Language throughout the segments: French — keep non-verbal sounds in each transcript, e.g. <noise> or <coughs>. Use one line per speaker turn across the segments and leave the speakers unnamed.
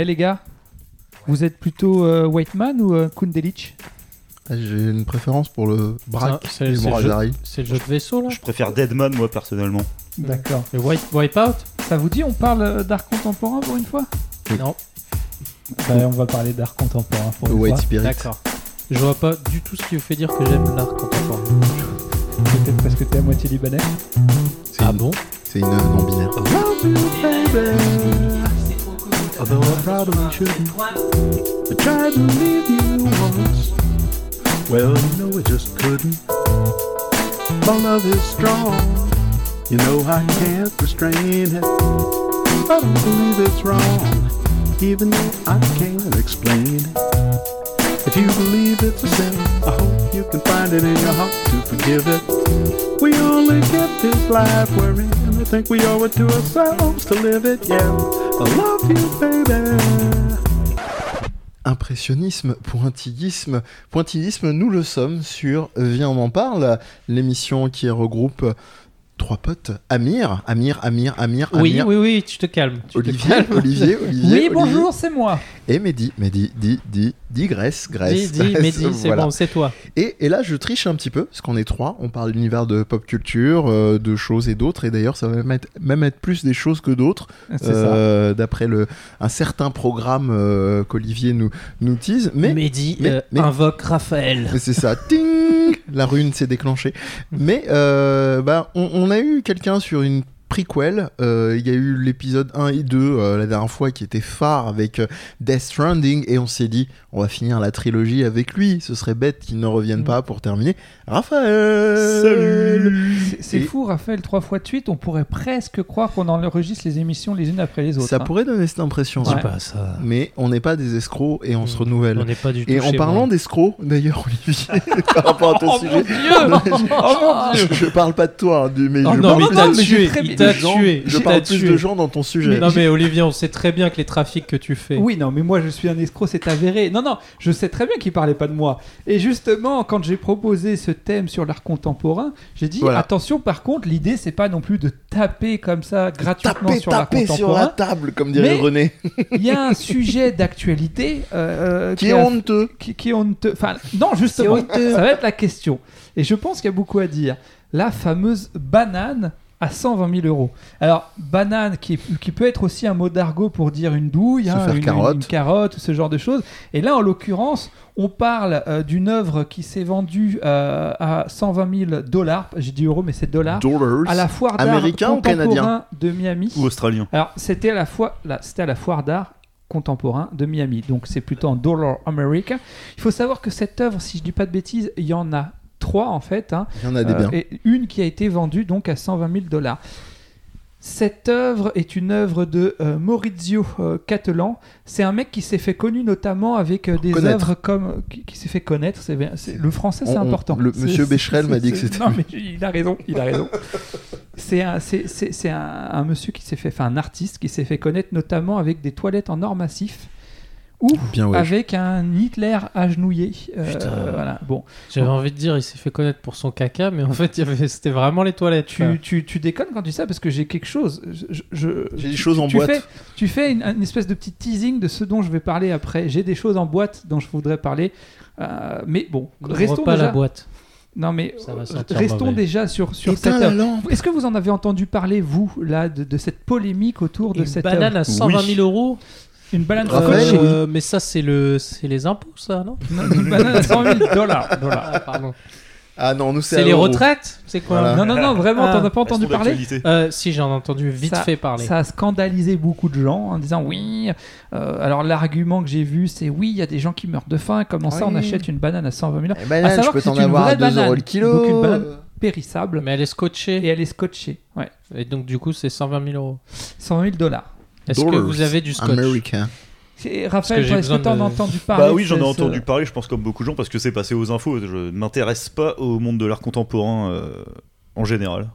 Eh les gars, vous êtes plutôt euh, Whiteman ou euh, Kundelic?
Ah, J'ai une préférence pour le braque
Ça, c'est-
et le
c'est jeu de vaisseau là?
Je préfère Deadman, moi, personnellement.
D'accord.
Le Wipe, Wipeout
Ça vous dit on parle euh, d'art contemporain pour une fois?
Non.
Bah, On va parler d'art contemporain pour
Le
une
White
fois.
Spirit.
D'accord. Je vois pas du tout ce qui vous fait dire que j'aime l'art contemporain.
Peut-être parce que t'es à moitié libanais?
C'est
Ah
une-
bon
C'est une non-binaire.
Although I probably shouldn't. I tried to leave you once. Well, you know I just couldn't. My love is strong. You know I can't restrain it. I don't believe it's wrong, even though I can't explain it. If you believe it's a sin, I hope you can find it in your heart to forgive it. We only get this life we're in. I think we owe it to ourselves to live it, yeah. I love you, baby.
Impressionnisme, pointillisme. Pointillisme, nous le sommes sur Viens, on en parle, l'émission qui regroupe trois potes. Amir, Amir, Amir, Amir,
Oui,
Amir.
oui, oui, tu te calmes. tu te
Olivier,
calmes. <laughs>
Olivier, Olivier.
Oui, bonjour, c'est moi.
Et Mehdi, Mehdi, dis, dis, dis, Grèce, Grèce.
dis, dis, <laughs> c'est
Voilà.
bon, c'est toi.
Et, et là, je triche un petit peu, parce qu'on est trois, on parle d'univers de pop culture, euh, de choses et d'autres, et d'ailleurs, ça va même être, même être plus des choses que d'autres, <laughs>
C'est
euh, d'après le, un certain programme euh, qu'Olivier nous, nous tease. Mais,
Mehdi
mais- mais-
invoque Raphaël.
mais c'est ça, ting La rune s'est déclenchée. Mais euh, bah, on, on a eu quelqu'un sur une prequel, euh, il y a eu l'épisode 1 et 2 euh, la dernière fois qui était phare avec euh, Death Stranding et on s'est dit on va finir la trilogie avec lui, ce serait bête qu'il ne revienne pas pour terminer. Raphaël
Salut
C'est-
Et-
fou, Raphaël, trois fois de suite, on pourrait presque croire qu'on enregistre les émissions les unes après les autres.
Ça
hein.
pourrait donner cette impression,
Ouais.
Pas ça.
mais on n'est pas des escrocs et on se renouvelle.
On n'est pas du tout
Et en parlant d'escrocs, d'ailleurs, Olivier, <laughs> par rapport à ton
Oh
sujet,
mon dieu <laughs> Oh mon dieu
je, je parle pas de toi, hein, du- mais
Oh
je
non,
parle
mais
de gens-
tué,
Je parle plus
tué.
de gens dans ton sujet.
Non mais Olivier, on sait très bien que les trafics que tu fais.
Oui, non, mais moi je suis un escroc, c'est avéré. Non, non, je sais très bien qu'il parlait pas de moi. Et justement, quand j'ai proposé ce thème sur l'art contemporain, j'ai dit
Voilà.
attention, par contre, l'idée c'est pas non plus de taper comme ça gratuitement
taper,
sur l'art
taper sur la
contemporain.
table, comme dirait
Mais-
René,
Il y a un <laughs> sujet d'actualité euh, euh,
qui est
a-
honteux.
qui, qui est honteux. Enfin, non, justement, ça va être la question. Et je pense qu'il y a beaucoup à dire. La fameuse banane à 120 000 euros. Alors, banane qui, peut être aussi un mot d'argot pour dire une douille, hein, une,
carotte.
une carotte, ce genre de choses. Et là, en l'occurrence, on parle euh, d'une œuvre qui s'est vendue euh, à 120 000 dollars. J'ai dit euros, mais c'est dollars.
Dollars.
À la foire d'art contemporain de Miami.
Ou australien.
Alors, c'était à la fois, là, c'était à la foire d'art contemporain de Miami. Donc, c'est plutôt en dollar américain. Il faut savoir que cette œuvre, si je dis pas de bêtises, il y en a trois en fait. hein.
Il y en a des
Euh,
biens.
et une qui a été vendue donc à 120 000 dollars. Cette œuvre est une œuvre de euh, Maurizio euh, Cattelan. C'est un mec qui s'est fait connu notamment avec euh, des œuvres comme qui, qui s'est fait connaître. C'est le français, c'est
On- on-
important.
le monsieur Becherel m'a dit que c'était
Non, mais il a raison. Il a raison. c'est un, c'est, c'est- c'est un, un monsieur qui s'est fait, enfin un artiste qui s'est fait connaître notamment avec des toilettes en or massif ou
Bien ouais.
avec un Hitler agenouillé. Euh,
Putain.
voilà. Bon,
J'avais envie de dire, il s'est fait connaître pour son caca, mais en fait, c'était vraiment les toilettes.
tu, tu, tu déconnes quand tu dis ça parce que j'ai quelque chose. Je, je-
J'ai des choses en
tu
boîte.
Fais, tu fais une, une espèce de petit teasing de ce dont je vais parler après. J'ai des choses en boîte dont je voudrais parler. Euh, mais bon, restons
pas
déjà.
la boîte.
Non mais euh, restons
mauvais.
déjà sur sur
Éteins
cette. Est-ce que vous en avez entendu parler vous là de, de cette polémique autour de
Une
cette
banane à 120 000 euros
Une banane scotchée.
Euh, Mais ça, c'est le, c'est les impôts, ça, non <laughs>
Non, une banane à 100 000 dollars. dollars.
Ah, pardon.
Ah non, nous c'est à
les retraites C'est quoi
Voilà.
Non non non vraiment
Ah.
t'en as pas entendu parler.
Euh, Si, j'en ai entendu vite
Ça-
fait parler.
Ça a scandalisé beaucoup de gens en disant oui. euh, alors l'argument que j'ai vu, c'est oui, il y a des gens qui meurent de faim. Comment ça, on achète une banane à 120 000
Eh
À
banane,
savoir
je peux
que c'est
t'en
une
avoir
vraie
à 2 euros
banane.
le kilo.
Donc une banane périssable
Mais elle est scotchée.
et elle est scotchée. Ouais,
Et donc, du coup, c'est 120 000 euros.
120 000 dollars.
Est-ce que vous avez du scotch
Américain.
Raphaël, est-ce que tu en
de-
as entendu parler
Bah oui, j'en ai entendu parler, je pense comme beaucoup de gens, parce que c'est passé aux infos. Je ne m'intéresse pas au monde de l'art contemporain euh, en général.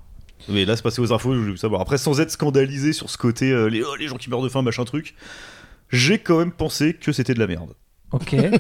Mais là, c'est passé aux infos, je voulais savoir. Après, sans être scandalisé sur ce côté, euh, les, oh, les gens qui meurent de faim, machin truc, j'ai quand même pensé que c'était de la merde.
Ok. <laughs> et,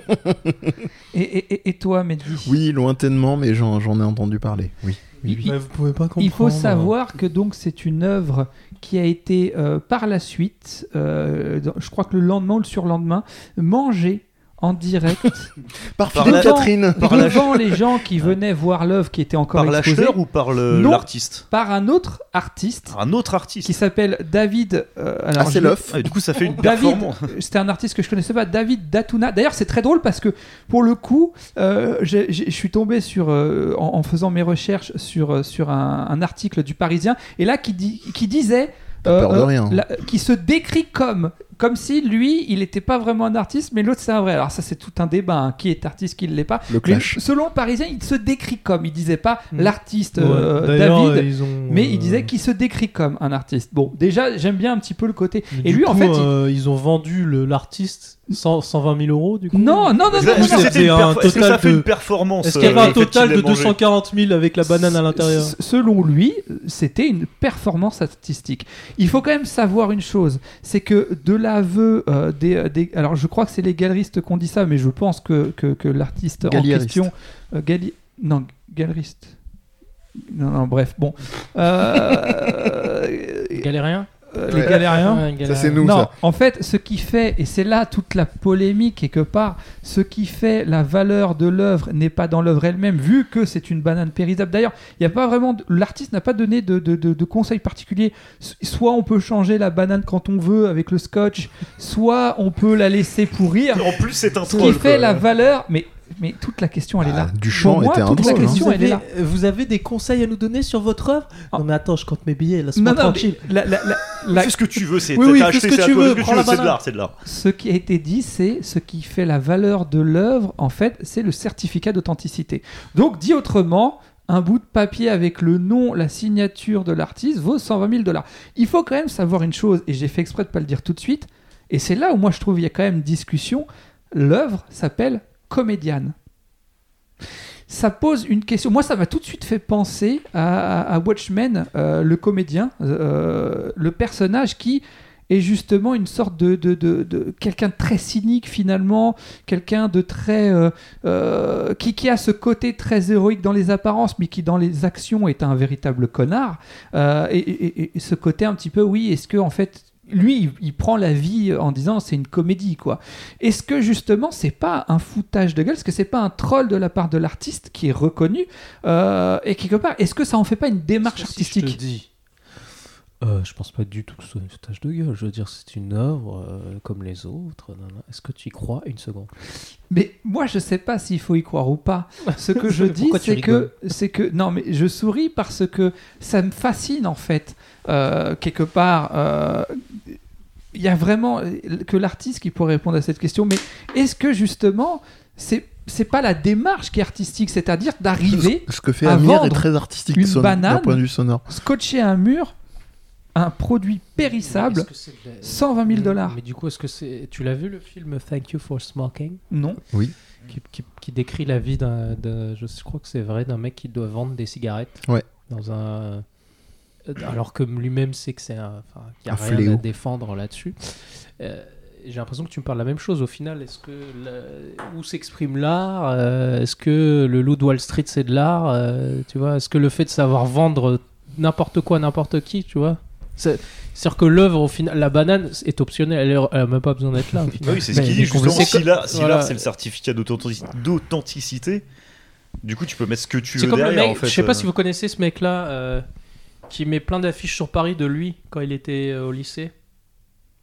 et, et- et toi, Mehdi
Oui, lointainement, mais j'en ai entendu parler. Oui.
il-
Mais vous pouvez pas comprendre.
Il faut savoir que donc c'est une œuvre qui a été euh, par la suite, euh, je crois que le lendemain ou le surlendemain, mangée en direct <laughs>
Par
la-
Catherine.
Par
devant les gens qui venaient voir l'œuvre qui était encore
Par
exposée
l'acheteur ou par l'artiste
par un autre artiste
Par Un autre artiste.
qui s'appelle David. euh, alors,
Ah, l'œuf.
Ah, du coup, ça fait une
David,
performance.
c'était un artiste que je connaissais pas, David Datuna. D'ailleurs, c'est très drôle parce que pour le coup, euh, je suis tombé sur, euh, en, en faisant mes recherches sur, euh, sur un, un article du Parisien, et là qui, dit, qui disait.
Rien.
la- qui se décrit comme comme si lui il n'était pas vraiment un artiste mais l'autre c'est un vrai alors ça c'est tout un débat hein, qui est artiste qui ne l'est pas
Le
mais selon le Parisien il se décrit comme il disait pas
Mm.
l'artiste
Ouais.
euh, David
ils ont,
mais
euh,
il disait qu'il se décrit comme un artiste bon déjà j'aime bien un petit peu le côté
mais
et lui en fait il-
euh, ils ont vendu l'artiste 100 120 000 euros du coup.
Non, non, non, non,
Est-ce
non,
que
non.
c'était un
perf- est-ce que
total
ça fait
de-
une performance
Est-ce qu'il y avait
euh,
un total de
l'ait mangé
240 000 avec la banane à l'intérieur
Selon lui, c'était une performance artistique. Il faut quand même savoir une chose, c'est que de l'aveu euh, des, des- alors je crois que c'est les galeristes qui ont dit ça, mais je pense que, que, que l'artiste en question, euh, gali- non, galeriste. Non, non, bref, bon. Euh,
Galérien?
Euh, les
Ouais.
galériens.
Ouais,
Ça,
galérien.
c'est nous,
non,
ça.
en fait, ce qui fait, et c'est là toute la polémique quelque part, ce qui fait la valeur de l'œuvre n'est pas dans l'œuvre elle-même, vu que c'est une banane périsable. D'ailleurs, il y a pas vraiment, l'artiste n'a pas donné de, de, de, de conseils particuliers. Soit on peut changer la banane quand on veut avec le scotch, soit on peut la laisser pourrir.
En plus, c'est un
Ce
troll.
qui fait
quoi.
la valeur, mais mais toute la question elle est là.
Ah, Duchamp
moi,
était un
toute la
drôle, hein.
question
vous,
elle est
avez,
là.
vous avez des conseils à nous donner sur votre œuvre
Ah.
Non mais attends, je compte mes billets, laisse-moi
Non, non,
tranquille.
la- la- la- la-
Fais ce que tu veux, c'est
Oui, oui,
acheté,
ce que
c'est à
tu
toi,
veux,
ce que
prends
tu
la
veux, c'est de l'art, c'est de l'art.
ce qui a été dit, c'est ce qui fait la valeur de l'œuvre, en fait, c'est le certificat d'authenticité. Donc, dit autrement, un bout de papier avec le nom, la signature de l'artiste vaut 120 000 dollars. Il faut quand même savoir une chose, et j'ai fait exprès de pas le dire tout de suite, et c'est là où moi je trouve il y a quand même discussion. L'œuvre s'appelle Comédiane. Ça pose une question. Moi, ça m'a tout de suite fait penser à, Watchmen, euh, le comédien, euh, le personnage qui est justement une sorte de, de, de- quelqu'un de très cynique finalement, quelqu'un de très euh, qui, qui a ce côté très héroïque dans les apparences, mais qui dans les actions est un véritable connard. Et- et- et ce côté un petit peu, oui, est-ce que en fait lui, il, il prend la vie en disant c'est une comédie quoi. Est-ce que justement c'est pas un foutage de gueule? Est-ce que c'est pas un troll de la part de l'artiste qui est reconnu Euh, et quelque part Est-ce que ça en fait pas une démarche
Si Je te
artistique?
dis. Euh, je pense pas du tout que ce soit une foutage de gueule. Je veux dire, c'est une œuvre euh, comme les autres. Est-ce que tu y crois une seconde?
Mais moi, je sais pas s'il faut y croire ou pas. Ce que je <laughs> dis, c'est que, c'est que, non, mais je souris parce que ça me fascine en fait, euh, quelque part. euh, Il y a vraiment euh, que l'artiste qui pourrait répondre à cette question. Mais est-ce que justement, c'est c'est pas la démarche qui est artistique, c'est-à-dire d'arriver,
Ce que fait
à
Amir est très artistique
une
son-
banane.
point de vue sonore.
scotcher un mur, un produit périssable,
Est-ce que c'est de la-
120 000 dollars.
Mais du coup, est-ce que c'est. Tu l'as vu le film Thank You for Smoking?
Non.
qui, qui- qui décrit la vie d'un. d'un- Je crois que c'est vrai, d'un mec qui doit vendre des cigarettes.
Ouais.
Dans un. Alors que lui-même sait que c'est un. Enfin, qu'il n'y a
Un
rien
fléau.
à défendre là-dessus. Euh, j'ai l'impression que tu me parles la même chose au final. Est-ce que la- où s'exprime l'art Euh, Est-ce que le loup de Wall Street c'est de l'art Euh, Tu vois? Est-ce que le fait de savoir vendre n'importe quoi, n'importe qui, tu vois? C'est- C'est-à-dire que l'œuvre, au final, la banane est optionnelle, elle, est- elle a même pas besoin d'être là. Au final. <laughs>
Oui, c'est ce qu'il dit justement.
c'est
Si
co-
l'art, si
voilà.
l'art, c'est le certificat d'authentici- d'authenticité, du coup, tu peux mettre ce que tu
C'est
veux
comme le
derrière.
mec,
en fait.
je sais pas si vous connaissez ce mec-là, euh, qui met plein d'affiches sur Paris de lui quand il était euh, au lycée.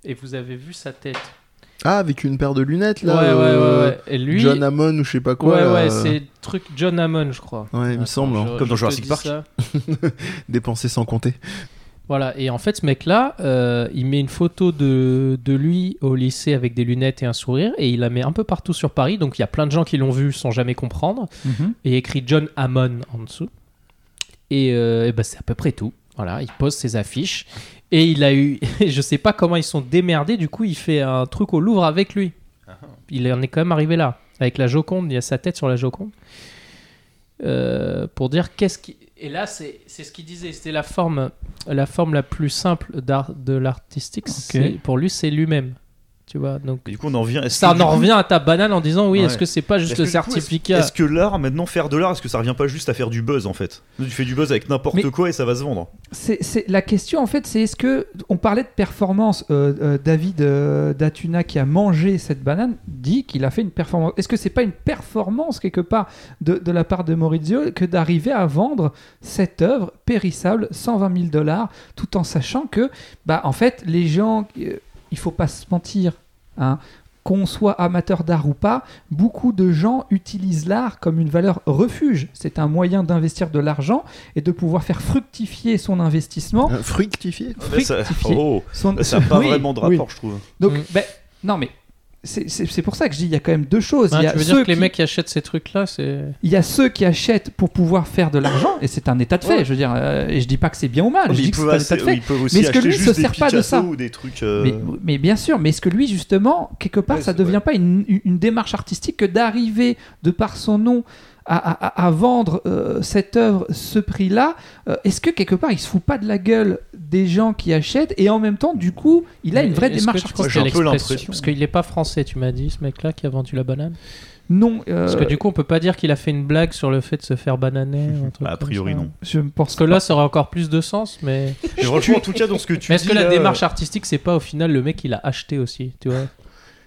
Et vous avez vu sa tête.
Ah, avec une paire de lunettes là.
ouais, ouais,
euh,
ouais, ouais. Et lui.
John Hammond ou je sais pas quoi.
ouais,
là,
ouais,
euh,
c'est truc John Hammond, je crois.
Ouais, il me semble. hein.
je-
Comme dans
je
Jurassic Park.
ça. <laughs>
Dépenser sans compter.
Voilà, et en fait, ce mec-là, euh, il met une photo de, de lui au lycée avec des lunettes et un sourire, et il la met un peu partout sur Paris, donc il y a plein de gens qui l'ont vu sans jamais comprendre, et écrit John Hammond en dessous. Et, euh, et ben, c'est à peu près tout. Voilà, il pose ses affiches, et il a eu, <laughs> je sais pas comment ils sont démerdés, du coup, il fait un truc au Louvre avec lui. Il en est quand même arrivé là, avec la Joconde, il y a sa tête sur la Joconde. Euh, pour dire qu'est-ce qui. Et là, c'est c'est ce qu'il disait, c'était la forme, la forme la plus simple d'art, de l'artistique. c'est- Pour lui, c'est lui-même. Tu vois, donc
Et du coup, on en vient. est-ce
ça en revient à ta banane en disant oui,
Ouais.
est-ce que c'est pas juste le
est-ce-
certificat
Est-ce que l'art, maintenant, faire de l'art, est-ce que ça revient pas juste à faire du buzz en fait? Tu fais du buzz avec n'importe quoi et ça va se vendre.
C'est, c'est- la question en fait, c'est est-ce que on parlait de performance. euh, euh, David euh, Datuna qui a mangé cette banane dit qu'il a fait une performance. Est-ce que c'est pas une performance quelque part de, de la part de Maurizio que d'arriver à vendre cette œuvre périssable 120 000 dollars, tout en sachant que bah en fait les gens, euh, il faut pas se mentir, hein, qu'on soit amateur d'art ou pas, beaucoup de gens utilisent l'art comme une valeur refuge. C'est un moyen d'investir de l'argent et de pouvoir faire fructifier son investissement.
Euh,
ça,
Fructifier.
oh, <laughs>
Son-
ça n'a pas
oui,
vraiment de
oui.
rapport, je trouve.
Donc,
Mm.
ben, non mais c'est- c'est c'est pour ça que je dis il y a quand même deux choses.
Hein,
il, y a
Tu veux
ceux
dire que les
qui,
mecs qui achètent ces trucs-là, c'est.
il y a ceux qui achètent pour pouvoir faire de l'argent et c'est un état de fait.
Ouais.
Je veux dire, euh, et je dis pas que c'est bien ou mal.
Mais
je dis que c'est
peuvent,
un
assez-
état de fait. Mais est-ce que lui se
des
sert pas de
Picasso
ça
ou des trucs. euh,
Mais, mais bien sûr, mais est-ce que lui, justement, quelque part,
Ouais,
ça devient pas une- une démarche artistique que d'arriver, de par son nom, à, à- à vendre euh, cette œuvre, ce prix-là euh, Est-ce que quelque part, il se fout pas de la gueule des gens qui achètent et en même temps, du coup, il a une vraie démarche artistique?
Parce qu'il est pas français, tu m'as dit, ce mec-là qui a vendu la banane?
Non, euh,
Parce que du coup, on peut pas dire qu'il a fait une blague sur le fait de se faire bananer. ou un truc
Bah, a priori, non.
je pense
Parce que là, ça aurait encore plus de sens, mais. <laughs>
Franchement, en tout cas, dans ce que <laughs> tu
Mais est-ce que la démarche artistique, c'est pas au final le mec il a acheté aussi, tu vois?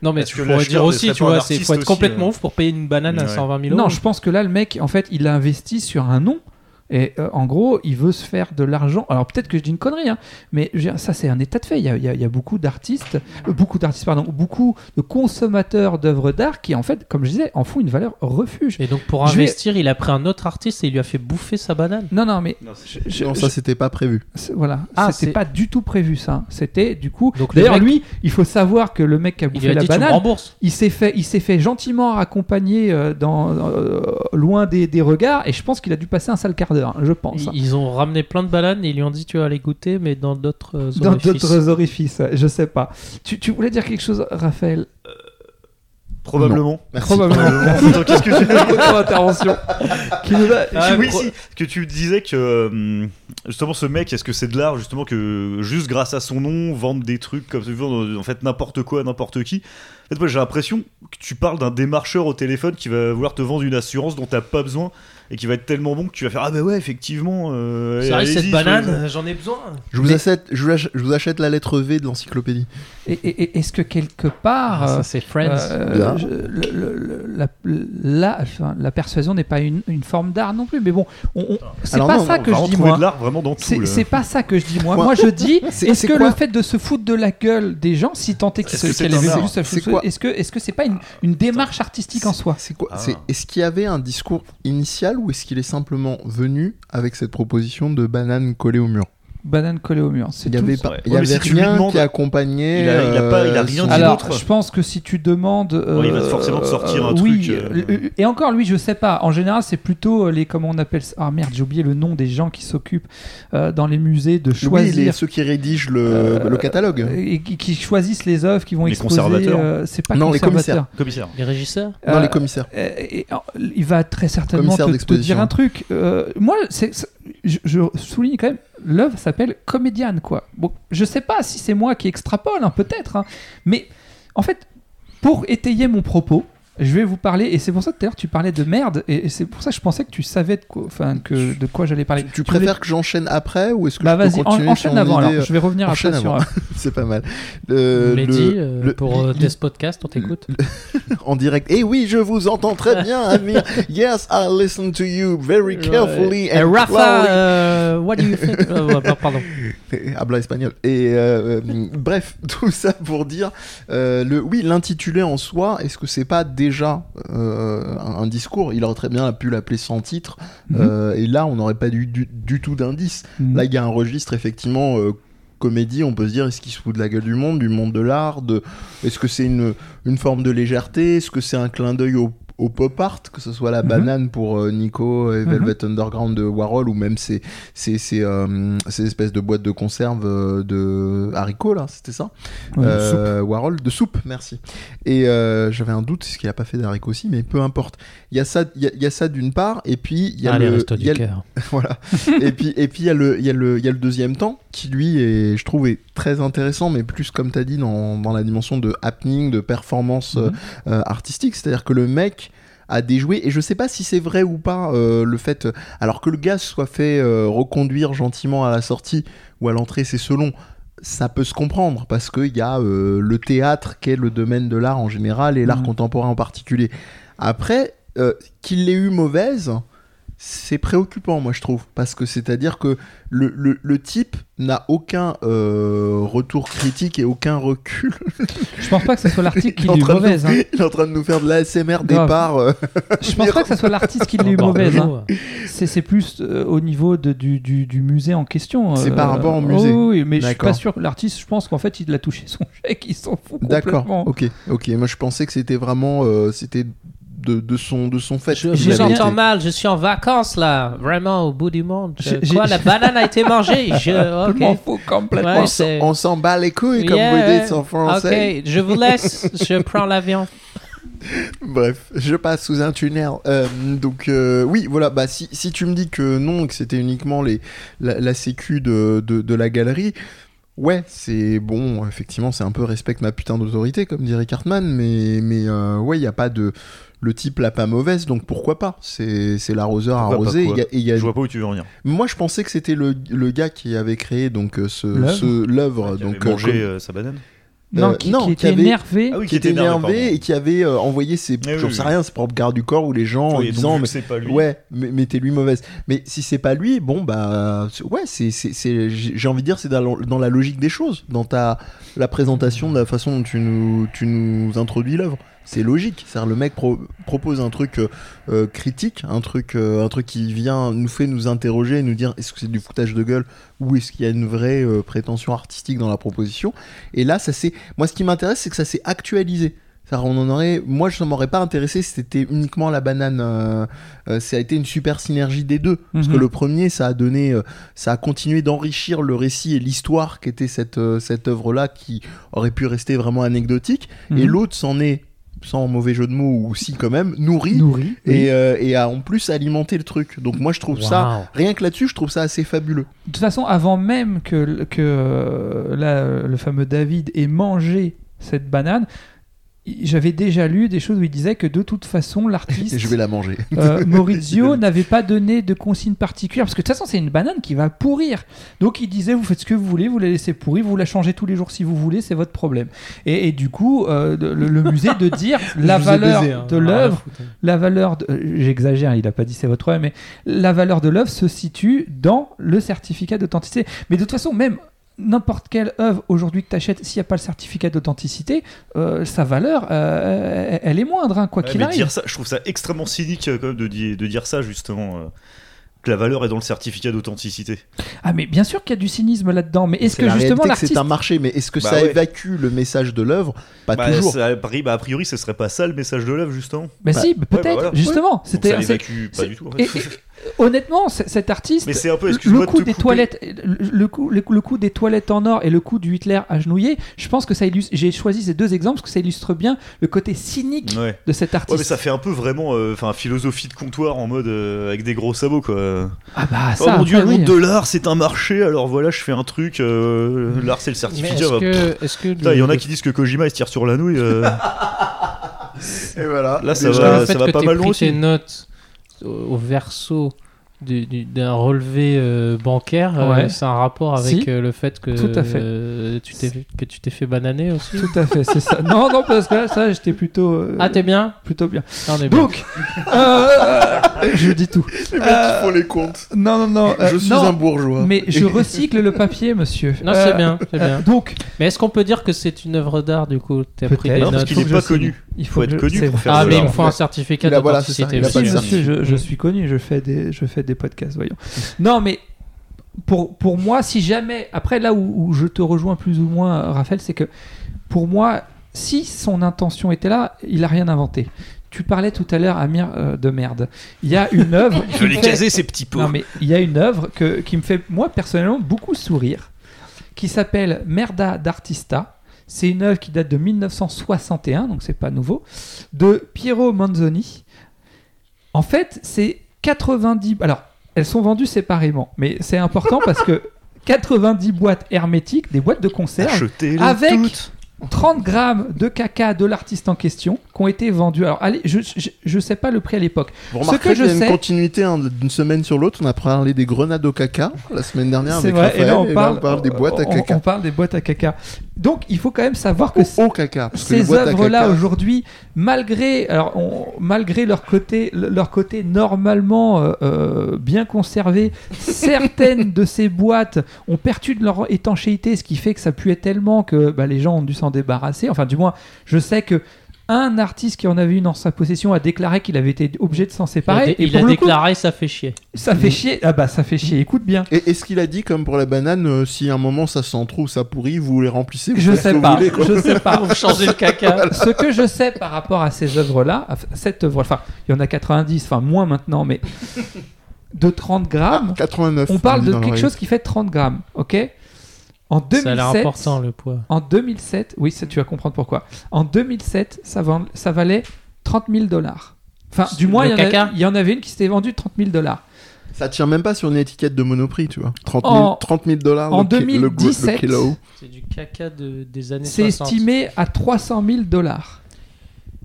Non, mais tu
que
pourrais dire aussi, tu vois, c'est faut être
aussi,
complètement
euh
ouf pour payer une banane à
Ouais.
120 000 euros.
Non, je pense que là, le mec, en fait, il a investi sur un nom. Et euh, en gros, il veut se faire de l'argent. Alors peut-être que je dis une connerie, hein, mais ça c'est un état de fait. Il y a, il y a- il y a beaucoup d'artistes, euh, beaucoup d'artistes, pardon, beaucoup de consommateurs d'œuvres d'art qui, en fait, comme je disais, en font une valeur refuge.
Et donc pour
Je vais-
investir, il a pris un autre artiste et il lui a fait bouffer sa banane.
Non, non, mais
Non,
je- je-
Non,
je-
ça c'était pas prévu.
voilà,
Ah,
c'était pas du tout prévu ça. C'était du coup. D'ailleurs,
mec-
lui, il faut savoir que le mec qui a
Il lui
bouffé
a
la
dit tu me
banane, il s'est fait, il s'est fait gentiment accompagner euh, dans, euh, loin des, des regards, et je pense qu'il a dû passer un sale quart d'heure, je pense.
Ils, ils ont ramené plein de bananes et ils lui ont dit tu vas aller goûter, mais dans d'autres euh,
Dans
orifices.
d'autres orifices, je sais pas. Tu, tu voulais dire quelque chose, Raphaël?
Probablement.
Merci.
Probablement.
Attends, Qu'est-ce que tu
Autre <laughs> intervention. Qui nous a-
Ah,
oui,
pro-
si, que tu disais que hum, justement ce mec, est-ce que c'est de l'art justement que juste grâce à son nom vendre des trucs comme ça, vendre, en fait n'importe quoi, à n'importe qui? En fait, moi j'ai l'impression que tu parles d'un démarcheur au téléphone qui va vouloir te vendre une assurance dont t'as pas besoin et qui va être tellement bon que tu vas faire ah bah ouais effectivement. Euh,
C'est vrai,
allez-y,
cette banane, j'en ai besoin.
Je vous, achète, je, vous achète, je vous achète la lettre V de l'encyclopédie.
Et, et- et est-ce que quelque part,
Ah,
euh,
ça c'est Friends.
euh,
Là.
je- le- le- la, la- enfin, la persuasion n'est pas une, une forme d'art non plus. Mais bon, on- on- c'est
Alors
pas
non,
ça
On
que je dis moi.
de l'art vraiment dans tout.
C'est pas ça que je dis moi.
Moi-
Moi je dis, <laughs> est-ce
c'est
que le fait de se foutre de la gueule des gens, si tant est que
Est-ce
ce-
que c'est
est-ce que c'est pas une, démarche artistique en soi?
C'est quoi Est-ce qu'il y avait un discours initial ou est-ce qu'il est simplement venu avec cette proposition de banane collée au mur?
Banane collée au mur.
Il y
tout.
avait, pas, il y avait
si tu lui
rien
demandes-
qui accompagnait.
Il a- il a pas- il a
euh,
rien
son-
dit
Alors,
d'autre.
je pense que si tu demandes, euh,
Ouais, il va forcément te sortir un
oui,
truc, euh,
euh, et encore lui, je sais pas. En général, c'est plutôt euh, les comment on appelle ça? Ah merde, j'ai oublié le nom des gens qui s'occupent euh, dans les musées de
Oui,
choisir
les, ceux qui rédigent le,
Euh,
le catalogue.
et qui, qui choisissent les œuvres qui vont
Les
exposer.
conservateurs.
euh, c'est pas
Non, les
conservateur.
Commissaire.
Les régisseurs?
Non,
Euh,
les commissaires.
euh, et, euh, il va très certainement te, te dire un truc. Euh, moi, c'est, c'est- je, je souligne quand même, l'œuvre s'appelle Comédienne, quoi. Bon, je sais pas si c'est moi qui extrapole, hein, peut-être, hein, mais en fait, pour étayer mon propos, je vais vous parler, et c'est pour ça que tout à l'heure tu parlais de merde, et, et c'est pour ça que je pensais que tu savais de quoi, enfin, que, de quoi j'allais parler.
Tu, préfères que j'enchaîne après ou est-ce que
Bah
je peux
vas-y, en- enchaîne avant
idée,
alors, je vais revenir
enchaîne
après sur.
avant. <laughs> C'est pas mal. Euh,
Mehdi,
le-
euh,
le-
pour euh,
li- <laughs>
Test Podcast, on t'écoute. <laughs>
en direct. Et oui, je vous entends très bien, Amir. Yes, I listen to you very carefully
Euh,
and
Rafa, euh, what do you think? Euh, Pardon.
Habla espagnol. Et euh, euh, bref, tout ça pour dire, euh, le, oui, l'intitulé en soi, est-ce que c'est pas déjà euh, un, un discours Il aurait très bien pu l'appeler sans titre.
Mhm.
euh, et là, on n'aurait pas du, du, du tout d'indice.
Mhm.
Là, il y a un registre, effectivement, euh, comédie, on peut se dire, est-ce qu'il se fout de la gueule du monde, du monde de l'art de... Est-ce que c'est une, une forme de légèreté? Est-ce que c'est un clin d'œil au, au pop art, que ce soit la
Mhm.
banane pour euh, Nico et
Mhm.
Velvet Underground de Warhol, ou même ces, ces, ces, euh, ces espèces de boîtes de conserve euh, de haricots, là, c'était ça
Ouais,
Warhol, de soupe, merci. Et j'avais un doute, est-ce qu'il a pas fait d'haricots aussi, mais peu importe. Il y a ça, y a, y a ça d'une part, et puis il y a
Ah,
le, y a
du
le-
cœur. <laughs>
voilà. et puis et puis il y a le il y a le il y a le deuxième temps qui lui est je trouve est très intéressant mais plus comme tu as dit dans, dans la dimension de happening, de performance euh, artistique, c'est-à-dire que le mec a déjoué et je sais pas si c'est vrai ou pas euh, le fait alors que le gars soit fait euh, reconduire gentiment à la sortie ou à l'entrée c'est selon ça peut se comprendre parce qu'il y a euh, le théâtre qui est le domaine de l'art en général et l'art
Mhm.
contemporain en particulier. Après, qu'il l'ait eu mauvaise, c'est préoccupant, moi je trouve, parce que c'est-à-dire que le, le- le type n'a aucun euh, retour critique et aucun recul.
Je pense pas que ce soit l'article qui
est de nous-
mauvaise. hein. <laughs>
Il est en train de nous faire de l'ASMR départ. euh,
Je pense pas que ce soit l'artiste qui l'ait eu mauvaise. hein. C'est c'est plus euh, au niveau de- du, du, du musée en question.
C'est
euh,
par rapport au
oh
musée.
oui, mais je suis pas
D'accord.
sûr que l'artiste, je pense qu'en fait, il a touché son <laughs> chèque, il s'en fout
D'accord,
complètement.
ok, ok. Moi je pensais que c'était vraiment euh, c'était de, de son, de son fait.
Je vous entends mal, je suis en vacances là, vraiment au bout du monde. Quoi, la banane a été mangée? <laughs> Je,
Je m'en
ok.
fous complètement.
Ouais,
On s'en- bat les couilles, comme
Yeah,
vous dites en français.
Ok, je vous laisse, je <laughs> prends l'avion.
Bref, je passe sous un tunnel. Euh, donc euh, oui, voilà. Bah si, si tu me dis que non, que c'était uniquement les la, la sécu de, de, de la galerie, ouais, c'est bon. Effectivement, c'est un peu respecte ma putain d'autorité, comme dirait Cartman. Mais mais euh, ouais, il y a pas de le type l'a pas mauvaise, donc pourquoi pas C'est c'est l'arroseur
pas,
arrosé. y a- et il y a-
Je vois pas où tu veux en venir.
Moi, je pensais que c'était le, le gars qui avait créé donc euh, ce
L'œuvre
ce- l'œuvre.
Qui
donc
avait
euh,
mangé
comme-
euh, sa banane.
Non,
Euh,
qui,
non,
qui
qui
était
avait-
énervé.
Ah oui,
qui était énervé
pardon.
et qui avait euh, envoyé ses,
Eh oui,
j'en
oui,
sais
oui.
rien, ses propres gardes du corps ou les gens en disant mais
pas lui.
Ouais, mais mettez-lui mauvaise. Mais si c'est pas lui, bon bah ouais, c'est c'est c'est- j'ai j'ai envie de dire c'est dans, dans la logique des choses, dans ta la présentation de la façon dont tu nous tu nous introduis l'œuvre. C'est logique, c'est le mec pro- propose un truc euh, euh, critique, un truc euh, un truc qui vient nous fait nous interroger, nous dire est-ce que c'est du foutage de gueule ou est-ce qu'il y a une vraie euh, prétention artistique dans la proposition. Et là, ça c'est moi ce qui m'intéresse c'est que ça s'est actualisé. On en aurait, moi je ne m'aurais pas intéressé si c'était uniquement la banane. euh, euh, ça a été une super synergie des deux. Parce que
Mhm.
le premier, ça a donné, euh, ça a continué d'enrichir le récit et l'histoire qu'était cette, cette œuvre-là qui aurait pu rester vraiment anecdotique. Et
Mhm.
l'autre s'en est, sans mauvais jeu de mots ou si quand même, nourri.
nourri.
Et, euh, et a en plus alimenté le truc. Donc moi je trouve ça, rien que là-dessus, je trouve ça assez fabuleux.
De toute façon, avant même que, que euh, là, le fameux David ait mangé cette banane, j'avais déjà lu des choses où il disait que de toute façon, l'artiste <laughs>
je vais la manger.
euh, Maurizio <laughs> n'avait pas donné de consigne particulière parce que de toute façon, c'est une banane qui va pourrir. Donc il disait vous faites ce que vous voulez, vous la laissez pourrir, vous la changez tous les jours si vous voulez, c'est votre problème. Et, et du coup, euh, le, le musée de dire <laughs> la
Je vous ai
valeur
baisé, hein,
de l'œuvre
foutre.
la valeur, de- euh, j'exagère, il n'a pas dit c'est votre problème, mais la valeur de l'œuvre se situe dans le certificat d'authenticité. Mais de toute façon, même n'importe quelle œuvre aujourd'hui que tu achètes, s'il n'y a pas le certificat d'authenticité, euh, sa valeur, euh, elle- est moindre, hein, quoi
Ouais,
qu'il arrive.
dire ça, je trouve ça extrêmement cynique euh, quand même de, di- de dire ça justement. euh, que la valeur est dans le certificat d'authenticité.
Ah, mais bien sûr qu'il y a du cynisme là-dedans, mais est-ce que
la
justement l'artiste.
c'est un marché, mais est-ce que
Bah
ça
ouais.
évacue le message de l'œuvre? Pas
Bah,
toujours.
ça- a priori, bah, a priori, ce serait pas ça le message de l'œuvre justement.
Bah,
Bah,
si, peut-être,
voilà.
justement.
Donc
C'était,
ça l'évacue pas du tout. en
et-
fait.
et- honnêtement, cet artiste.
Mais c'est un peu,
le
de
coup
te
des
couper.
toilettes, le, le coup, le, coup- le coup des toilettes en or et le coup du Hitler agenouillé, je pense que ça illustre. J'ai choisi ces deux exemples parce que ça illustre bien le côté cynique
Ouais.
de cet artiste.
Ouais, mais ça fait un peu vraiment, euh, enfin, philosophie de comptoir en mode euh, avec des gros sabots quoi.
Ah bah
oh mon dieu, le
oui.
monde de l'art, c'est un marché. Alors voilà, je fais un truc. euh, l'art, c'est le certificat. bah, il y en a qui disent que Kojima il se tire sur la nouille. euh, <laughs>
Et voilà.
Là, ça
Déjà,
va,
le fait
ça va
que
pas mal loin
tes
aussi.
notes au, verso du- du- d'un relevé euh, bancaire, euh, c'est un rapport avec
Si.
euh, le fait que,
Tout à fait.
euh, tu t'es, que tu t'es fait bananer aussi
Tout à fait, c'est ça. Non, non, parce que là, ça, j'étais plutôt, euh,
Ah, t'es bien
plutôt bien.
Non, on est bien.
Donc, euh, je dis tout.
Les mecs
Euh,
qui font les comptes.
Non, non, non. euh,
je suis
non,
un bourgeois.
Mais je recycle le papier, monsieur.
Non,
Euh,
c'est bien, c'est bien.
Donc,
Mais est-ce qu'on peut dire que c'est une œuvre d'art du coup T'as pris des
Non, parce
notes
qu'il
faut
est
que
pas connu.
Il faut
être
je-
connu pour faire
Ah,
de
mais il me faut un certificat
voilà,
d'authenticité.
monsieur,
certificat.
je, je suis connu, je fais des, je fais des podcasts, voyons. Non, mais pour, pour moi, si jamais, après là où, où je te rejoins plus ou moins, Raphaël, c'est que pour moi, si son intention était là, il a rien inventé. tu parlais tout à l'heure, Amir, euh, de merde. Il y a une œuvre. <laughs>
Je l'ai
me fait-
casé ces petits pots.
Non, mais il y a une œuvre que, qui me fait, moi, personnellement, beaucoup sourire, qui s'appelle Merda d'Artista. C'est une œuvre qui date de 1961, donc c'est pas nouveau, de Piero Manzoni. En fait, c'est 90. Alors, elles sont vendues séparément, mais c'est important parce que <laughs> 90 boîtes hermétiques, des boîtes de conserve,
Achetez-les
avec-
toutes.
30 grammes de caca de l'artiste en question qui ont été vendus. Alors, allez, je, je, je sais pas le prix à l'époque.
Vous
Ce
remarquerez
que
qu'il y
je
a une continuité hein, d'une semaine sur l'autre. On a parlé des grenades au caca la semaine dernière avec
vrai,
Raphaël.
et là on parle,
des boîtes à caca.
On, parle des boîtes à caca. Donc il faut quand même savoir que
Au, au caca. parce que les
ces œuvres-là aujourd'hui, malgré, alors, on- malgré leur côté, leur côté normalement euh, euh, bien conservé, certaines de ces boîtes ont perdu de leur étanchéité, ce qui fait que ça puait tellement que bah, les gens ont dû s'en débarrasser. Enfin, du moins, je sais que un artiste qui en avait une en sa possession a déclaré qu'il avait été obligé de s'en
Il a,
séparer.
dé-
et
il a
coup,
déclaré ça fait chier.
ça fait chier. Ah bah ça fait chier. Écoute bien.
Et est-ce qu'il a dit, comme pour la banane, euh, si à un moment ça sent trop ou ça pourrit, vous les remplissez vous
Je sais
que
pas.
vous voulez.
Je sais pas. <laughs>
Pour changer le caca. <laughs>
Ce que je sais par rapport à ces œuvres-là, à cette œuvre, enfin, il y en a 90, enfin moins maintenant, mais <laughs> de 30 grammes,
89.
on parle de quelque chose qui fait 30 grammes, ok? En
Ça a l'air
2007,
important le poids.
en 2007, oui, ça tu vas comprendre pourquoi. En 2007, ça, vend- ça valait 30 000 dollars. Enfin, du moins, il y, en y avait une qui s'était vendue 30 000 dollars.
Ça tient même pas sur une étiquette de Monoprix, tu vois. 30 000,
En-
30 000 dollars
en
le, ki- le, gro-
2017,
le kilo.
C'est du caca de, des années
C'est
60.
estimé à 300 000 dollars.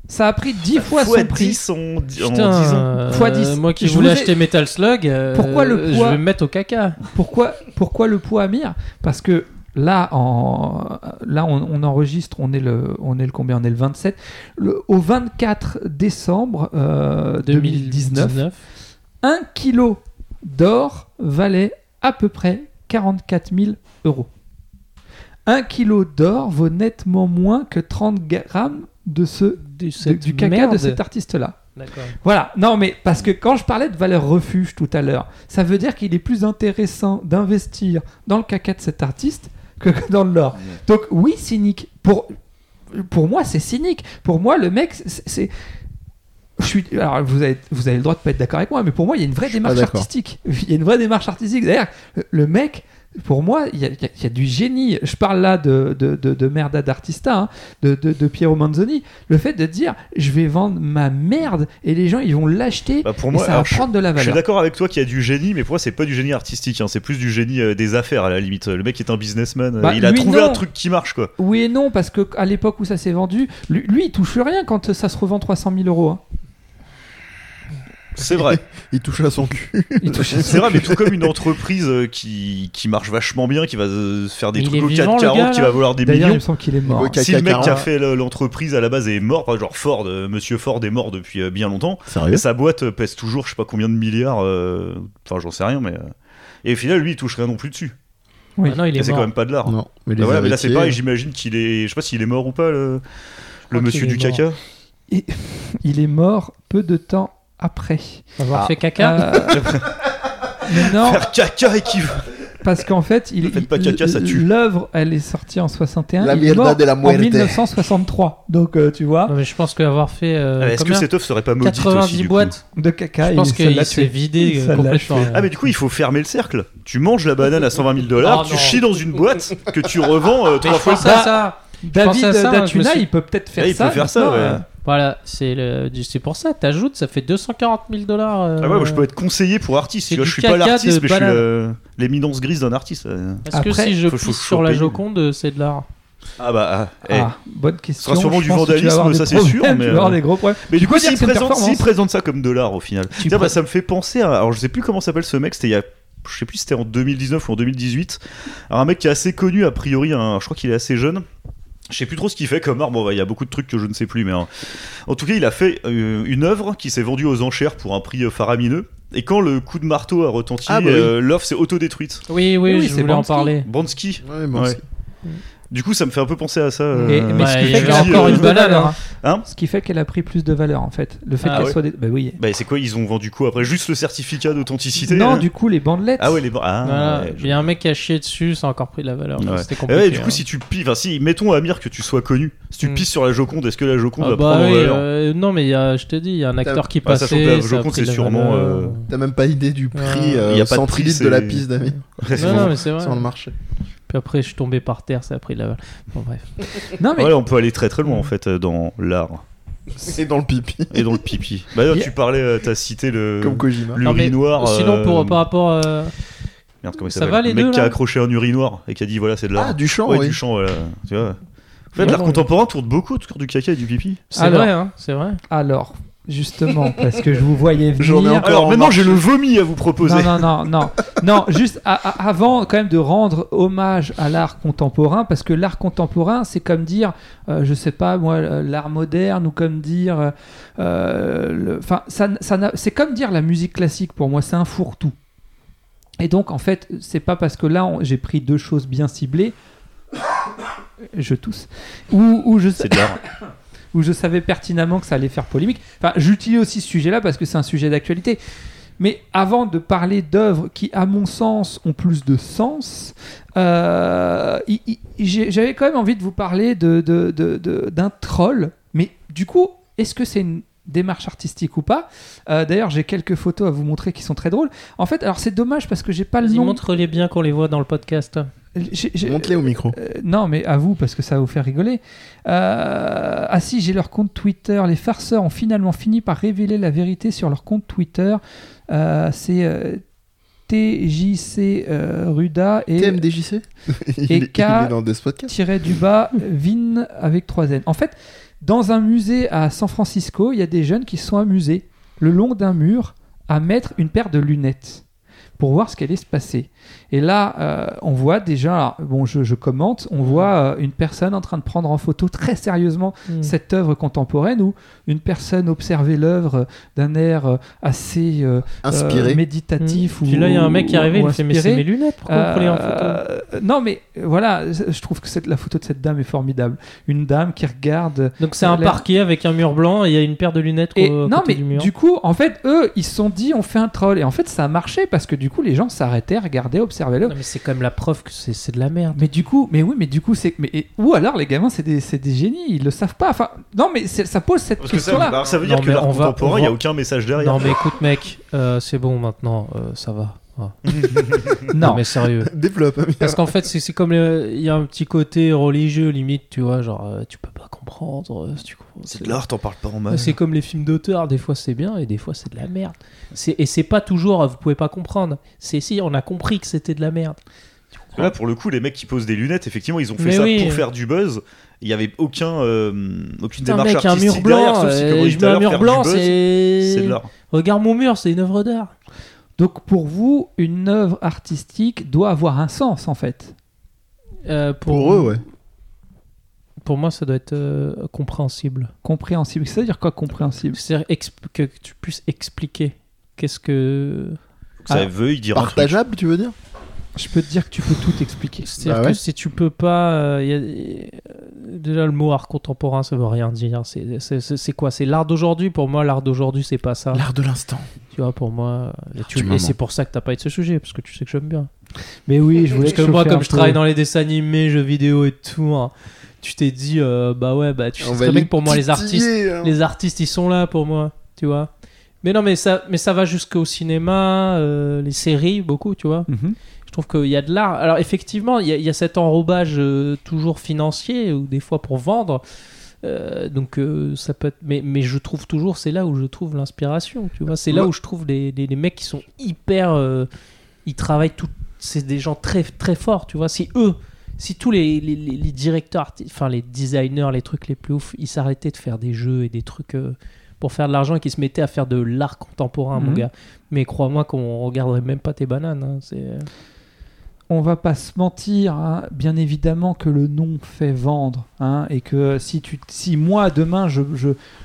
Ça a pris 10 fois
Fois
son prix.
10 en, en 10
Putain,
ans.
euh,
Fois 10.
moi qui
Je
voulais
ai-
acheter Metal Slug, euh,
Pourquoi le
je
poids
vais me mettre au caca.
Pourquoi, pourquoi le poids Amir? Parce que là, en, là on, on enregistre, on est, le, on est le combien? On est le 27. Le- au 24 décembre euh, 2019,
2019.
1 kg d'or valait à peu près 44 000 euros. 1 kg d'or vaut nettement moins que 30 grammes de ce,
Du,
de-
cette
du caca
merde.
de cet artiste-là. Voilà, non mais parce que quand je parlais de valeur refuge tout à l'heure, ça veut dire qu'il est plus intéressant d'investir dans le caca de cet artiste <laughs> que dans l'or. Donc oui, cynique. Pour, pour moi, c'est cynique. Pour moi, le mec, c'est... Je suis, alors vous avez, vous avez le droit de pas être d'accord avec moi, mais pour moi, il y a une vraie démarche artistique. <laughs> Il y a une vraie démarche artistique. D'ailleurs, le- le mec, pour moi, il y a, y y du génie. Je parle là de, de, de, de Merda d'Artista, hein, de, de, Piero Manzoni. Le fait de dire, je vais vendre ma merde et les gens, ils vont l'acheter
Bah, pour
et
moi,
ça va
je-
prendre de la
Je suis
valeur.
d'accord avec toi qu'il y a du génie, mais pour moi, c'est pas du génie artistique, hein, c'est plus du génie euh, des affaires à la limite. Le mec est un businessman, euh,
Bah,
il a trouvé
non.
un truc qui marche quoi.
Oui et non, parce que à l'époque où ça s'est vendu, lui, lui, il touche rien quand ça se revend 300 000 euros. hein.
C'est vrai, <laughs>
Il touche à son cul.
C'est vrai, mais tout comme une entreprise euh, qui, qui marche vachement bien, qui va euh, faire des
Mais
trucs au
vivant, le
440,
gars,
qui va valoir des
D'ailleurs, il
millions.
me semble qu'il est mort.
Si le mec qui a fait le- l'entreprise à la base est mort, genre Ford, euh, Monsieur Ford est mort depuis euh, bien longtemps,
Sérieux?
et sa boîte euh, pèse toujours je sais pas combien de milliards, euh, enfin j'en sais rien, mais. euh, Et au final, lui, il touche rien non plus dessus.
Oui.
Ah non, il est
c'est quand même pas de l'art.
Non, mais les
Bah voilà, mais là c'est pareil, j'imagine qu'il est. Je sais pas s'il est mort ou pas, le, le
crois
monsieur du
mort.
caca. <laughs>
Il est mort peu de temps après.
Avoir
Ah.
fait caca.
Euh, <laughs> mais non,
Faire caca et qui.
parce qu'en fait, il,
Ne faites pas caca, ça tue.
L'œuvre, elle est sortie en 61.
La
il est mort
de la
en
muerte.
1963. Donc, euh, tu vois,
Non, mais je pense qu'avoir fait euh,
Ah, Est-ce que cette œuvre serait pas maudite
90
aussi, du coup
boîtes,
de caca,
je pense
ça
qu'il s'est vidé euh,
Ça
complètement.
Ah mais du coup il faut fermer le cercle. Tu manges la banane à 120 000 dollars,
Oh,
tu chies dans une boîte que tu revends euh, trois fois.
à ça.
David
ça,
Datuna, il peut peut-être faire
Ah, il
ça.
peut faire ça, ouais.
Euh,
Voilà, c'est le- c'est pour ça. T'ajoutes, ça fait 240 000 dollars. euh,
Ah ouais, moi, je peux être conseiller pour artiste. Tu vois, je suis pas l'artiste, mais je suis l'éminence grise d'un artiste. euh.
Est-ce que
Après,
si je pisse sur la. Joconde, c'est de l'art
Ah bah, ah, eh.
Ah, bonne question.
sera sûrement
Je
du
que
vandalisme, ça, c'est sûr, mais, euh,
des gros problèmes.
Mais du coup, s'il
que
présente, ça comme de l'art au final,
Tu
Tiens, bah, ça me fait penser à. Alors, je sais plus comment s'appelle ce mec, c'était il y a. Je sais plus si c'était en 2019 ou en 2018. Alors, un mec qui est assez connu, a priori, un- je crois qu'il est assez jeune. Je sais plus trop ce qu'il fait comme art. Bon, bah, il y a beaucoup de trucs que je ne sais plus, mais hein. en tout cas, il a fait euh, une œuvre qui s'est vendue aux enchères pour un prix euh, faramineux. Et quand le coup de marteau a retenti,
Ah, bah oui.
euh, l'œuvre s'est autodétruite.
Oui, oui,
Oui,
je
c'est
voulais en
Bansky.
parler.
Bransky.
Ouais, c'est-
Du coup, ça me fait un peu penser à ça. euh,
Et- mais
Ouais,
ce qui fait
avait
que
c'est
encore une
euh,
balade. hein.
Hein
Ce qui fait qu'elle a pris plus de valeur en fait. Le fait
Ah
qu'elle
ouais
soit. Des... Bah oui.
Bah, c'est quoi Ils ont vendu quoi après Juste le certificat d'authenticité
Non,
hein
du coup, les bandelettes.
Ah ouais, les. Ah,
Voilà.
ouais,
Il y a un mec qui a chié dessus, ça a encore pris de la valeur.
Ouais.
C'était
Eh
compliqué.
ouais, du coup,
hein.
si tu pisses, enfin, si, mettons Amir que tu sois connu, si tu
Mm.
pisses sur la Joconde, est-ce que la Joconde
Ah
va
bah
prendre en
oui,
valeur
euh, non mais il y a- je te dis, il y a un acteur qui
Bah,
passait.
que la
a
Joconde, c'est sûrement, euh,
T'as même pas idée du prix euh,
a pas de
la piste d'Amir
Non, non, mais c'est vrai.
sur le marché.
Puis après, je suis tombé par terre, ça a pris de la valeur. Bon, bref. <laughs>
Non, mais
Ouais, on peut aller très très loin en fait euh, dans l'art
C'est dans le pipi,
et dans le pipi. Bah,
Yeah.
tu parlais, euh, t'as cité le.
comme Kojima.
Non, mais
L'urinoir.
Sinon, pour,
euh,
par rapport. euh,
Merde, comment
Ça va, les
Le mec
deux,
qui a accroché un urinoir et qui a dit voilà, c'est de l'art.
Ah, du chant,
ouais,
oui.
du chant, voilà. Tu vois. En fait,
Ouais,
l'art
non,
contemporain tourne beaucoup autour du caca et du pipi.
C'est vrai, hein, c'est vrai.
alors, justement, parce que je vous voyais venir.
J'en ai encore
Alors
en
maintenant, j'ai le vomi à vous proposer.
Non, non, non, non, non. Juste avant, quand même, de rendre hommage à l'art contemporain, parce que l'art contemporain, c'est comme dire, euh, je sais pas moi, euh, l'art moderne, ou comme dire, euh, euh, enfin, ça, ça n'a- c'est comme dire la musique classique pour moi, c'est un fourre-tout. Et donc, en fait, c'est pas parce que là, j'ai pris deux choses bien ciblées, <coughs> je tousse, ou, ou je,
C'est. <coughs> <coughs>
où je savais pertinemment que ça allait faire polémique. Enfin, j'utilise aussi ce sujet-là parce que c'est un sujet d'actualité. Mais avant de parler d'œuvres qui, à mon sens, ont plus de sens, euh, j'avais quand même envie de vous parler de- de- de- de- d'un troll. Mais du coup, est-ce que c'est une démarche artistique ou pas? Euh, D'ailleurs, j'ai quelques photos à vous montrer qui sont très drôles. En fait, alors c'est dommage parce que j'ai pas le nom.
montre-les bien qu'on les voit dans le podcast.
Monte-les au micro.
euh, non, mais à vous, parce que ça va vous faire rigoler. Euh, ah si, j'ai leur compte Twitter. Les farceurs ont finalement fini par révéler la vérité sur leur compte Twitter. Euh, c'est euh, TJC euh, Ruda et
TMDJC <laughs>
et
est- il
K-
est dans des podcasts.
tiré du bas <laughs> Vin avec 3 N. En fait, dans un musée à San Francisco, il y a des jeunes qui se sont amusés le long d'un mur à mettre une paire de lunettes pour voir ce qu'allait se passer. Et là, euh, on voit déjà, alors, bon, je, je commente, on voit euh, une personne en train de prendre en photo très sérieusement
Hmm.
cette œuvre contemporaine où une personne observait l'œuvre d'un air euh, assez euh,
Inspiré.
euh, méditatif. ou
Puis là, il y a un mec qui est arrivé, il fait Mais c'est mes lunettes, pourquoi vous prenez en photo
Euh, Non, mais voilà, je trouve que cette, la photo de cette dame est formidable. Une dame qui regarde.
Donc c'est un parquet avec un mur blanc et il y a une paire de lunettes
Et
au
non,
côté
mais
du mur.
du coup, en fait, eux, ils se sont dit, on fait un troll. Et en fait, ça a marché parce que du coup, les gens s'arrêtaient, regardaient, observaient
Non, mais c'est quand même la preuve que c'est c'est de la merde.
Mais du coup, mais oui, mais du coup, c'est. Mais, et- ou alors, les gamins, c'est des, c'est des génies, ils le savent pas. Enfin, non, mais c'est- ça pose cette
Parce que ça, ça veut
Non,
dire que
mais
l'art contemporain,
on
il n'y a aucun message derrière.
Non mais écoute mec, euh, c'est bon maintenant, euh, ça va. Ah. <laughs>
Non,
mais sérieux. <laughs>
Développe.
Parce qu'en fait, c'est c'est comme le- il y a un petit côté religieux limite, tu vois, genre euh, tu peux pas comprendre. euh, tu comprends,
C'est de l'art, t'en parles pas en mal.
C'est comme les films d'auteur, des fois c'est bien et des fois c'est de la merde. C'est- Et c'est pas toujours, vous pouvez pas comprendre. C'est si on a compris que c'était de la merde.
Là, pour le coup, les mecs qui posent des lunettes, effectivement, ils ont fait
Mais
ça
oui.
pour faire du buzz. Il y avait aucun, euh, aucune
Putain,
démarche
mec, un
artistique
mur blanc,
derrière, sauf si, comme on
euh, je mets un mur blanc,
buzz,
c'est.
c'est de l'art.
Regarde mon mur, c'est une œuvre d'art.
donc pour vous, une œuvre artistique doit avoir un sens, en fait.
Euh,
Pour eux, ouais.
Pour moi, ça doit être euh, compréhensible.
Compréhensible. Ça veut dire quoi, compréhensible?
C'est-à-dire que tu puisses expliquer qu'est-ce que.
Ça
Ah.
veut dire.
Partageable, tu veux dire?
Je peux te dire que tu peux tout expliquer.
C'est-à-dire
Bah ouais.
que si tu peux pas. euh, y a- y- déjà, le mot art contemporain, ça veut rien dire. C'est- quoi? C'est l'art d'aujourd'hui? Pour moi, l'art d'aujourd'hui, c'est pas ça.
L'art de l'instant.
Tu vois, pour moi. Et, et c'est pour ça que t'as pas de ce sujet, parce que tu sais que j'aime bien.
Mais oui, je voulais
Parce que moi, comme je travaille dans les dessins animés, jeux vidéo et tout, hein, tu t'es dit, euh, bah ouais, bah tu sais très bien que pour moi, les artistes,
hein.
les artistes, ils sont là pour moi, tu vois. Mais non, mais ça, mais ça va jusqu'au cinéma, euh, les séries, beaucoup, tu vois.
Mhm.
Je trouve qu'il y a de l'art. Alors effectivement, il y, a- il y a cet enrobage euh, toujours financier ou des fois pour vendre. Euh, donc euh, ça peut être... mais, mais je trouve toujours, c'est là où je trouve l'inspiration, tu vois. C'est là où je trouve les, les, les mecs qui sont hyper... euh, ils travaillent tout... C'est des gens très, très forts, tu vois. Si eux, si tous les, les, directeurs, enfin les designers, les trucs les plus ouf, ils s'arrêtaient de faire des jeux et des trucs... euh, pour faire de l'argent et qu'ils se mettaient à faire de l'art contemporain, mon
Mhm.
gars. Mais crois-moi qu'on regarderait même pas tes bananes. hein. C'est...
on va pas se mentir, hein, bien évidemment que le nom fait vendre, hein, et que si tu, si moi demain je,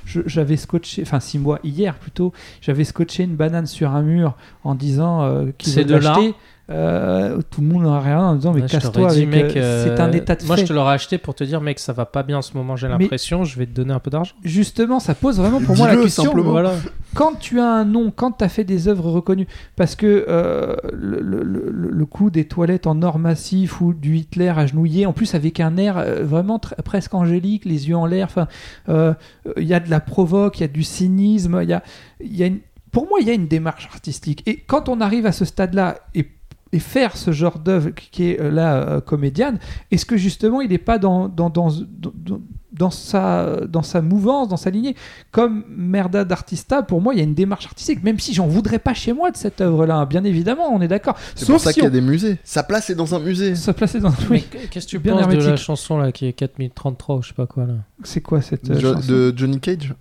j'avais scotché, enfin si moi hier plutôt, j'avais scotché une banane sur un mur en disant euh, qu'ils
C'est de
l'acheter, euh, tout le monde n'aura rien en disant mais casse-toi avec.
mec,
euh, c'est
euh,
un état de
Moi,
fait.
je te l'aurais acheté pour te dire, mec, ça va pas bien en ce moment, j'ai
Mais-
l'impression, je vais te donner un peu d'argent.
Justement, ça pose vraiment pour moi la question.
Voilà.
quand tu as un nom, quand tu as fait des œuvres reconnues, parce que euh, le, le- le- le coup des toilettes en or massif ou du Hitler agenouillé, en plus avec un air euh, vraiment presque angélique, les yeux en l'air, enfin, euh, il y a de la provoque, il y a du cynisme, il y a, il y a une- pour moi, il y a une démarche artistique. Et quand on arrive à ce stade-là et et faire ce genre d'œuvre qui est euh, là euh, comédienne, est-ce que justement il n'est pas dans, dans, dans, dans, dans sa, dans sa mouvance, dans sa lignée? Comme Merda d'Artista, pour moi il y a une démarche artistique, même si j'en voudrais pas chez moi de cette œuvre-là, hein, bien évidemment, on est d'accord.
C'est pour
Sauf
ça
si
qu'il y a
on
des musées. Sa place est dans un musée.
se plaçait dans...
Mais
Oui,
qu'est-ce que tu
Bien
penses de la
hermétique.
chanson là qui est 4033 ou je sais pas quoi là?
C'est quoi cette euh,
Jo-
chanson?
de Johnny Cage?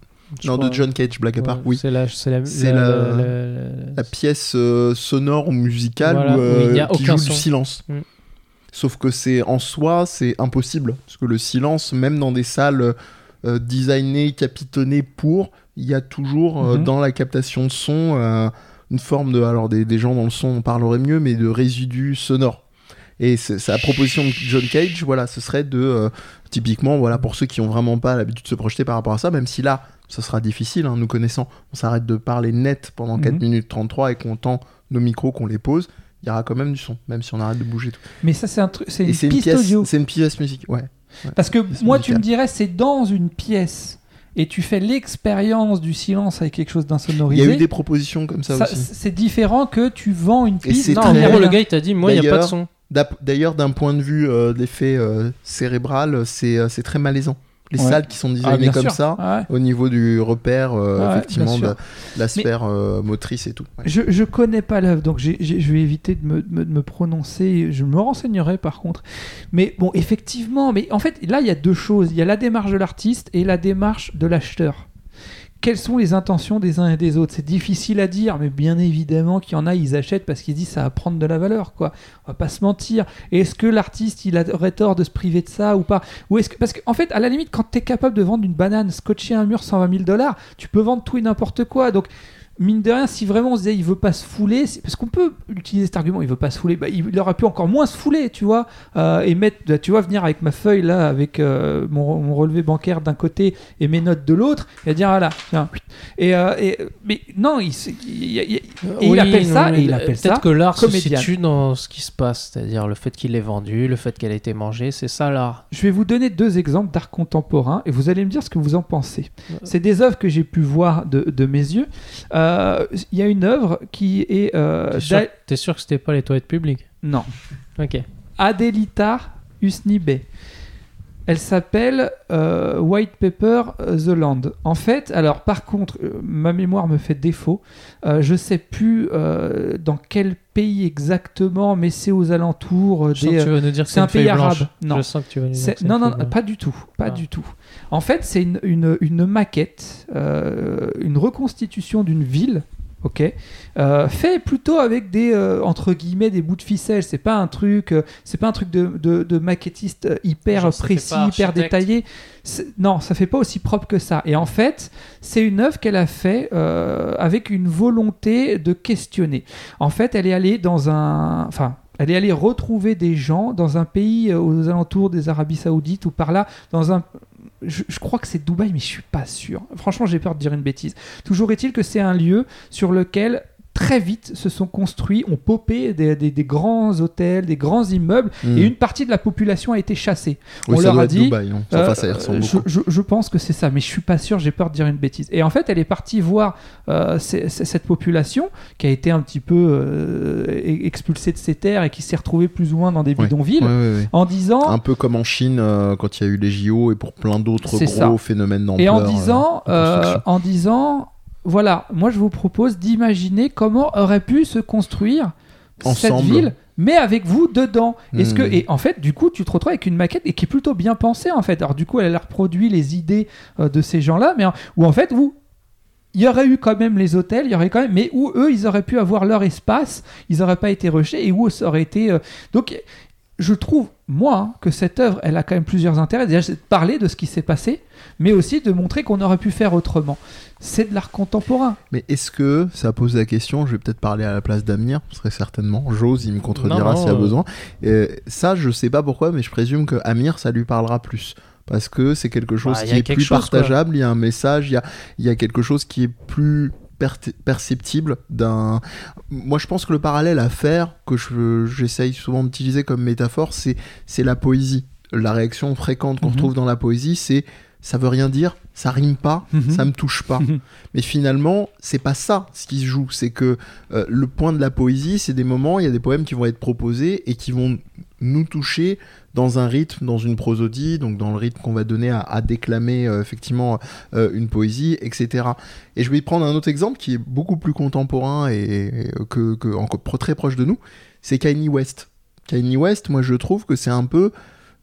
Non,
crois.
de John Cage, blague à part,
Ouais,
oui.
C'est la,
pièce euh, sonore ou musicale
Voilà,
où, euh,
où il y a
qui
aucun
joue
son.
du silence.
Mm.
Sauf que c'est en soi, c'est impossible. Parce que le silence, même dans des salles euh, designées, capitonnées pour, il y a toujours euh,
Mhm.
dans la captation de son euh, une forme de. Alors, des, des gens dans le son en parleraient mieux, mais de résidus sonores. Et la proposition de John Cage, voilà, ce serait de. euh, typiquement, voilà, pour ceux qui ont vraiment pas l'habitude de se projeter par rapport à ça, même si là, ce sera difficile, hein, nous connaissant, on s'arrête de parler net pendant 4
Mhm.
minutes 33 et qu'on tend nos micros, qu'on les pose, il y aura quand même du son, même si on arrête de bouger tout.
Mais ça c'est un truc, c'est
Et
une
c'est une
piste
pièce,
audio.
c'est une pièce musique, ouais.
Parce que
pièce
moi, tu me dirais, c'est dans une pièce et tu fais l'expérience du silence avec quelque chose
Il y
d'insonorisé.
a eu des propositions comme ça,
Ça,
aussi.
C'est différent que tu vends une
Et
piste.
c'est
Non,
très
le gars il t'a dit, moi il n'y a pas de son.
D'ailleurs, d'un point de vue euh, d'effet euh, cérébral, c'est euh, c'est très malaisant. Les
Ouais.
salles qui sont
Ah,
designées comme
sûr.
ça,
Ouais.
au niveau du repère, euh, effectivement, de, la sphère euh, motrice et tout. Ouais.
Je, je connais pas l'œuvre, donc je vais éviter de me, de me- de me prononcer. Je me renseignerai par contre. Mais bon, effectivement, mais en fait, là, il y a deux choses. Il y a la démarche de l'artiste et la démarche de l'acheteur. Quelles sont les intentions des uns et des autres? C'est difficile à dire, mais bien évidemment qu'il y en a, ils achètent parce qu'ils disent ça va prendre de la valeur, quoi. On va pas se mentir. Est-ce que l'artiste, il aurait tort de se priver de ça ou pas? Ou que parce qu'en fait, à la limite, quand tu es capable de vendre une banane scotchée à un mur 120 000 dollars, tu peux vendre tout et n'importe quoi. Donc mine de rien, si vraiment on se disait il veut pas se fouler, parce qu'on peut utiliser cet argument, il veut pas se fouler, bah, il, aurait pu encore moins se fouler, tu vois, euh, et mettre, tu vois, venir avec ma feuille là, avec euh, mon, mon relevé bancaire d'un côté et mes notes de l'autre, et dire voilà, tiens. Et, euh, et- mais non, il, appelle
non,
ça, et il appelle ça
Peut-être que l'art se situe dans ce qui se passe, c'est-à-dire le fait qu'il l'ait vendu, le fait qu'elle ait été mangée, c'est ça l'art.
Je vais vous donner deux exemples d'art contemporain et vous allez me dire ce que vous en pensez. C'est des œuvres que j'ai pu voir de, de mes yeux. Euh, Il y a une œuvre qui est euh,
T'es sûr,
d'A-
sûr que c'était pas les toilettes publiques?
Non
Ok.
Adelita Usnibe. Elle s'appelle euh, White Pepper euh, The Land. En fait, alors par contre, euh, ma mémoire me fait défaut. Euh, je sais plus dans quel pays exactement, mais c'est aux alentours
Je sens
des.
que tu vas nous dire
c'est un pays
blanche.
arabe. Non.
Je sens que tu vas nous dire
C'est-
que c'est
non, non, pas du tout, pas
Ah.
du tout. En fait, c'est une, une, une maquette, une reconstitution d'une ville, ok, euh, fait plutôt avec des euh, entre guillemets des bouts de ficelle. C'est pas un truc, euh, c'est pas un truc de, de, de maquettiste hyper
Genre,
précis, hyper détaillé. Non, ça fait pas aussi propre que ça. Et en fait, c'est une œuvre qu'elle a fait avec une volonté de questionner. En fait, elle est allée dans un, enfin. Elle est allée retrouver des gens dans un pays aux alentours des Arabies Saoudites ou par là, dans un. Je, crois que c'est Dubaï, mais je suis pas sûr. Franchement, j'ai peur de dire une bêtise. Toujours est-il que c'est un lieu sur lequel très vite se sont construits, ont popé des, des- des grands hôtels, des grands immeubles,
Hmm.
et une partie de la population a été chassée.
Oui,
on
ça
leur
doit
a
être
dit,
Dubaï, hein. Enfin, ça y
euh,
ressemble
je, je- je pense que c'est ça, mais je suis pas sûr, j'ai peur de dire une bêtise. Et en fait, elle est partie voir euh, cette population qui a été un petit peu euh, e- expulsée de ses terres et qui s'est retrouvée plus ou moins dans des bidonvilles, en disant
Un peu comme en Chine euh, quand il y a eu les JO et pour plein d'autres gros
ça.
phénomènes d'ampleur.
et en
euh,
disant, euh, en disant, voilà, moi je vous propose d'imaginer comment aurait pu se construire cette ville. Mais avec vous dedans. Est-ce que
Hmm.
et en fait du coup tu te retrouves avec une maquette et qui est plutôt bien pensée en fait. Alors du coup elle a reproduit les idées euh, de ces gens-là, mais où en fait vous il y aurait eu quand même les hôtels, il y aurait quand même, mais où eux ils auraient pu avoir leur espace, ils n'auraient pas été rushés et où ça aurait été. euh, donc je trouve, moi, que cette œuvre, elle a quand même plusieurs intérêts. Déjà, c'est de parler de ce qui s'est passé, mais aussi de montrer qu'on aurait pu faire autrement. C'est de l'art contemporain.
Mais est-ce que ça pose la question Je vais peut-être parler à la place d'Amir, très certainement. J'ose, il me contredira s'il y a
euh.
besoin. Euh, ça, je sais pas pourquoi, mais je présume que Amir, ça lui parlera plus. Parce que c'est quelque chose
Bah,
qui est
quelque
plus
chose,
partageable, il y a un message, il y a, il y a quelque chose qui est plus per- perceptible d'un moi je pense que le parallèle à faire que je- j'essaye souvent d'utiliser comme métaphore c'est c'est la poésie la réaction fréquente qu'on
Mhm.
retrouve dans la poésie c'est ça veut rien dire ça rime pas
Mhm.
ça me touche pas
Mhm.
mais finalement c'est pas ça ce qui se joue c'est que euh, le point de la poésie c'est des moments il y a des poèmes qui vont être proposés et qui vont nous toucher dans un rythme, dans une prosodie, donc dans le rythme qu'on va donner à, à déclamer euh, effectivement euh, une poésie, etc. Et je vais prendre un autre exemple qui est beaucoup plus contemporain et, et que, que encore très proche de nous, c'est Kanye West. Kanye West, moi je trouve que c'est un peu,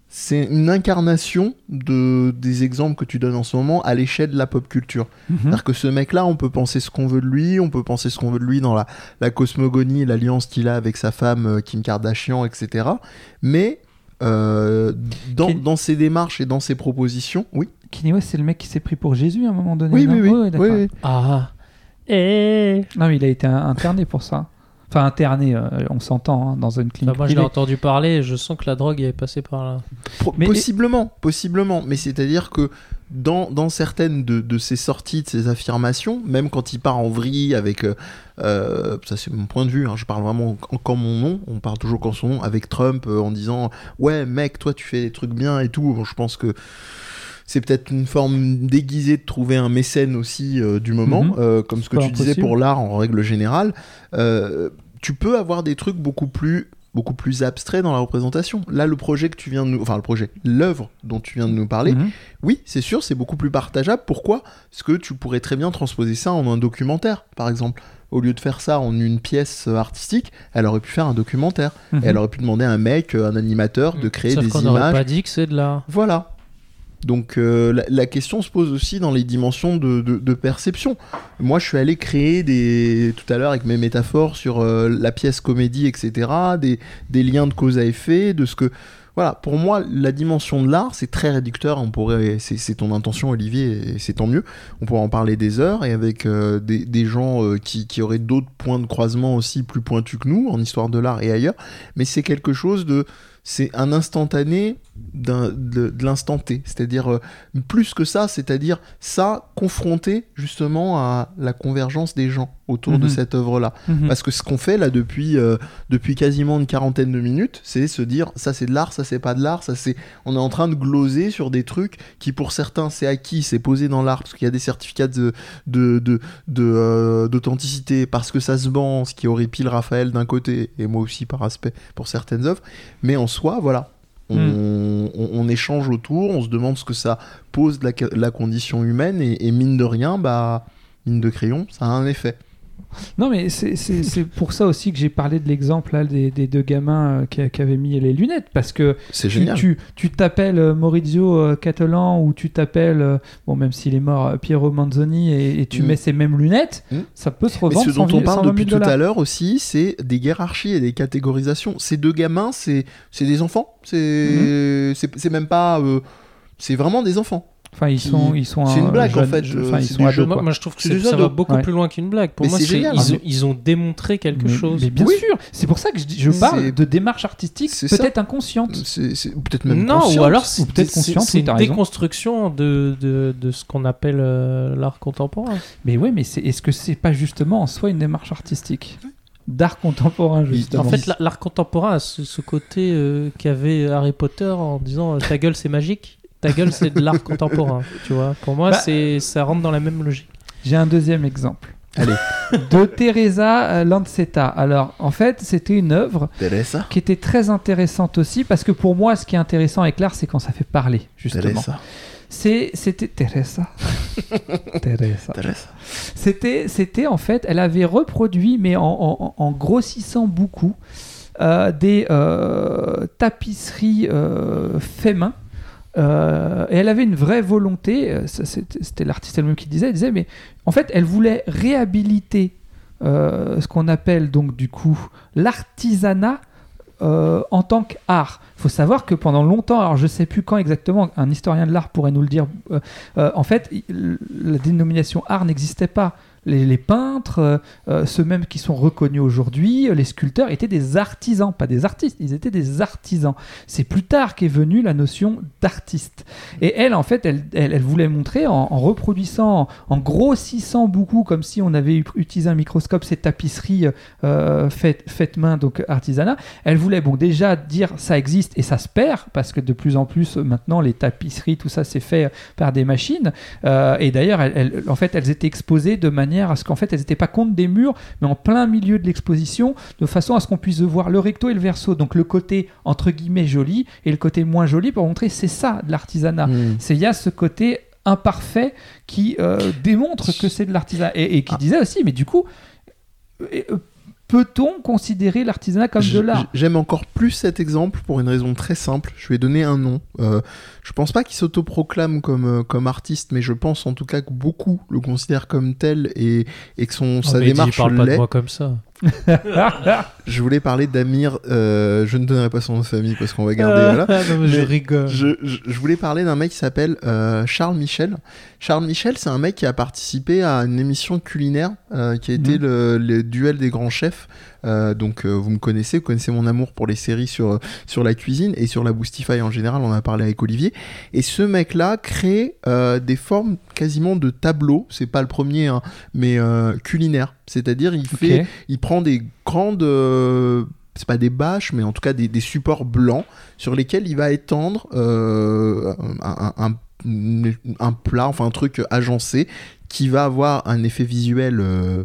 c'est une incarnation de des exemples que tu donnes en ce moment à l'échelle de la pop culture.
Mhm.
C'est-à-dire que ce mec-là, on peut penser ce qu'on veut de lui, on peut penser ce qu'on veut de lui dans la, la cosmogonie, l'alliance qu'il a avec sa femme euh, Kim Kardashian, etc. Mais euh, dans,
Ken-
dans ses démarches et dans ses propositions, oui.
Kanye West, c'est le mec qui s'est pris pour Jésus à un moment donné.
Oui,
non
oui, oui.
Ah. Eh.
Non, mais il a été interné pour ça. Enfin, interné, euh, on s'entend, hein, dans une clinique
Bah, moi, je l'ai entendu parler et je sens que la drogue est passée par là.
Pro-
Mais-
possiblement, possiblement. Mais c'est-à-dire que dans, dans certaines de, de ses sorties, de ses affirmations, même quand il part en vrille avec... euh, euh, ça c'est mon point de vue, hein, je parle vraiment en, qu'en mon nom, on parle toujours qu'en son nom, avec Trump euh, en disant « Ouais mec, toi tu fais des trucs bien et tout ». Bon, je pense que c'est peut-être une forme déguisée de trouver un mécène aussi euh, du moment,
Mhm.
comme ce que tu disais pour l'art en règle générale. Tu peux avoir des trucs beaucoup plus beaucoup plus abstraits dans la représentation. Là, le projet que tu viens de nous... Enfin, le projet, l'œuvre dont tu viens de nous parler,
Mhm.
oui, c'est sûr, c'est beaucoup plus partageable. Pourquoi? Parce que tu pourrais très bien transposer ça en un documentaire, par exemple. Au lieu de faire ça en une pièce euh, artistique, elle aurait pu faire un documentaire.
Mhm.
Et elle aurait pu demander à un mec, euh, un animateur, de créer
Sauf
des
n'aurait
images.
pas dit que c'est de l'art.
Voilà. Donc euh, la, la question se pose aussi dans les dimensions de, de- de perception. Moi, je suis allé créer des tout à l'heure avec mes métaphores sur euh, la pièce comédie, etc. Des, des liens de cause à effet, de ce que voilà. Pour moi, la dimension de l'art, c'est très réducteur. On pourrait, c'est ton intention, Olivier, et c'est tant mieux. On pourrait en parler des heures et avec euh, des, des gens euh, qui, qui auraient d'autres points de croisement aussi plus pointus que nous en histoire de l'art et ailleurs. Mais c'est quelque chose de c'est un instantané de, de l'instant T. C'est-à-dire, euh, plus que ça, c'est-à-dire ça confronté justement à la convergence des gens autour de
Mhm.
cette œuvre-là.
Mhm.
Parce que ce qu'on fait là depuis, euh, depuis quasiment une quarantaine de minutes, c'est se dire ça c'est de l'art, ça c'est pas de l'art, ça c'est. On est en train de gloser sur des trucs qui pour certains c'est acquis, c'est posé dans l'art, parce qu'il y a des certificats de, de, de, de, euh, d'authenticité, parce que ça se vend, ce qui horripile Raphaël d'un côté, et moi aussi par aspect pour certaines œuvres. Mais en soi, voilà. On,
Hmm.
on- on échange autour, on se demande ce que ça pose de la, la condition humaine, et, et mine de rien, bah, mine de crayon, ça a un effet.
Non, mais c'est- pour ça aussi que j'ai parlé de l'exemple des, des deux gamins euh, qui, qui avaient mis les lunettes. Parce que tu, t'appelles euh, Maurizio euh, Catalan ou tu t'appelles, bon, même s'il est mort, Piero Manzoni et, et tu
Mm.
mets ces mêmes lunettes,
Mm.
ça peut se
Mais
revendre
ce dont
100 000
on parle
120 000
depuis tout à l'heure aussi, c'est des hiérarchies et des catégorisations. Ces deux gamins, c'est c'est des enfants. C'est c'est même pas. euh, c'est vraiment des enfants.
Enfin, ils sont, ils sont
c'est une blague, en fait,
je-
euh,
Enfin, ils
c'est
sont
du
ados,
jeu.
Moi, je trouve que ça va beaucoup
Ouais.
plus loin qu'une blague. Pour
Mais
moi,
c'est
ils, ont, ils ont démontré quelque
mais,
chose.
mais bien
Oui.
sûr, c'est pour ça que je, parle de démarche artistique, peut-être inconsciente.
C'est peut-être même
non,
consciente.
ou alors c'est
peut-être consciente,
c'est
oui,
une déconstruction de, de, de ce qu'on appelle euh, l'art contemporain.
Mais ouais, mais est-ce que c'est pas justement en soi une démarche artistique d'art contemporain
Oui,
justement?
En fait, la- l'art contemporain a ce, ce côté euh, qu'avait Harry Potter en disant euh, ta gueule c'est magique, ta gueule c'est de l'art contemporain. Tu vois, pour moi,
Bah,
c'est ça rentre dans la même logique.
J'ai un deuxième exemple.
Allez. <laughs>
de Teresa euh, Lancetta. Alors, en fait, c'était une œuvre
Teresa.
qui était très intéressante aussi, parce que pour moi, ce qui est intéressant avec l'art, c'est quand ça fait parler, justement.
Teresa.
C'est, c'était Teresa. <laughs> Teresa.
Teresa.
C'était, c'était en fait, elle avait reproduit, mais en, en- en grossissant beaucoup, euh, des euh, tapisseries euh, fait main. Euh, et elle avait une vraie volonté, euh, c'était, l'artiste elle-même qui disait, elle disait, mais en fait, elle voulait réhabiliter euh, ce qu'on appelle donc du coup l'artisanat en tant qu'art. Il faut savoir que pendant longtemps, alors je sais plus quand exactement, un historien de l'art pourrait nous le dire, en fait, la dénomination art n'existait pas. Les, peintres, euh, euh, ceux mêmes qui sont reconnus aujourd'hui, euh, les sculpteurs étaient des artisans, pas des artistes, ils étaient des artisans. C'est plus tard qu'est venue la notion d'artiste. Et elle, en fait, elle, elle, voulait montrer en, reproduisant, en grossissant beaucoup, comme si on avait utilisé un microscope, ces tapisseries faites, main, donc artisanat. Elle voulait bon déjà dire ça existe et ça se perd parce que de plus en plus maintenant les tapisseries, tout ça c'est fait par des machines. Et d'ailleurs, en fait, elles étaient exposées de manière à ce qu'en fait elles n'étaient pas contre des murs, mais en plein milieu de l'exposition, de façon à ce qu'on puisse voir le recto et le verso. Donc le côté entre guillemets joli et le côté moins joli pour montrer c'est ça de l'artisanat.
Hmm.
C'est il y a ce côté imparfait qui euh, démontre que c'est de l'artisanat et, et qui
Ah.
disait aussi, mais du coup, euh, euh, peut-on considérer l'artisanat comme de l'art
J'aime encore plus cet exemple pour une raison très simple. Je vais donner un nom. Euh, je pense pas qu'il s'autoproclame comme, euh, comme artiste, mais je pense en tout cas que beaucoup le considèrent comme tel et, et que son,
Oh,
sa
mais
démarche
parle pas de
l'est.
moi comme ça. <laughs>
Je voulais parler d'Amir. euh, je ne donnerai pas son nom de famille parce qu'on va garder. voilà. <laughs>
Non, mais je
Mais
rigole.
Je, voulais parler d'un mec qui s'appelle euh, Charles Michel. Charles Michel, c'est un mec qui a participé à une émission culinaire euh, qui a été
Mhm.
le, le duel des grands chefs. Euh, donc euh, vous me connaissez, vous connaissez mon amour pour les séries sur, sur la cuisine et sur la Boostify en général, on en a parlé avec Olivier. Et ce mec-là crée euh, des formes quasiment de tableaux, c'est pas le premier, hein, mais euh, culinaire. C'est-à-dire il fait il prend des grandes euh, c'est pas des bâches mais en tout cas des, des supports blancs sur lesquels il va étendre euh, un, un- un- un plat enfin un truc agencé qui va avoir un effet visuel euh,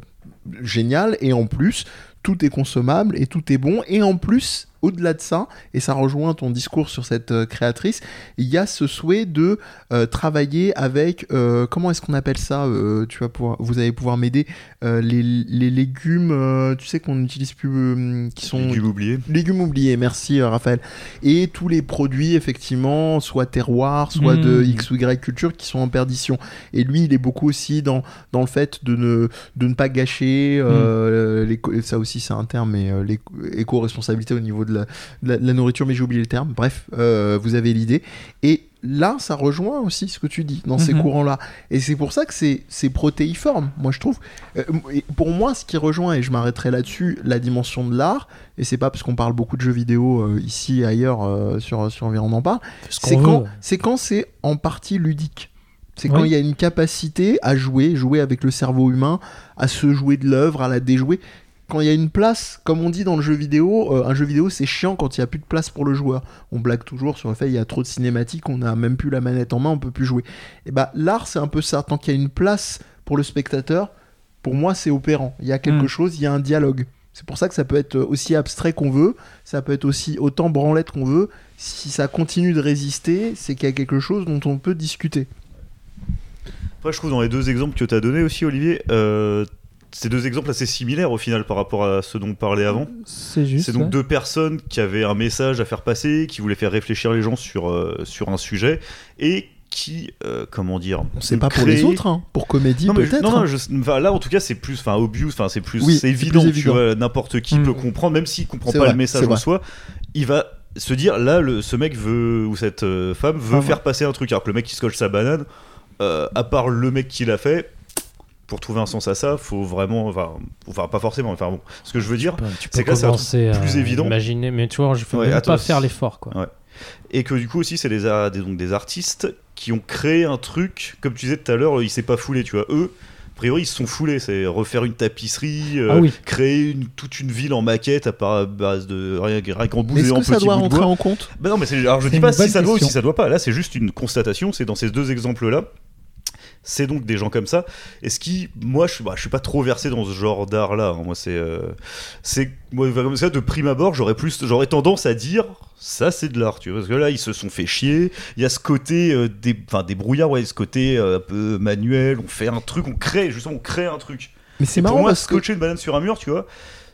génial et en plus tout est consommable et tout est bon et en plus au-delà de ça, et ça rejoint ton discours sur cette euh, créatrice, il y a ce souhait de euh, travailler avec, euh, comment est-ce qu'on appelle ça euh, Tu vas pouvoir, vous allez pouvoir m'aider. euh, les, les légumes, euh, tu sais qu'on n'utilise plus, euh, qui sont
Légumes oubliés.
légumes oubliés. Merci euh, Raphaël. Et tous les produits effectivement, soit terroir, soit de
Mm.
X ou Y culture, qui sont en perdition. Et lui, il est beaucoup aussi dans dans le fait de ne de ne pas gâcher. euh, l'éco- ça aussi, c'est un terme, mais euh, l'éco- éco-responsabilité au niveau de la, de nourriture. Mais j'ai oublié le terme. Bref, euh, vous avez l'idée. Et là, ça rejoint aussi ce que tu dis dans ces
Mhm.
courants-là. Et c'est pour ça que c'est protéiforme. Moi, je trouve. Euh, pour moi, ce qui rejoint, et je m'arrêterai là-dessus, la dimension de l'art, et c'est pas parce qu'on parle beaucoup de jeux vidéo euh, ici et ailleurs euh, sur, sur Environ en parle,
Ce
c'est quand c'est quand c'est en partie ludique. C'est quand il y a une capacité à jouer, jouer avec le cerveau humain, à se jouer de l'œuvre, à la déjouer. Quand il y a une place, comme on dit dans le jeu vidéo, euh, un jeu vidéo c'est chiant quand il n'y a plus de place pour le joueur. On blague toujours sur le fait qu'il y a trop de cinématiques, on n'a même plus la manette en main, on peut plus jouer. Et bah l'art c'est un peu ça. Tant qu'il y a une place pour le spectateur, pour moi c'est opérant. Il y a quelque
Mm.
chose, il y a un dialogue. C'est pour ça que ça peut être aussi abstrait qu'on veut, ça peut être aussi autant branlette qu'on veut. Si ça continue de résister, c'est qu'il y a quelque chose dont on peut discuter.
Après, je trouve dans les deux exemples que tu as donnés aussi, Olivier, euh, c'est deux exemples assez similaires au final par rapport à ce dont on parlait avant.
C'est juste.
C'est donc
ouais.
deux personnes qui avaient un message à faire passer, qui voulaient faire réfléchir les gens sur, euh, sur un sujet et qui, euh, comment dire,
C'est pas pour les autres, hein. pour comédie peut-être.
non, non,
hein.
je- enfin, là en tout cas c'est plus, enfin obvious, enfin c'est plus,
Oui,
c'est
c'est
évident,
plus
tu
évident.
vois, n'importe qui
Mm.
peut comprendre, même s'il comprend pas
vrai,
le message en
vrai.
soi, il va se dire là le, ce mec veut ou cette euh, femme veut
Ah,
faire passer un truc, alors que le mec qui scotche sa banane, euh, à part le mec qui l'a fait. Pour trouver un sens à ça, faut vraiment, enfin, enfin pas forcément, enfin bon, ce que je veux dire,
Tu
c'est
peux
que là, c'est plus évident.
Imaginer, mais tu vois, je peux
Ouais,
même pas faire l'effort, quoi.
et que du coup aussi c'est des, donc, des artistes qui ont créé un truc, comme tu disais tout à l'heure, il s'est pas foulé, tu vois, eux, a priori ils se sont foulés, c'est refaire une tapisserie, euh,
Ah oui.
créer une- toute une ville en maquette à part à base de rien, rien qu'en bout
Mais
et
Est-ce
en
que ça
petit
doit
bout de
rentrer
bois.
en compte?
Bah non mais alors je dis pas si ça doit ou si ça doit pas, là c'est juste une constatation, c'est dans ces deux exemples là. C'est donc des gens comme ça. Et ce qui, moi, je bah, je suis pas trop versé dans ce genre d'art là. Moi, c'est, euh, c'est, moi, comme ça, de prime abord, j'aurais plus, j'aurais tendance à dire, ça, c'est de l'art, tu vois. Parce que là, ils se sont fait chier. Il y a ce côté euh, des, enfin, des brouillards, ouais, ce côté euh, un peu manuel. On fait un truc, on crée, justement, on crée un truc.
Mais c'est
Et pour
marrant
moi,
parce que
scotcher une banane sur un mur, tu vois,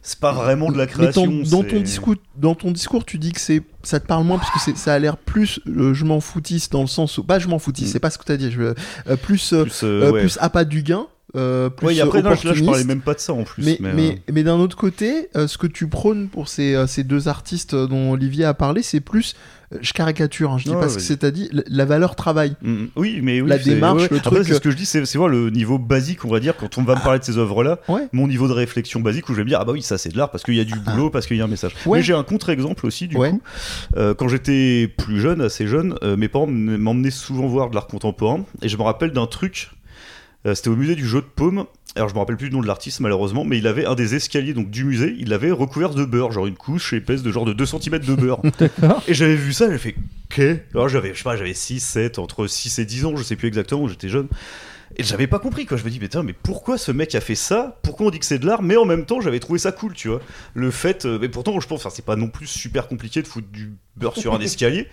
c'est pas vraiment de la
Mais
création.
dans, ton discours, dans ton discours, tu dis que c'est, ça te parle moins parce que ça a l'air plus, euh, je m'en foutisse dans le sens où, pas je m'en foutisse,
Mm.
c'est pas ce que t'as dit, je, euh, plus, euh,
plus, euh, ouais.
plus appât du gain. euh, plus
Ouais, après, non, là, je parlais même pas de ça en plus.
Mais,
mais,
mais,
euh,
mais d'un autre côté, euh, ce que tu prônes pour ces, ces deux artistes dont Olivier a parlé, c'est plus, je caricature, hein, je dis
Ouais,
pas ce que c'est à dit, la- valeur travail.
Mm, Oui, mais oui,
La démarche, le
Après,
truc,
c'est ce que je dis, c'est voir le niveau basique, on va dire, quand on va me parler de ces œuvres-là, mon niveau de réflexion basique où je vais me dire, ah bah oui, ça c'est de l'art parce qu'il y a du boulot, parce qu'il y a un message. Mais j'ai un contre-exemple aussi, du coup. Euh, quand j'étais plus jeune, assez jeune, euh, mes parents m'emmenaient souvent voir de l'art contemporain, et je me rappelle d'un truc, euh, c'était au musée du jeu de paume. Alors je me rappelle plus du nom de l'artiste malheureusement, mais il avait un des escaliers donc du musée, il l'avait recouvert de beurre, genre une couche épaisse de genre de 2 cm de beurre. <laughs> Et j'avais vu ça, j'ai fait qu'est Alors j'avais, je sais pas, j'avais 6, 7, entre 6 et 10 ans, je sais plus exactement, j'étais jeune. Et j'avais pas compris quoi, je me dis, mais, mais pourquoi ce mec a fait ça? Pourquoi on dit que c'est de l'art? Mais en même temps, j'avais trouvé ça cool, tu vois. Le fait, euh, mais pourtant, je pense, enfin, c'est pas non plus super compliqué de foutre du beurre sur un <laughs> escalier.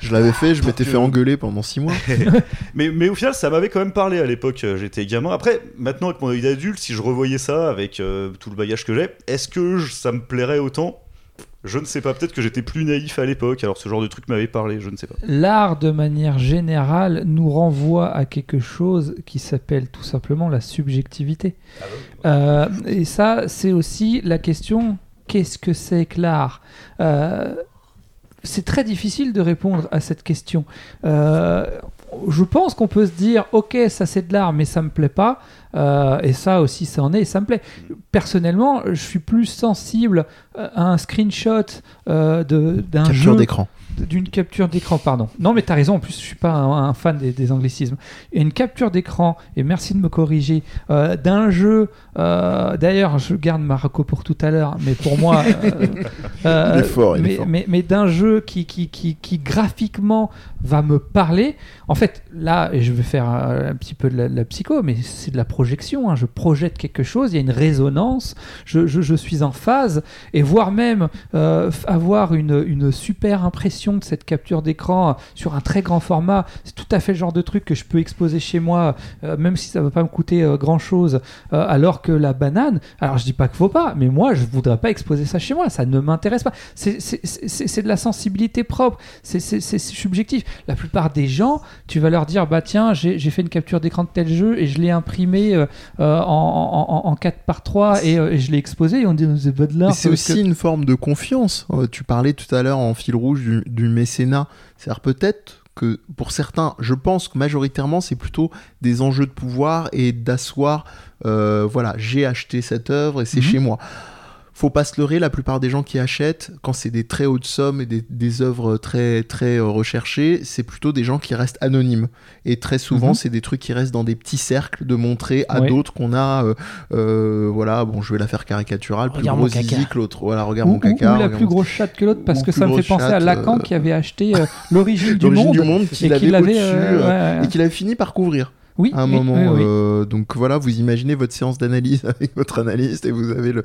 Je l'avais fait, je m'étais
que-
fait engueuler pendant six mois. <laughs>
Mais, mais au final, ça m'avait quand même parlé à l'époque, euh, j'étais gamin. Après, maintenant, avec mon œil d'adulte, si je revoyais ça avec euh, tout le bagage que j'ai, est-ce que je- ça me plairait autant? Je ne sais pas, peut-être que j'étais plus naïf à l'époque, alors ce genre de truc m'avait parlé, je ne sais pas.
L'art, de manière générale, nous renvoie à quelque chose qui s'appelle tout simplement la subjectivité. Euh, et ça, c'est aussi la question qu'est-ce que c'est que l'art? Euh, C'est très difficile de répondre à cette question. Euh, je pense qu'on peut se dire ok, ça c'est de l'art, mais ça me plaît pas. Euh, et ça aussi, ça en est, et ça me plaît. Personnellement, je suis plus sensible euh, à un screenshot euh, de- d'un jeu
Capture d'écran.
d'une capture d'écran, pardon. Non, mais t'as raison, en plus, je suis pas un, un fan des, des anglicismes. Et une capture d'écran, et merci de me corriger, euh, d'un jeu, d'ailleurs, je garde Marco pour tout à l'heure, mais pour moi. <laughs>
Il est fort, il est
mais, mais, mais d'un jeu qui, qui, qui, qui graphiquement va me parler. En fait, là, et je vais faire un, petit peu de la, psycho, mais c'est de la projection. hein. Je projette quelque chose, il y a une résonance, je, suis en phase, et voire même euh, avoir une, super impression de cette capture d'écran sur un très grand format, c'est tout à fait le genre de truc que je peux exposer chez moi, euh, même si ça ne va pas me coûter grand chose, alors que la banane, alors je dis pas qu'il faut pas, mais moi je voudrais pas exposer ça chez moi, ça ne m'intéresse pas. C'est- de la sensibilité propre, c'est subjectif. La plupart des gens, tu vas leur dire, bah tiens, j'ai fait une capture d'écran de tel jeu et je l'ai imprimé euh, euh, en, en, en 4 par 3 et, euh, et je l'ai exposé et on dit, c'est pas de l'art.
Mais c'est
parce que-
aussi une forme de confiance. Tu parlais tout à l'heure en fil rouge du, du mécénat. C'est-à-dire peut-être que pour certains, je pense que majoritairement, c'est plutôt des enjeux de pouvoir et d'asseoir, euh, voilà, j'ai acheté cette œuvre et c'est
Mhm.
chez moi. Faut pas se leurrer, la plupart des gens qui achètent, quand c'est des très hautes sommes et des, des œuvres très, très euh, recherchées, c'est plutôt des gens qui restent anonymes. Et très souvent,
Mhm.
c'est des trucs qui restent dans des petits cercles de montrer à
Ouais.
d'autres qu'on a, euh, euh, voilà, bon, je vais la faire caricaturale, plus
Regarde
gros zizi que l'autre. Voilà, regarde
ou,
mon caca.
ou- ou la plus grosse chatte que l'autre parce que ça me fait penser à Lacan
euh,
qui avait acheté <laughs> l'origine du
du monde
et
qu'il
qu'il
avait
l'avait
au-dessus
ouais, ouais.
et qu'il avait fini par couvrir
oui,
à un
oui,
moment.
oui, oui.
euh, donc voilà, vous imaginez votre séance d'analyse <laughs> avec votre analyste et vous avez le,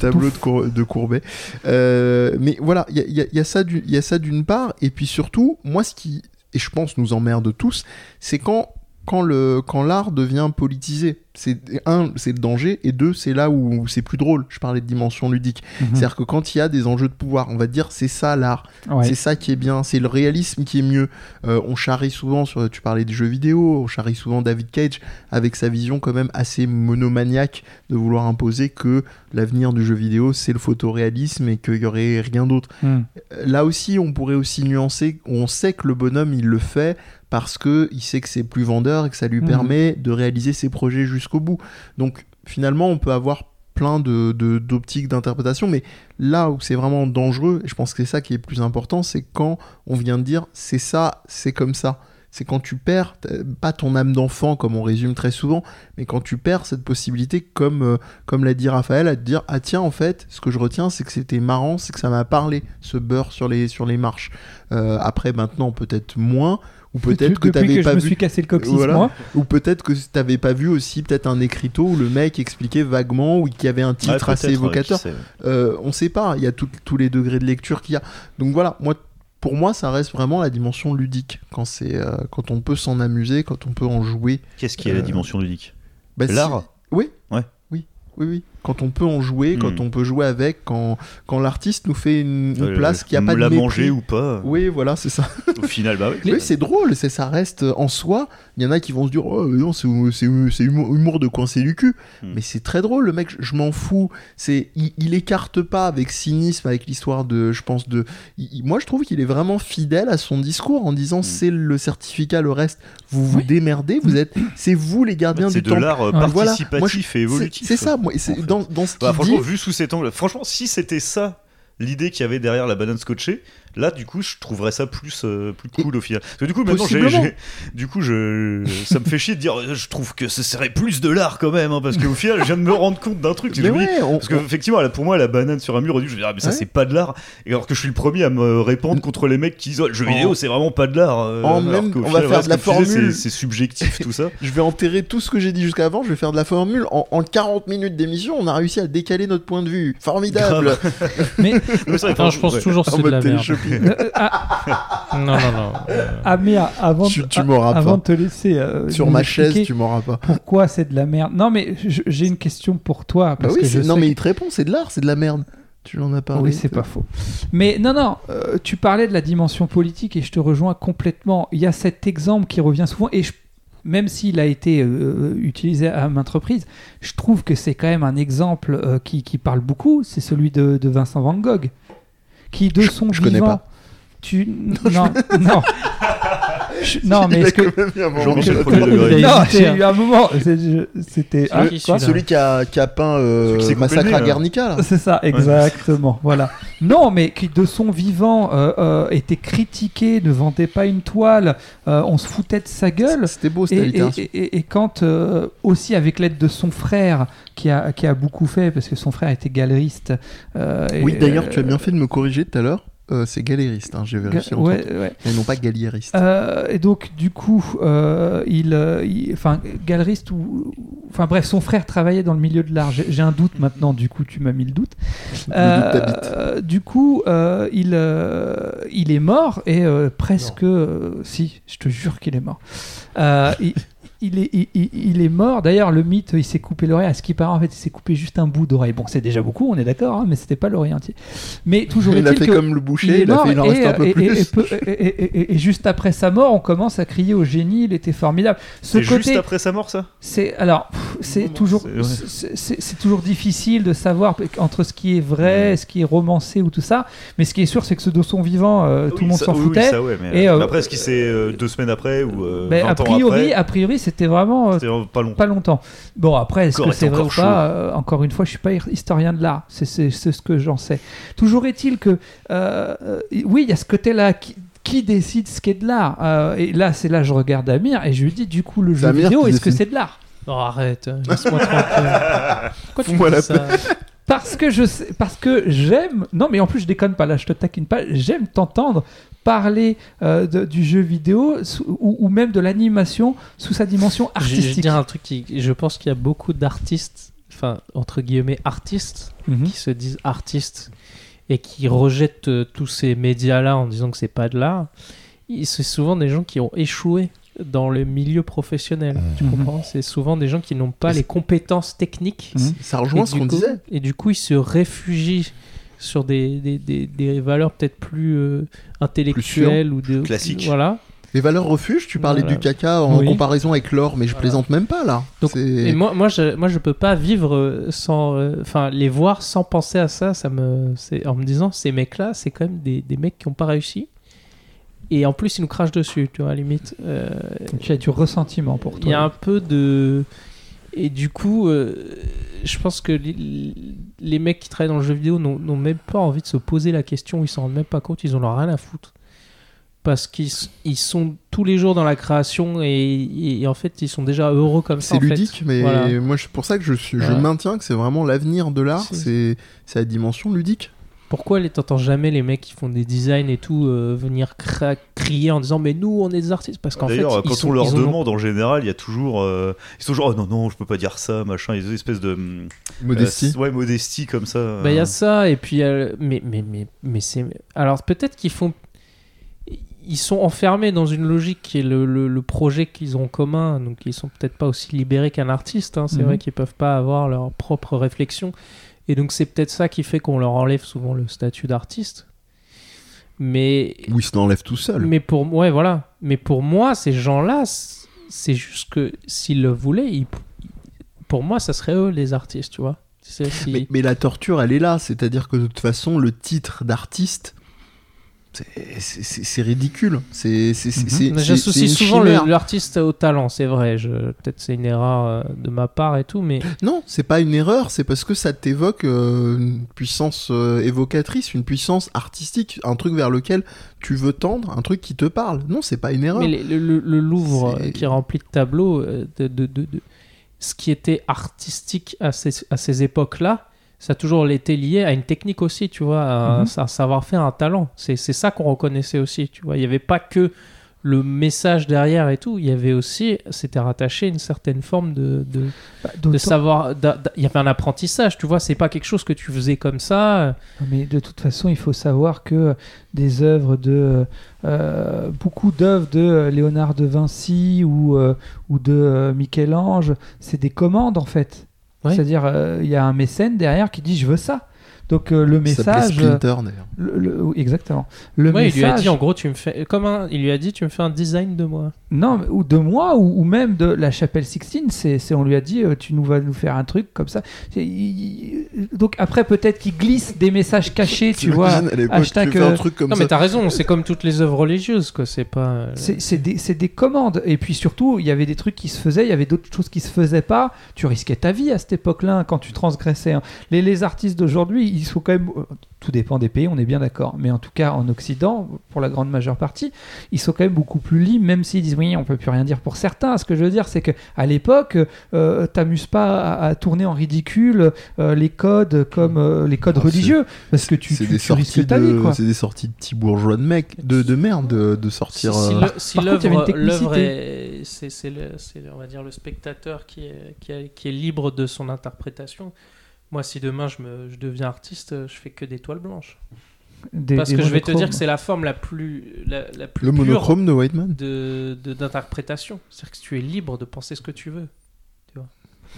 tableau de,
touffe.
Cour- de Courbet. Euh, mais voilà, il y a, il y a- il y a ça du- il y a ça d'une part. Et puis surtout, moi, ce qui, et je pense nous emmerde tous, c'est quand, quand le quand l'art devient politisé. C'est un, c'est le danger, et deux, c'est là où c'est plus drôle. Je parlais de dimension ludique.
Mhm.
C'est-à-dire que quand il y a des enjeux de pouvoir, on va dire c'est ça l'art.
Ouais.
C'est ça qui est bien, c'est le réalisme qui est mieux. Euh, on charrie souvent, sur, tu parlais des jeux vidéo, on charrie souvent David Cage avec sa vision quand même assez monomaniaque de vouloir imposer que l'avenir du jeu vidéo c'est le photoréalisme et qu'il y aurait rien d'autre. Euh, Là aussi, on pourrait aussi nuancer, on sait que le bonhomme il le fait parce que il sait que c'est plus vendeur et que ça lui
Mhm.
permet de réaliser ses projets jusqu'au bout. Donc finalement, on peut avoir plein de d'optiques d'interprétation, mais là où c'est vraiment dangereux, et je pense que c'est ça qui est plus important, c'est quand on vient de dire c'est ça, c'est comme ça. C'est quand tu perds, pas ton âme d'enfant comme on résume très souvent, mais quand tu perds cette possibilité, comme, euh, comme l'a dit Raphaël, à te dire ah tiens en fait, ce que je retiens c'est que c'était marrant, c'est que ça m'a parlé ce beurre sur les, sur les marches. Euh, après maintenant peut-être moins, ou peut-être que t'avais pas
je me
vu
suis cassé le coccyx,
Voilà.
moi.
ou peut-être que t'avais pas vu aussi peut-être un écriteau où le mec expliquait vaguement ou qu'il y avait un titre
Ouais,
assez
ouais,
évocateur.
qui sait.
Euh, on sait pas, il y a tout- tous les degrés de lecture qu'il y a. Donc voilà, moi, pour moi, ça reste vraiment la dimension ludique quand c'est euh, quand on peut s'en amuser, quand on peut en jouer.
Qu'est-ce qui est
Euh,
la dimension ludique?
Bah,
L'art?
Oui.
Ouais.
Oui. Oui, oui. Quand on peut en jouer, quand
Mm.
on peut jouer avec, quand, quand l'artiste nous fait une, une
Euh,
place qui a pas de
la
mépris.
manger ou pas.
Oui, voilà, c'est ça. <laughs>
Au final, bah oui.
Oui, c'est drôle, c'est ça reste en soi. Il y en a qui vont se dire, oh mais non, c'est c'est- c'est humour, humour de coincer du cul.
Hmm.
Mais c'est très drôle, le mec, je, je m'en fous. C'est, il, il écarte pas avec cynisme, avec l'histoire de, je pense de. il- moi, je trouve qu'il est vraiment fidèle à son discours en disant, c'est le certificat, le reste, vous vous
Oui.
démerdez, vous êtes, c'est vous les gardiens
C'est
du
de
temple.
l'art euh,
Ouais.
Voilà.
participatif
Moi, je-
et
C'est
évolutif.
c'est ça, moi, et c'est
en fait.
Dans, dans ce
Bah, franchement, vu sous cet angle, franchement, si c'était ça l'idée qu'il y avait derrière la banane scotchée, là, du coup, je trouverais ça plus, euh, plus cool au final. Parce que du coup, maintenant, du coup, je, ça me fait chier de dire, euh, je trouve que ce serait plus de l'art quand même, hein, parce qu'au final, je viens de me rendre compte d'un truc.
Mais ouais, on-
parce que effectivement, là, pour moi, la banane sur un mur, je me dis, ah, mais ça,
Ouais.
c'est pas de l'art. Et alors que je suis le premier à me répandre contre les mecs qui disent, oh, le jeu vidéo, c'est vraiment pas de l'art. euh,
on va
final,
faire
voilà,
de la formule.
C'est, subjectif, tout ça. <laughs>
Je vais enterrer tout ce que j'ai dit jusqu'à avant, je vais faire de la formule. En, en 40 minutes d'émission, on a réussi à décaler notre point de vue. Formidable.
Mais <laughs>
Mais c'est vrai,
Enfin, je pense
ouais.
toujours c'est de la merde.
Euh, ah,
Non, non, non. euh,
Amir, avant,
Tu- m'auras pas.
de te laisser euh,
Sur ma chaise, tu m'auras pas.
pourquoi c'est de la merde. Non, mais j'ai une question pour toi
Bah
parce
oui,
que je
c'est- non
sais
mais il te répond, c'est de l'art, c'est de la merde. Tu en as parlé.
Oui, c'est pas faux. Mais non, non, euh, tu parlais de la dimension politique et je te rejoins complètement. Il y a cet exemple qui revient souvent et je- même s'il a été euh, utilisé à maintes reprises, je trouve que c'est quand même un exemple euh, qui, qui parle beaucoup. C'est celui de, de Vincent Van Gogh, qui de
Je-
son <laughs>
je connais
vivant.
pas.
Tu non non non <laughs> mais est-ce que non j'ai
hein.
eu un moment c'était
C'est
ah,
celui-là
Celui qui a, qui a peint euh, Massacre à. Guernica, là.
C'est ça, exactement. voilà. Non, mais qui de son vivant euh, euh, était critiqué, ne vendait pas une toile, euh, on se foutait de sa gueule.
C'était beau
Et,
cette
et-
allitération.
et- et- et quand euh, aussi avec l'aide de son frère qui a, qui a beaucoup fait parce que son frère était galeriste. euh,
Oui, d'ailleurs, tu as bien
euh,
fait de me corriger tout à l'heure? Euh, c'est galériste, hein, j'ai
ga-
vérifié. en
ouais, ouais.
Et non pas galliériste.
Euh, et donc, du coup, euh, il, il- enfin, galeriste ou, enfin bref, son frère travaillait dans le milieu de l'art. J'ai un doute maintenant. Du coup, tu m'as mis le doute.
Le
Euh,
doute t'habite.
euh, du coup, euh, il, euh, il est mort et euh, presque, euh, si, je te jure qu'il est mort. Euh, il, <laughs> il est, il, il- il est mort. D'ailleurs, le mythe, il s'est coupé l'oreille. À ce qui paraît, en fait, il s'est coupé juste un bout d'oreille. Bon, c'est déjà beaucoup, on est d'accord, hein, mais c'était pas l'oreille entier. Mais toujours
Il a fait
que
comme le
il
boucher, il, a
mort
fait il en
et,
reste un peu
et-
plus.
et- et peu- et- et- et- et juste après sa mort, on commence à crier au génie. Il était formidable. Ce
C'est juste après sa mort, ça?
C'est alors, c'est toujours,
c'est- ouais.
c'est- c'est c'est toujours difficile de savoir entre ce qui est vrai, ce qui est romancé ou tout ça. Mais ce qui est sûr, c'est que ce de son vivant, euh, tout le monde s'en
oui, oui,
foutait.
ça, ouais, mais,
Et,
euh, après, est-ce qu'il s'est euh, deux semaines après ou euh,
Mais
20
a
ans
priori, a priori, c'était vraiment euh,
pas longtemps.
pas longtemps. Bon, après, est-ce que c'est
est
vrai ou
encore chaud.
pas euh, Encore une fois, je suis pas hi- historien de l'art. C'est- C'est c'est ce que j'en sais. Toujours est-il que, euh, oui, il y a ce côté-là qui, qui décide ce qu'est de l'art. Euh, et là, c'est là, je regarde Amir et je lui dis, du coup, le jeu
Amir
vidéo, est-ce que c'est de l'art?
Oh, arrête, laisse-moi tranquille. <laughs> Pourquoi tu
Fous-moi
dis
la
ça?
Parce que je sais, parce que j'aime. Non, mais en plus, je déconne pas. Là, je te taquine pas. J'aime t'entendre parler euh, de- du jeu vidéo sous- ou, ou même de l'animation sous sa dimension
Je je
artistique.
dire un truc qui. Je pense qu'il y a beaucoup d'artistes, enfin, entre guillemets, artistes,
Mhm.
qui se disent artistes et qui rejettent euh, tous ces médias-là en disant que c'est pas de l'art. C'est souvent des gens qui ont échoué dans le milieu professionnel. Tu
Mhm.
comprends? C'est souvent des gens qui n'ont pas les compétences techniques.
Mhm.
Ça rejoint ce qu'on disait.
Et du coup, ils se réfugient sur des, des, des, des valeurs peut-être plus euh, intellectuelles ou de
Classiques.
Voilà.
Les valeurs refuges, tu parlais
Voilà.
du caca en
Oui.
comparaison avec l'or, mais je
Voilà.
plaisante même pas là.
Donc, Et moi, moi, je, moi, je peux pas vivre euh, sans, euh, enfin, les voir sans penser à ça. Ça me, en me disant, ces mecs-là, c'est quand même des, des mecs qui ont pas réussi. Et en plus, ils nous crachent dessus, tu vois, à la limite. Euh,
Tu as du ressentiment pour
Il
toi.
y a un peu de. Et du coup, euh, je pense que les, les mecs qui travaillent dans le jeu vidéo n'ont n'ont même pas envie de se poser la question, ils s'en rendent même pas compte, ils en ont rien à foutre. Parce qu'ils ils sont tous les jours dans la création et, et en fait, ils sont déjà heureux comme ça.
C'est
fait.
ludique, mais
Voilà.
moi c'est pour ça que je, je
Voilà.
maintiens que c'est vraiment l'avenir de l'art,
C'est-
c'est c'est la dimension ludique.
Pourquoi les t'entends jamais les mecs qui font des designs et tout euh, venir cra- crier en disant mais nous on est des artistes? Parce qu'en fait ils
quand
sont-
on leur
ils en ont-
demande, en général, il y a toujours. euh, ils sont toujours, oh non, non, je peux pas dire ça, machin. Ils ont des espèces de. hum,
Modestie.
euh, ouais, modestie comme ça.
Bah, il y
euh.
a ça, et puis. euh, mais mais, mais, mais c'est. Alors, peut-être qu'ils font. ils sont enfermés dans une logique qui est le, le- le projet qu'ils ont en commun, donc ils sont peut-être pas aussi libérés qu'un artiste. hein. C'est
Mhm.
vrai qu'ils peuvent pas avoir leur propre réflexion, et donc c'est peut-être ça qui fait qu'on leur enlève souvent le statut d'artiste. Mais
Ou il se l'enlève tout seul.
mais pour ouais voilà. Mais pour moi, ces gens-là, c'est juste que s'ils le voulaient, ils- pour moi, ça serait eux les artistes, tu vois. C'est si-
Mais, mais la torture, elle est là. C'est-à-dire que de toute façon, le titre d'artiste, c'est- ridicule. C'est c'est- c'est-
Mhm.
J'associe souvent l'artiste au talent, c'est vrai. Je... Peut-être c'est une erreur euh, de ma part et tout, mais
Non, c'est pas une erreur, c'est parce que ça t'évoque euh, une puissance euh, évocatrice, une puissance artistique, un truc vers lequel tu veux tendre, un truc qui te parle. Non, c'est pas une erreur.
Mais le, le- le Louvre qui est rempli de tableaux, de, de- de- de- ce qui était artistique à ces, à ces époques-là, ça a toujours été lié à une technique aussi, tu vois, à un,
Mhm.
un savoir-faire, un talent. C'est ça qu'on reconnaissait aussi, tu vois. Il n'y avait pas que le message derrière et tout, il y avait aussi, c'était rattaché une certaine forme de, de,
Bah,
de savoir. Il y avait un apprentissage, tu vois, c'est pas quelque chose que tu faisais comme ça.
Mais de toute façon, il faut savoir que des œuvres de euh, beaucoup d'œuvres de Léonard de Vinci ou euh, ou de euh, Michel-Ange, c'est des commandes en fait. C'est-à-dire, euh, il y a un mécène derrière qui dit je veux ça. Donc euh, le message,
Splinter
le- le- oui, exactement. Le
Ouais, il lui a
message,
dit en gros, tu me fais. Comme un- il lui a dit, tu me fais un design de moi.
non, mais- ou de moi ou, ou même de la chapelle Sixtine, c'est, c'est- on lui a dit euh, tu nous vas nous faire un truc comme ça. C'est- il- il- donc après peut-être qu'il glisse des messages cachés, tu vois. Hashtag,
tu fais un
euh,
truc comme
Non,
ça.
mais t'as raison, c'est comme toutes les œuvres religieuses, quoi. C'est pas.
C'est c'est des, c'est des commandes. Et puis surtout, il y avait des trucs qui se faisaient, il y avait d'autres choses qui se faisaient pas. Tu risquais ta vie à cette époque-là hein, quand tu transgressais. hein. Les, les artistes d'aujourd'hui, ils sont quand même. euh, Tout dépend des pays, on est bien d'accord. Mais en tout cas, en Occident, pour la grande majeure partie, ils sont quand même beaucoup plus libres, même s'ils disent oui, on peut plus rien dire pour certains. Ce que je veux dire, c'est que à l'époque, euh, t'amuses pas à, à tourner en ridicule euh, les codes comme euh, les codes
Ah,
religieux, parce que tu,
c'est
tu,
des
tu
sorties
risques ta vie,
c'est des sorties de petits bourgeois de mecs, de, de merde, de, de
Si,
sortir.
si
euh,
si
par contre, il y avait une
l'œuvre est, c'est, on va dire le spectateur qui est, qui, est, qui est libre de son interprétation. Moi, si demain je, me, je deviens artiste, je fais que des toiles blanches.
Des-
Parce
des
que je vais te dire que c'est la forme la plus, la, la plus
Le
pure
monochrome de Whiteman.
de, de- d'interprétation. C'est-à-dire que tu es libre de penser ce que tu veux.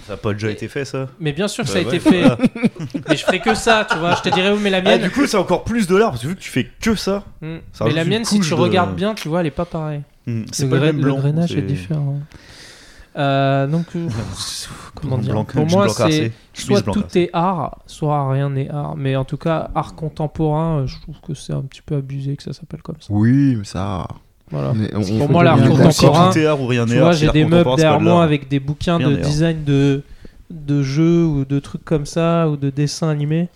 Ça n'a pas déjà été fait, ça?
Mais bien sûr,
Bah
ça a
ouais,
été fait.
voilà. <laughs>
Mais je ferai que ça, tu vois. Je te dirais, oui, mais la
Ah,
mienne.
du coup, c'est encore plus de l'art, parce que vu que tu fais que ça,
Hmm.
Ça
Mais la mienne, si tu
de-
regardes bien, tu vois, elle est pas pareille.
hmm, c'est
le,
pas le même blanc.
le grainage est différent. Euh, donc, euh, <laughs> comment dire
blanc-
Pour moi, c'est soit tout est art, soit rien n'est art. Mais en tout cas, art contemporain, je trouve que c'est un petit peu abusé que ça s'appelle comme ça.
Oui, mais ça.
Voilà.
on
Pour
on
moi, l'art contemporain.
Si tout est art ou rien
Tu vois,
art,
j'ai des meubles derrière
de
moi avec des bouquins
Rien
de design de, de jeux ou de trucs comme ça, ou de dessins animés.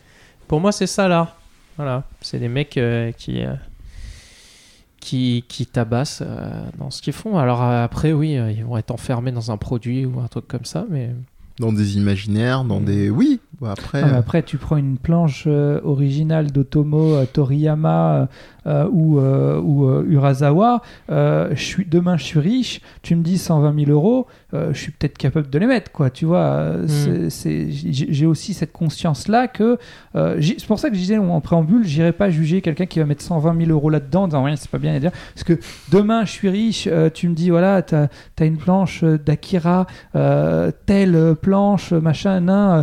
Pour moi, c'est ça l'art. Voilà. C'est des mecs euh, qui, euh, qui, qui tabassent euh, dans ce qu'ils font. Alors euh, après, oui, euh, ils vont être enfermés dans un produit ou un truc comme ça, mais.
Dans des imaginaires, dans des. Oui, après.
Ah, après, tu prends une planche euh, originale d'Otomo euh, Toriyama euh, ou, euh, ou euh, Urasawa. euh, je suis, demain, je suis riche. Tu me dis 120 000 euros. euh, je suis peut-être capable de les mettre, quoi. Tu vois, c'est- c'est- j'ai aussi cette conscience-là que. euh, c'est pour ça que je disais en préambule, j'irai pas juger quelqu'un qui va mettre 120 000 euros là-dedans en disant rien, c'est pas bien à dire. Parce que demain, je suis riche. euh, tu me dis, voilà, t'as as une planche d'Akira, euh, telle planche, machin, nain. euh,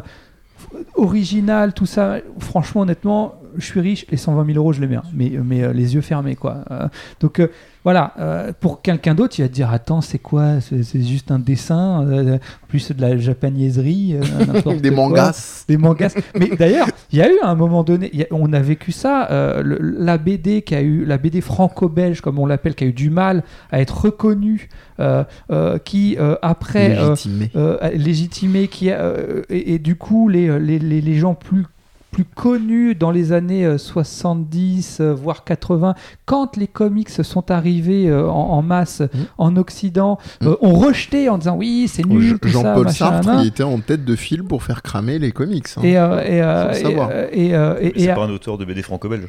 original, tout ça. Franchement, honnêtement, je suis riche, les 120 000 euros, je les mets, hein. mais, mais euh, les yeux fermés, quoi. Euh, donc euh, voilà, euh, pour quelqu'un d'autre, il va te dire Attends, c'est quoi? C'est juste un dessin, euh, en plus de la euh, n'importe <laughs>
des mangas.
Des mangas. Mais d'ailleurs, il y a eu à un moment donné, a- on a vécu ça, euh, le- la BD qui a eu, la BD franco-belge, comme on l'appelle, qui a eu du mal à être reconnue, euh, euh, qui euh, après. euh,
Légitimé.
euh, légitimé qui euh, et, et du coup les, les, les, les gens plus plus connus dans les années euh, 70 euh, voire 80 quand les comics sont arrivés euh, en, en masse
Mhm.
en Occident euh, ont rejeté en disant oui c'est nul
Jean-Paul Sartre, il était en tête de file pour faire cramer les comics. hein.
et, euh, euh, euh, euh, et-
C'est pas un auteur de BD franco-belge.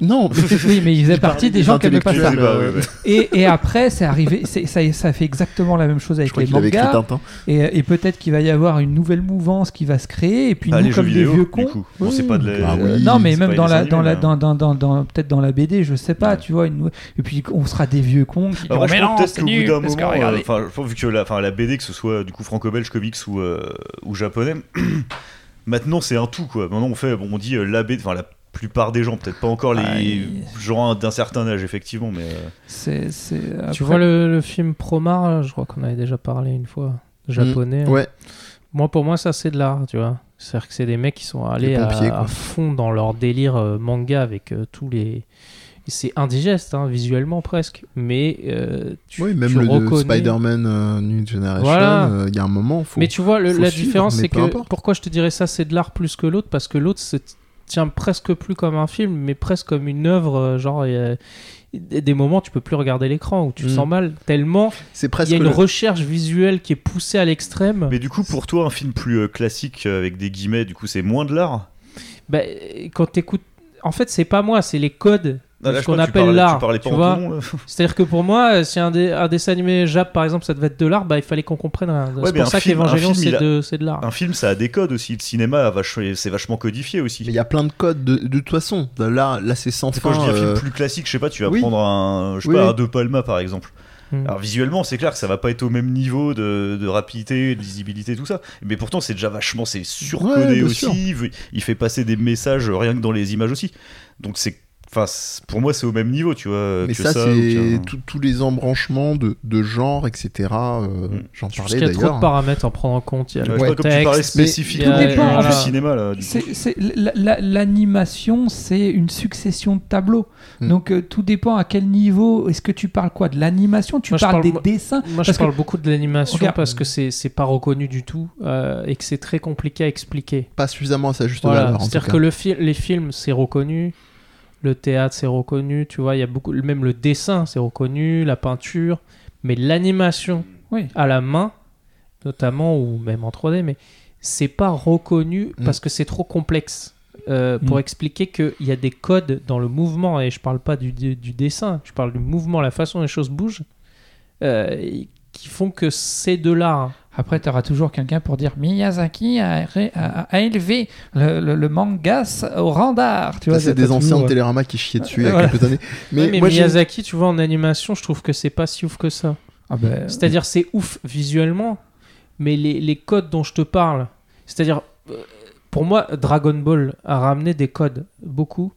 Non, mais <laughs>
Oui, mais il faisait partie des gens qui n'aimaient pas ça.
Bah, ouais, ouais.
Et, et après, c'est arrivé, c'est- ça, ça fait exactement la même chose
Je
avec
crois
les mangas. Et, et peut-être qu'il va y avoir une nouvelle mouvance qui va se créer. Et puis
Ah,
nous, comme des vieux cons.
coup. Bon, c'est pas de la-
Ah oui,
Euh, non, mais même dans la,
animés,
dans la,
mais-
dans, dans, dans, dans- peut-être dans la BD, je sais pas, tu vois. Une... Et puis on sera des vieux cons qui
Bah,
diront,
moi, je
mais non,
peut-être
c'est
qu'au bout
nul,
d'un
parce que
euh, enfin, vu que la, enfin, la BD, que ce soit du coup franco-belge, comics ou, ou japonais, <clears throat> maintenant c'est un tout quoi. Maintenant on fait, bon, on dit euh, la BD, enfin la plupart des gens, peut-être pas encore les
Ah, il-
gens d'un certain âge effectivement, mais euh,
C'est, c'est, après-
Tu vois le, le film Promar, je crois qu'on avait déjà parlé une fois, japonais.
Mm. Ouais,
Moi, pour moi, ça, c'est de l'art, tu vois. C'est-à-dire que c'est des mecs qui sont allés à,
pompiers, quoi.
à fond dans leur délire euh, manga avec euh, tous les. C'est indigeste, hein, visuellement presque, mais euh, tu,
oui, même
tu
le
reconnais.
Spider-Man euh, New Generation,
Voilà.
euh, il y a un moment, faut...
Mais tu vois, le-
faut
la
suivre,
différence, c'est que
importe.
pourquoi je te dirais ça, c'est de l'art plus que l'autre, parce que l'autre se t- tient presque plus comme un film, mais presque comme une œuvre. euh, Genre, il y a des moments, tu peux plus regarder l'écran où tu te
Mm.
sens mal, tellement
c'est
il
presque
y a une
le-
recherche visuelle qui est poussée à l'extrême.
mais du coup pour toi un film plus euh, classique euh, avec des guillemets, du coup c'est moins de l'art?
Bah, quand t'écoutes. En fait, c'est pas moi, c'est les codes
Là,
ce qu'on appelle l'art.
Tu
Tu vois
là. <laughs>
C'est-à-dire que pour moi, euh, si un, dé- un dessin animé Jap, par exemple, ça devait être de l'art, bah, il fallait qu'on comprenne.
Ouais,
c'est pour ça qu'Evangelion, c'est
a-
de, l'art.
Un film ça a des codes aussi, le cinéma c'est vachement codifié aussi.
Mais il y a plein de codes de, de toute façon. Là, là c'est sans fin.
quand je dis un
euh,
film plus classique, je sais pas, tu vas
oui.
prendre un, je sais
Oui,
pas, un De Palma par exemple.
Mm.
Alors visuellement, c'est clair que ça va pas être au même niveau de, de rapidité, de lisibilité, tout ça. Mais pourtant, c'est déjà vachement, c'est surcodé aussi.
sûr.
Il fait passer des messages rien que dans les images aussi. Donc c'est, enfin, pour moi, c'est au même niveau, tu vois.
Mais
que
ça, c'est tous les embranchements de, de genre, etc. euh,
Mm.
J'en
Parce
parlais
qu'il y a trop de
d'ailleurs.
paramètres à prendre en compte. Il y a
Ouais,
le
pas, comme tu parlais
contexte.
spécifiquement
il
du,
fait.
cinéma
l'animation, c'est une succession de tableaux.
Mm.
Donc euh, tout dépend à quel niveau. Est-ce que tu parles quoi De l'animation? Tu
Moi,
parles
parle-
des
moi-
dessins?
Moi, je
que-
parle beaucoup de l'animation parce que c'est pas reconnu du tout euh, et que c'est très compliqué à expliquer.
Pas suffisamment à sa juste
Voilà, c'est-à-dire que le fi- les films, c'est reconnu. Le théâtre, c'est reconnu. Tu vois, il y a beaucoup. Même le dessin, c'est reconnu. La peinture. Mais l'animation
Oui.
à la main, notamment, ou même en 3D, mais c'est pas reconnu
Mm.
parce que c'est trop complexe. euh, pour
Mm.
expliquer qu'il y a des codes dans le mouvement, et je parle pas du, du- du dessin, je parle du mouvement, la façon dont les choses bougent, euh, qui font que c'est de l'art.
Après, tu auras toujours quelqu'un pour dire Miyazaki a, ré- a- a élevé le, le- le mangas au rang d'art. Tu vois,
Ça, c'est des anciens de Télérama qui chiaient dessus il y a
Voilà.
quelques années. Mais, moi,
Miyazaki, tu vois, en animation, je trouve que c'est pas si ouf que ça.
ah ben,
C'est-à-dire, c'est ouf visuellement, mais les, les codes dont je te parle, c'est-à-dire, euh, pour moi, Dragon Ball a ramené des codes, beaucoup.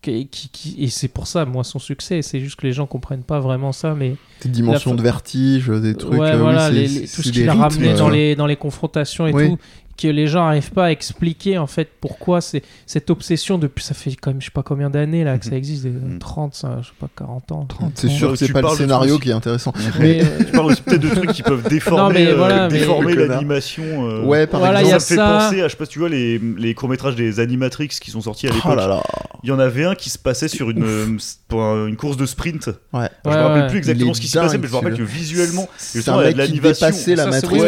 Qui- qui- qui- et c'est pour ça, moi, son succès, c'est juste que les gens comprennent pas vraiment ça, mais
des dimensions
la-
de vertige, des trucs.
ouais,
euh, oui,
voilà,
c'est-
les- tout ce qu'il a ramené
euh,
dans, les, dans les confrontations et
Oui.
tout, que les gens n'arrivent pas à expliquer en fait pourquoi c'est cette obsession depuis ça fait quand même je sais pas combien d'années là que ça existe, des-
Mhm.
30, ça, je sais pas 40 ans.
30
C'est sûr que c'est pas le scénario qui est intéressant.
Mais, <laughs> euh,
Tu parles aussi peut-être de trucs qui peuvent déformer, euh,
voilà,
déformer l'animation. euh,
Ouais, par
Voilà,
ça me fait
ça.
penser à, je sais pas si tu vois, les, les courts-métrages des Animatrix qui sont sortis à l'époque.
Oh là.
Il y en avait un qui se passait sur une, euh, une course de sprint.
Ouais.
Alors, je me rappelle
ouais.
plus exactement ce qui s'est passé,
dingue,
mais je me rappelle que visuellement,
C'est un
il y a
mec
de
qui
l'animation.
dépassait la matrice,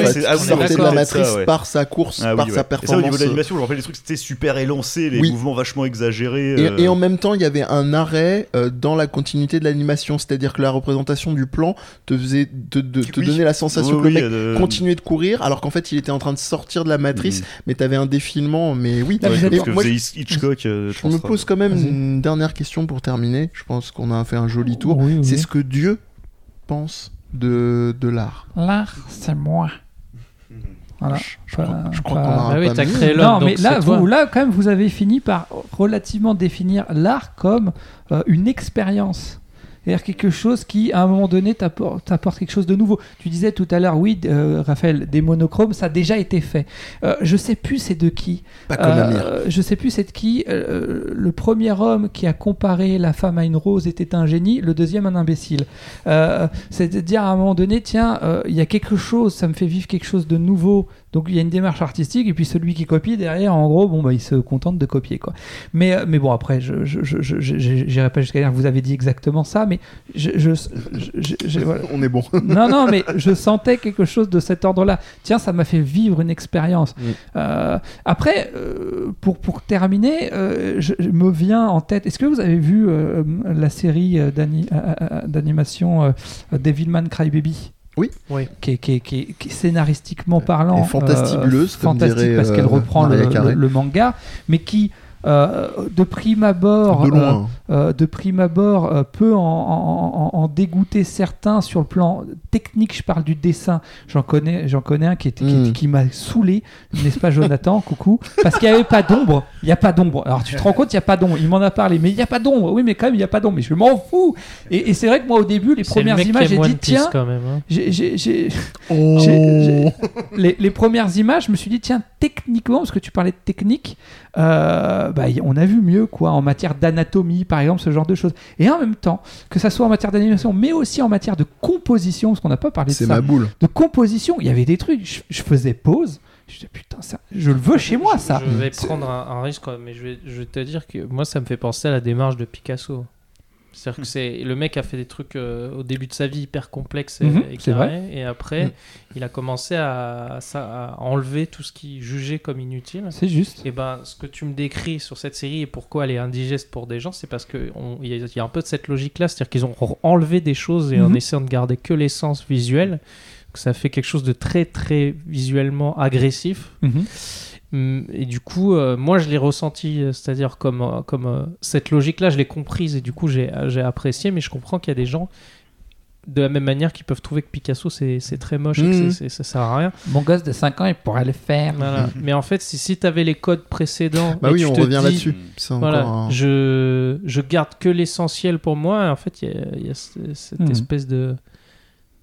sortait de la matrice par sa course,
Ah
par
oui,
sa
ouais. Et ça, au
performance.
niveau de l'animation, je me rappelle les trucs, c'était super élancé, les
Oui.
mouvements vachement exagérés.
Et,
euh,
et en même temps, il y avait un arrêt euh, dans la continuité de l'animation, c'est-à-dire que la représentation du plan te faisait te, te- te
Oui.
donnait la sensation
Oui,
que le mec
euh,
continuait de courir, alors qu'en fait, il était en train de sortir de la matrice,
Mhm.
mais t'avais un défilement. Mais oui.
Là,
ouais, ce que
moi,
faisait Hitchcock. euh,
Je me pose quand même une dernière question pour terminer. Je pense qu'on a fait un joli tour.
Oui, oui.
C'est ce que Dieu pense de, de l'art.
L'art, c'est moi. Voilà.
Je
Pas-
crois, je crois
pas-
qu'on aura
Ah oui,
pas
t'as
mieux.
créé l'homme.
Non, mais
donc
là, vous, là, quand même, vous avez fini par relativement définir l'art comme euh, une expérience. C'est-à-dire quelque chose qui, à un moment donné, t'apporte t'apporte quelque chose de nouveau. Tu disais tout à l'heure, oui, euh, Raphaël, des monochromes, ça a déjà été fait. Euh, je sais plus c'est de qui.
Pas.
Euh, je sais plus c'est de qui. Euh, le premier homme qui a comparé la femme à une rose était un génie, le deuxième un imbécile. C'est de dire à un moment donné, tiens, il y a quelque chose, ça me fait vivre quelque chose de nouveau Donc il y a une démarche artistique et puis celui qui copie derrière, en gros, bon bah il se contente de copier quoi. Mais euh, mais bon après, je j'irai pas jusqu'à dire que vous avez dit exactement ça, mais je je, je- je- je- voilà.
On est bon. <laughs>
non non mais je sentais quelque chose de cet ordre-là. Tiens, ça m'a fait vivre une expérience.
Mm.
Euh, après, euh, pour pour terminer, euh, je, je me vient en tête. Est-ce que vous avez vu euh, la série euh, d'ani- d'animation Devilman Crybaby?
Oui.
qui est, qui est- qui est- qui est scénaristiquement parlant
Et fantastibuleuse,
euh,
comme
fantastique
dirait,
parce qu'elle
euh,
reprend le manga, mais qui euh, de prime abord,
De loin.
euh, euh, de prime abord, euh, peut en, en- dégoûter certains sur le plan technique. Je parle du dessin. J'en connais, j'en connais un qui était, qui,
Mm.
qui m'a saoulé, n'est-ce pas, Jonathan <laughs> Coucou, parce qu'il n'y avait pas d'ombre. Il n'y a pas d'ombre. Alors tu te rends compte, il n'y a pas d'ombre. Il m'en a parlé, mais il n'y a pas d'ombre. Oui, mais quand même, il n'y a pas d'ombre. Mais je m'en fous. Et, et c'est vrai que moi, au début, les
le
premières images, j'ai dit tiens.
quand même. hein.
j'ai- j'ai- <laughs> j'ai-
Oh.
j'ai- les, les premières images, je me suis dit, tiens, techniquement, parce que tu parlais de technique, euh, bah, on a vu mieux, quoi, en matière d'anatomie, par exemple, ce genre de choses. Et en même temps, que ça soit en matière d'animation, mais aussi en matière de composition, parce qu'on n'a pas parlé de
C'est
ça,
ma boule.
de composition, il y avait des trucs, je, je faisais pause, je disais, putain, ça, je le veux chez moi, ça.
Je vais
C'est-
prendre un, un risque, quoi, mais je vais, je vais te dire que moi, ça me fait penser à la démarche de Picasso. C'est-à-dire que c'est le mec a fait des trucs euh, au début de sa vie hyper complexes et,
Mhm,
et carrés, et après
Mhm.
il a commencé à, à enlever tout ce qu'il jugeait comme inutile.
C'est juste.
Et ben, ce que tu me décris sur cette série et pourquoi elle est indigeste pour des gens, c'est parce qu'il y, a- il y a un peu de cette logique-là, c'est-à-dire qu'ils ont enlevé des choses et en essayant de garder que l'essence visuelle, que ça fait quelque chose de très très visuellement agressif. Hum, Et du coup, euh, moi, je l'ai ressenti, euh, c'est-à-dire comme, euh, comme euh, cette logique-là, je l'ai comprise et du coup, j'ai j'ai apprécié, mais je comprends qu'il y a des gens, de la même manière, qui peuvent trouver que Picasso, c'est c'est très moche et que
Mhm.
c'est- ça sert à rien.
Mon gosse de 5 ans, il pourrait le faire.
Voilà. mais en fait, si, si tu avais les codes précédents,
Bah
et
oui,
tu
on
te
revient là-dessus.
Voilà,
un-
je, je garde que l'essentiel pour moi. En fait, il y a, y cette
Mhm.
espèce de.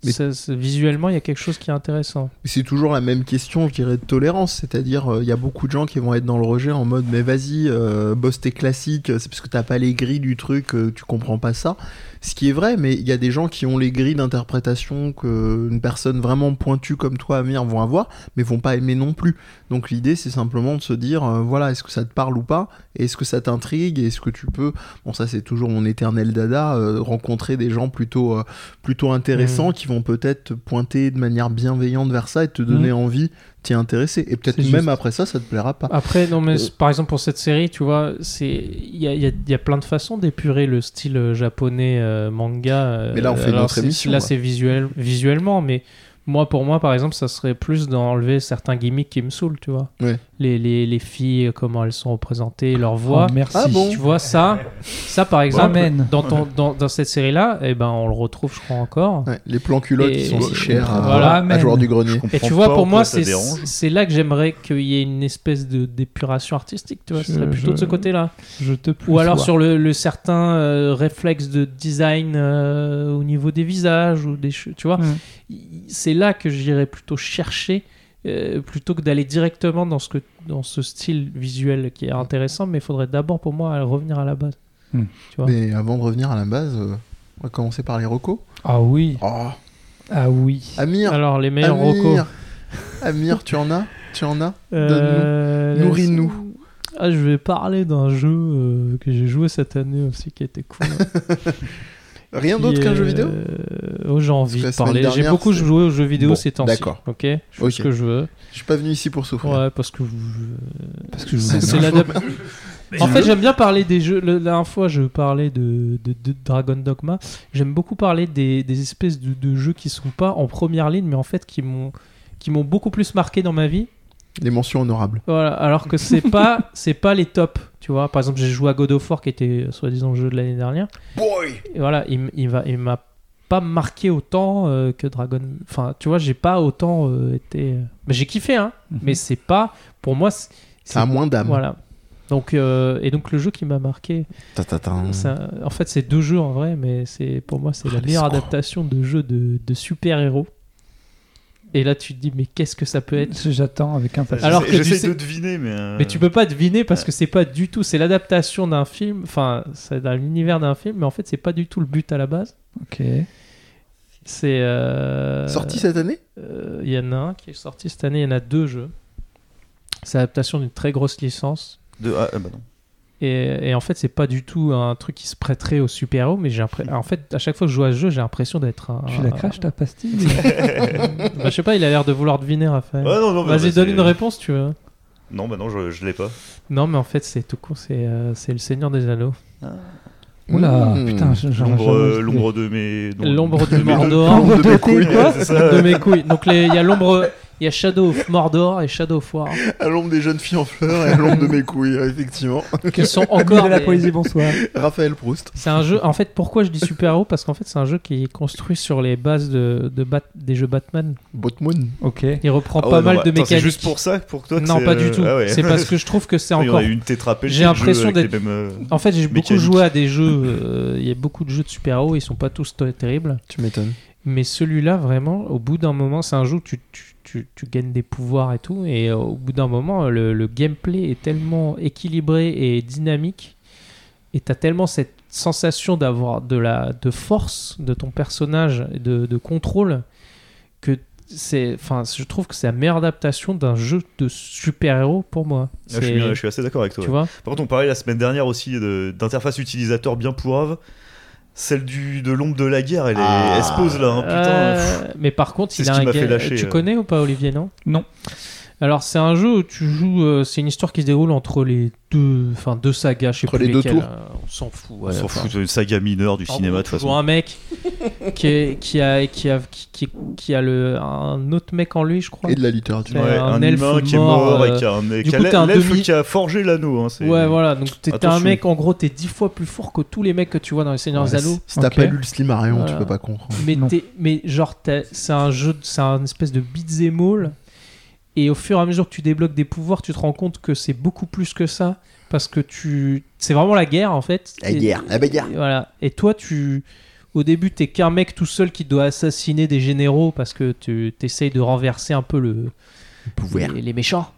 Mais-
ça- visuellement, il y a quelque chose qui est intéressant.
C'est toujours la même question, je dirais, de tolérance. C'est-à-dire, euh, il y a beaucoup de gens qui vont être dans le rejet en mode, mais vas-y, euh, bosse tes classiques, c'est parce que t'as pas les grilles du truc, euh, tu comprends pas ça. Ce qui est vrai, mais il y a des gens qui ont les grilles d'interprétation qu'une personne vraiment pointue comme toi, Amir, vont avoir, mais vont pas aimer non plus. Donc l'idée, c'est simplement de se dire, euh, voilà, est-ce que ça te parle ou pas? Est-ce que ça t'intrigue? Est-ce que tu peux, bon ça c'est toujours mon éternel dada, euh, rencontrer des gens plutôt, euh, plutôt intéressants qui vont peut-être te pointer de manière bienveillante vers ça et te donner envie t'y intéresser. Et peut-être même après ça, ça te plaira pas.
Après, non, mais
Euh.
par exemple, pour cette série, tu vois, c'est il y a, y a- y a plein de façons d'épurer le style euh, japonais euh, manga.
Mais là, on fait
c'est-
émission,
Là,
là.
c'est visuel, visuellement, mais moi, pour moi, par exemple, ça serait plus d'enlever certains gimmicks qui me saoulent, tu vois.
Ouais.
Les, les, les filles, comment elles sont représentées, leur voix.
Oh, merci.
Ah bon
Tu vois ça, ça par exemple, dans, ton, dans, dans cette série-là, eh ben, on le retrouve, je crois encore.
Ouais, les plans culottes
Et-
qui sont si chers à,
Voilà.
à joueur du grenier.
Je
Et tu vois, pour moi, c'est là que j'aimerais qu'il y ait une espèce de d'épuration artistique, tu vois.
Je-
plutôt de ce côté-là.
Je te
Ou alors sur le, le certain euh, réflexe de design euh, au niveau des visages ou des cheveux, tu vois.
Mm.
Il- C'est là que j'irais plutôt chercher euh, plutôt que d'aller directement dans ce, que, dans ce style visuel qui est intéressant, mais il faudrait d'abord pour moi revenir à la base. Tu vois.
Mais avant de revenir à la base, euh, on va commencer par les recos.
Ah oui,
Oh,
ah oui.
Amir,
Alors les meilleurs
Amir,
recos.
Amir, tu en as? Tu en as?
Euh,
Donne-nous. Nourris-nous.
Ah, je vais parler d'un jeu euh, que j'ai joué cette année aussi qui était cool. <laughs>
Rien d'autre qu'un jeu vidéo
euh, oh, J'ai envie
la
de parler. J'ai beaucoup joué aux jeux vidéo
Bon,
ces temps-ci.
d'accord.
Ok? Je fais ce que je veux.
Je suis pas venu ici pour souffrir.
Ouais, parce que.
Parce que je
C'est
vous
c'est l'adap- <laughs> En fait, j'aime bien parler des jeux. La dernière fois, je parlais de, de, de Dragon Dogma. J'aime beaucoup parler des, des espèces de, de jeux qui sont pas en première ligne, mais en fait qui m'ont qui m'ont beaucoup plus marqué dans ma vie.
Les mentions honorables.
Voilà, alors que c'est pas <laughs> c'est pas les tops, tu vois. Par exemple, j'ai joué à God of War qui était soi-disant le jeu de l'année dernière.
Boy
Et voilà, il, il va il m'a pas marqué autant euh, que Dragon. Enfin, tu vois, j'ai pas autant euh, été. Mais j'ai kiffé, hein.
Mhm.
Mais c'est pas pour moi. c'est-
Ça a moins d'âme.
Voilà. Donc euh, et donc le jeu qui m'a marqué,
Ta, ta, ta.
ça- en fait c'est deux jeux en vrai, mais c'est pour moi c'est
Ah,
la meilleure adaptation de jeu de, de super héros. Et là tu te dis mais qu'est-ce que ça peut être <laughs>
J'attends avec impatience.
Alors
J'essaie-
que tu
j'essaie
sais-
de deviner, mais. euh,
Mais tu peux pas deviner parce que c'est pas du tout. C'est l'adaptation d'un film. Enfin, c'est dans l'univers d'un film, mais en fait, c'est pas du tout le but à la base.
Ok.
C'est. euh,
Sorti cette année?
euh, Il y en a un qui est sorti cette année, il y en a deux jeux. C'est l'adaptation d'une très grosse licence.
De... Ah, ah, bah non.
Et, et en fait, c'est pas du tout un truc qui se prêterait aux super-héros, mais j'ai l'impression. En fait, à chaque fois que je joue à ce jeu, j'ai l'impression d'être un.
Tu la craches ta pastille <laughs>
Bah, je sais pas, il a l'air de vouloir deviner, Raphaël.
Ouais, non, non,
Vas-y,
bah,
donne une réponse, tu veux.
Non, bah non, je, je l'ai pas.
Non, mais en fait, c'est tout con, c'est euh, c'est le Seigneur des Anneaux.
Oula,
Mmh.
putain,
L'ombre, euh, l'ombre de mes.
L'ombre du <laughs>
de mes-
Mordor.
L'ombre de
de
tes
couilles.
quoi
de mes couilles. Donc les- il y a l'ombre, il y a Shadow of Mordor et Shadow of War,
À l'ombre des jeunes filles en fleurs et à l'ombre de mes couilles, <laughs> effectivement.
qui sont
Encore de la poésie, bonsoir.
Raphaël Proust.
C'est un jeu. En fait, pourquoi je dis super-héros? Parce qu'en fait, c'est un jeu qui est construit sur les bases de, de Bat- des jeux Batman.
Botmoon.
Ok.
Il reprend
Ah ouais,
pas
non,
mal
bah,
de
attends, C'est
mécaniques.
juste pour ça pour toi que
non, pas
euh,
du tout.
ah ouais.
C'est parce que je trouve que c'est
Il y en
encore.
a une.
J'ai l'impression d'être-
euh,
En fait, j'ai beaucoup joué à des jeux. euh, Il y a beaucoup de jeux de super-héros. Ils sont pas tous terribles.
Tu m'étonnes.
Mais celui-là, vraiment, au bout d'un moment, c'est un jeu où tu, tu, tu, tu gagnes des pouvoirs et tout. Et euh, au bout d'un moment, le, le gameplay est tellement équilibré et dynamique. Et tu as tellement cette sensation d'avoir de la de force de ton personnage, de, de contrôle, que c'est. Enfin, je trouve que c'est la meilleure adaptation d'un jeu de super-héros pour moi.
ah, je, suis, je assez d'accord avec toi.
tu
ouais.
vois
Par contre, on parlait la semaine dernière aussi d'interface utilisateur bien pourrave. Celle du, de l'ombre de la guerre, elle, est,
Ah.
elle se pose là, hein, putain.
Euh, mais par contre,
C'est
il
ce
a
qui
un
m'a fait lâcher,
Tu
euh.
connais ou pas Olivier, non?
Non.
Alors c'est un jeu où tu joues, euh, c'est une histoire qui se déroule entre les deux, enfin deux sagas, je sais
Entre
plus
les deux tours.
euh, on s'en fout.
On
ouais,
s'en
enfin.
fout, c'est une saga mineure du
En
cinéma
gros,
de
tu
toute
joues
façon.
un mec qui, est- qui a qui a qui, qui- qui a le un autre mec en lui, je crois.
Et de la littérature.
Ouais, un
un,
elfe
humain qui est
mort,
mort
euh,
et qui a, un,
du
qui a
coup, t'es un
l'elfe
demi-
qui a forgé l'anneau. Hein, c'est-
Ouais, voilà. Donc t'es t'es un
Attention.
mec, en gros, t'es dix fois plus fort que tous les mecs que tu vois dans les Seigneurs des
Ouais,
Anneaux.
Si t'as
Ok.
pas lu le Slimarion,
Voilà.
tu peux pas comprendre.
Mais,
Non.
t'es- mais genre, t'as- c'est un jeu, c'est un espèce de beat'em all. Et au fur et à mesure que tu débloques des pouvoirs, tu te rends compte que c'est beaucoup plus que ça. Parce que tu. C'est vraiment la guerre en fait.
La
Et-
guerre, la bagarre.
et Voilà. Et toi, tu. Au début, t'es qu'un mec tout seul qui doit assassiner des généraux parce que tu essayes de renverser un peu le,
Pouvoir.
les, les méchants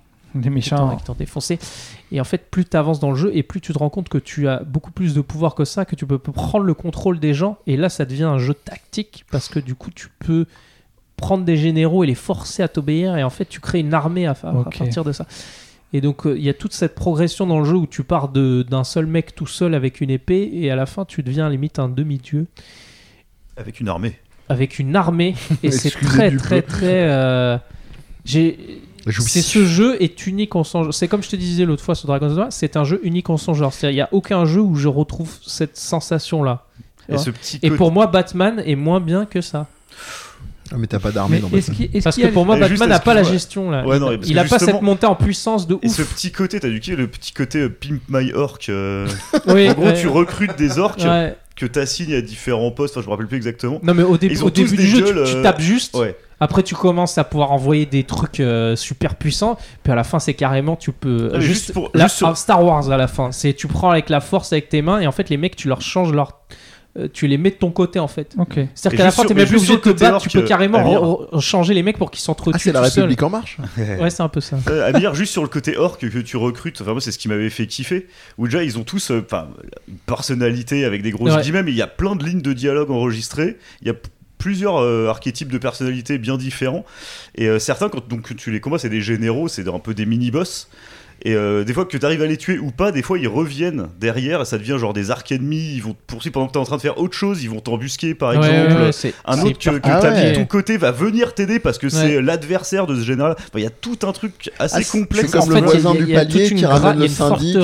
t'ont-
méchants.
qui t'ont défoncé. Et en fait, plus tu avances dans le jeu et plus tu te rends compte que tu as beaucoup plus de pouvoir que ça, que tu peux prendre le contrôle des gens. Et là, ça devient un jeu tactique parce que du coup, tu peux prendre des généraux et les forcer à t'obéir. Et en fait, tu crées une armée à, partir de ça. Et donc, euh, il y a toute cette progression dans le jeu où tu pars de- d'un seul mec tout seul avec une épée et à la fin, tu deviens limite un demi-dieu
Avec une armée.
avec une armée. Et <laughs> c'est très, très,
peu.
très. euh. C'est ce jeu est unique en son genre. C'est comme je te disais l'autre fois sur Dragon's Dogma, c'est un jeu unique en son genre. C'est-à-dire, il n'y a aucun jeu où je retrouve cette sensation-là.
Et
Ouais.
ce petit
Et
côté-
pour moi, Batman est moins bien que ça.
Ah, mais t'as pas d'armée dans Batman.
est-ce
Parce que pour moi,
Et
Batman
juste,
n'a pas la gestion là.
Ouais, non,
il
parce
il
que
a pas cette montée en puissance de
Et
ouf.
ce petit côté, t'as du qui le petit côté euh, Pimp My Orc. euh,
Oui,
en gros,
ouais.
tu recrutes des orcs
Ouais.
que t'assignes à différents postes. Enfin, je me rappelle plus exactement.
Non, mais au, début au du jeu, tu-
gueules,
tu,
euh,
tapes juste.
Ouais.
Après, tu commences à pouvoir envoyer des trucs euh, super puissants. Puis à la fin, c'est carrément, tu peux.
Ah,
juste
juste pour-
la-
juste sur-
Star Wars à la fin. C'est tu prends avec la force avec tes mains et en fait, les mecs, tu leur changes leur. Euh, tu les mets de ton côté en fait. C'est-à-dire qu'à la fin, t'es même plus obligé de te
côté
battre, tu peux carrément changer les mecs pour qu'ils
Ah,
s'entretuent
c'est la. République en marche <laughs>
Ouais, c'est un peu ça.
Euh, à dire juste sur le côté orc que tu recrutes, enfin moi c'est ce qui m'avait fait kiffer, où déjà ils ont tous euh, enfin une personnalité avec des grosses
Ouais.
guillemets, mais il y a plein de lignes de dialogue enregistrées, il y a plusieurs euh, archétypes de personnalités bien différents, et euh, certains quand donc, tu les combats c'est des généraux, c'est un peu des mini-boss, et euh, des fois que tu arrives à les tuer ou pas, des fois ils reviennent derrière et ça devient genre des arcs ennemis, ils vont te poursuivre pendant que tu es en train de faire autre chose, ils vont t'embusquer par
Ouais,
exemple.
ouais, ouais, c'est-
Un autre que,
Ah
t'as mis
ouais.
de ton côté va venir t'aider parce que c'est l'adversaire de ce général. Enfin, Il y a tout un truc assez
Ah,
complexe.
c'est comme
En
le
fait,
voisin
il y a-
du palier qui ramène le syndic.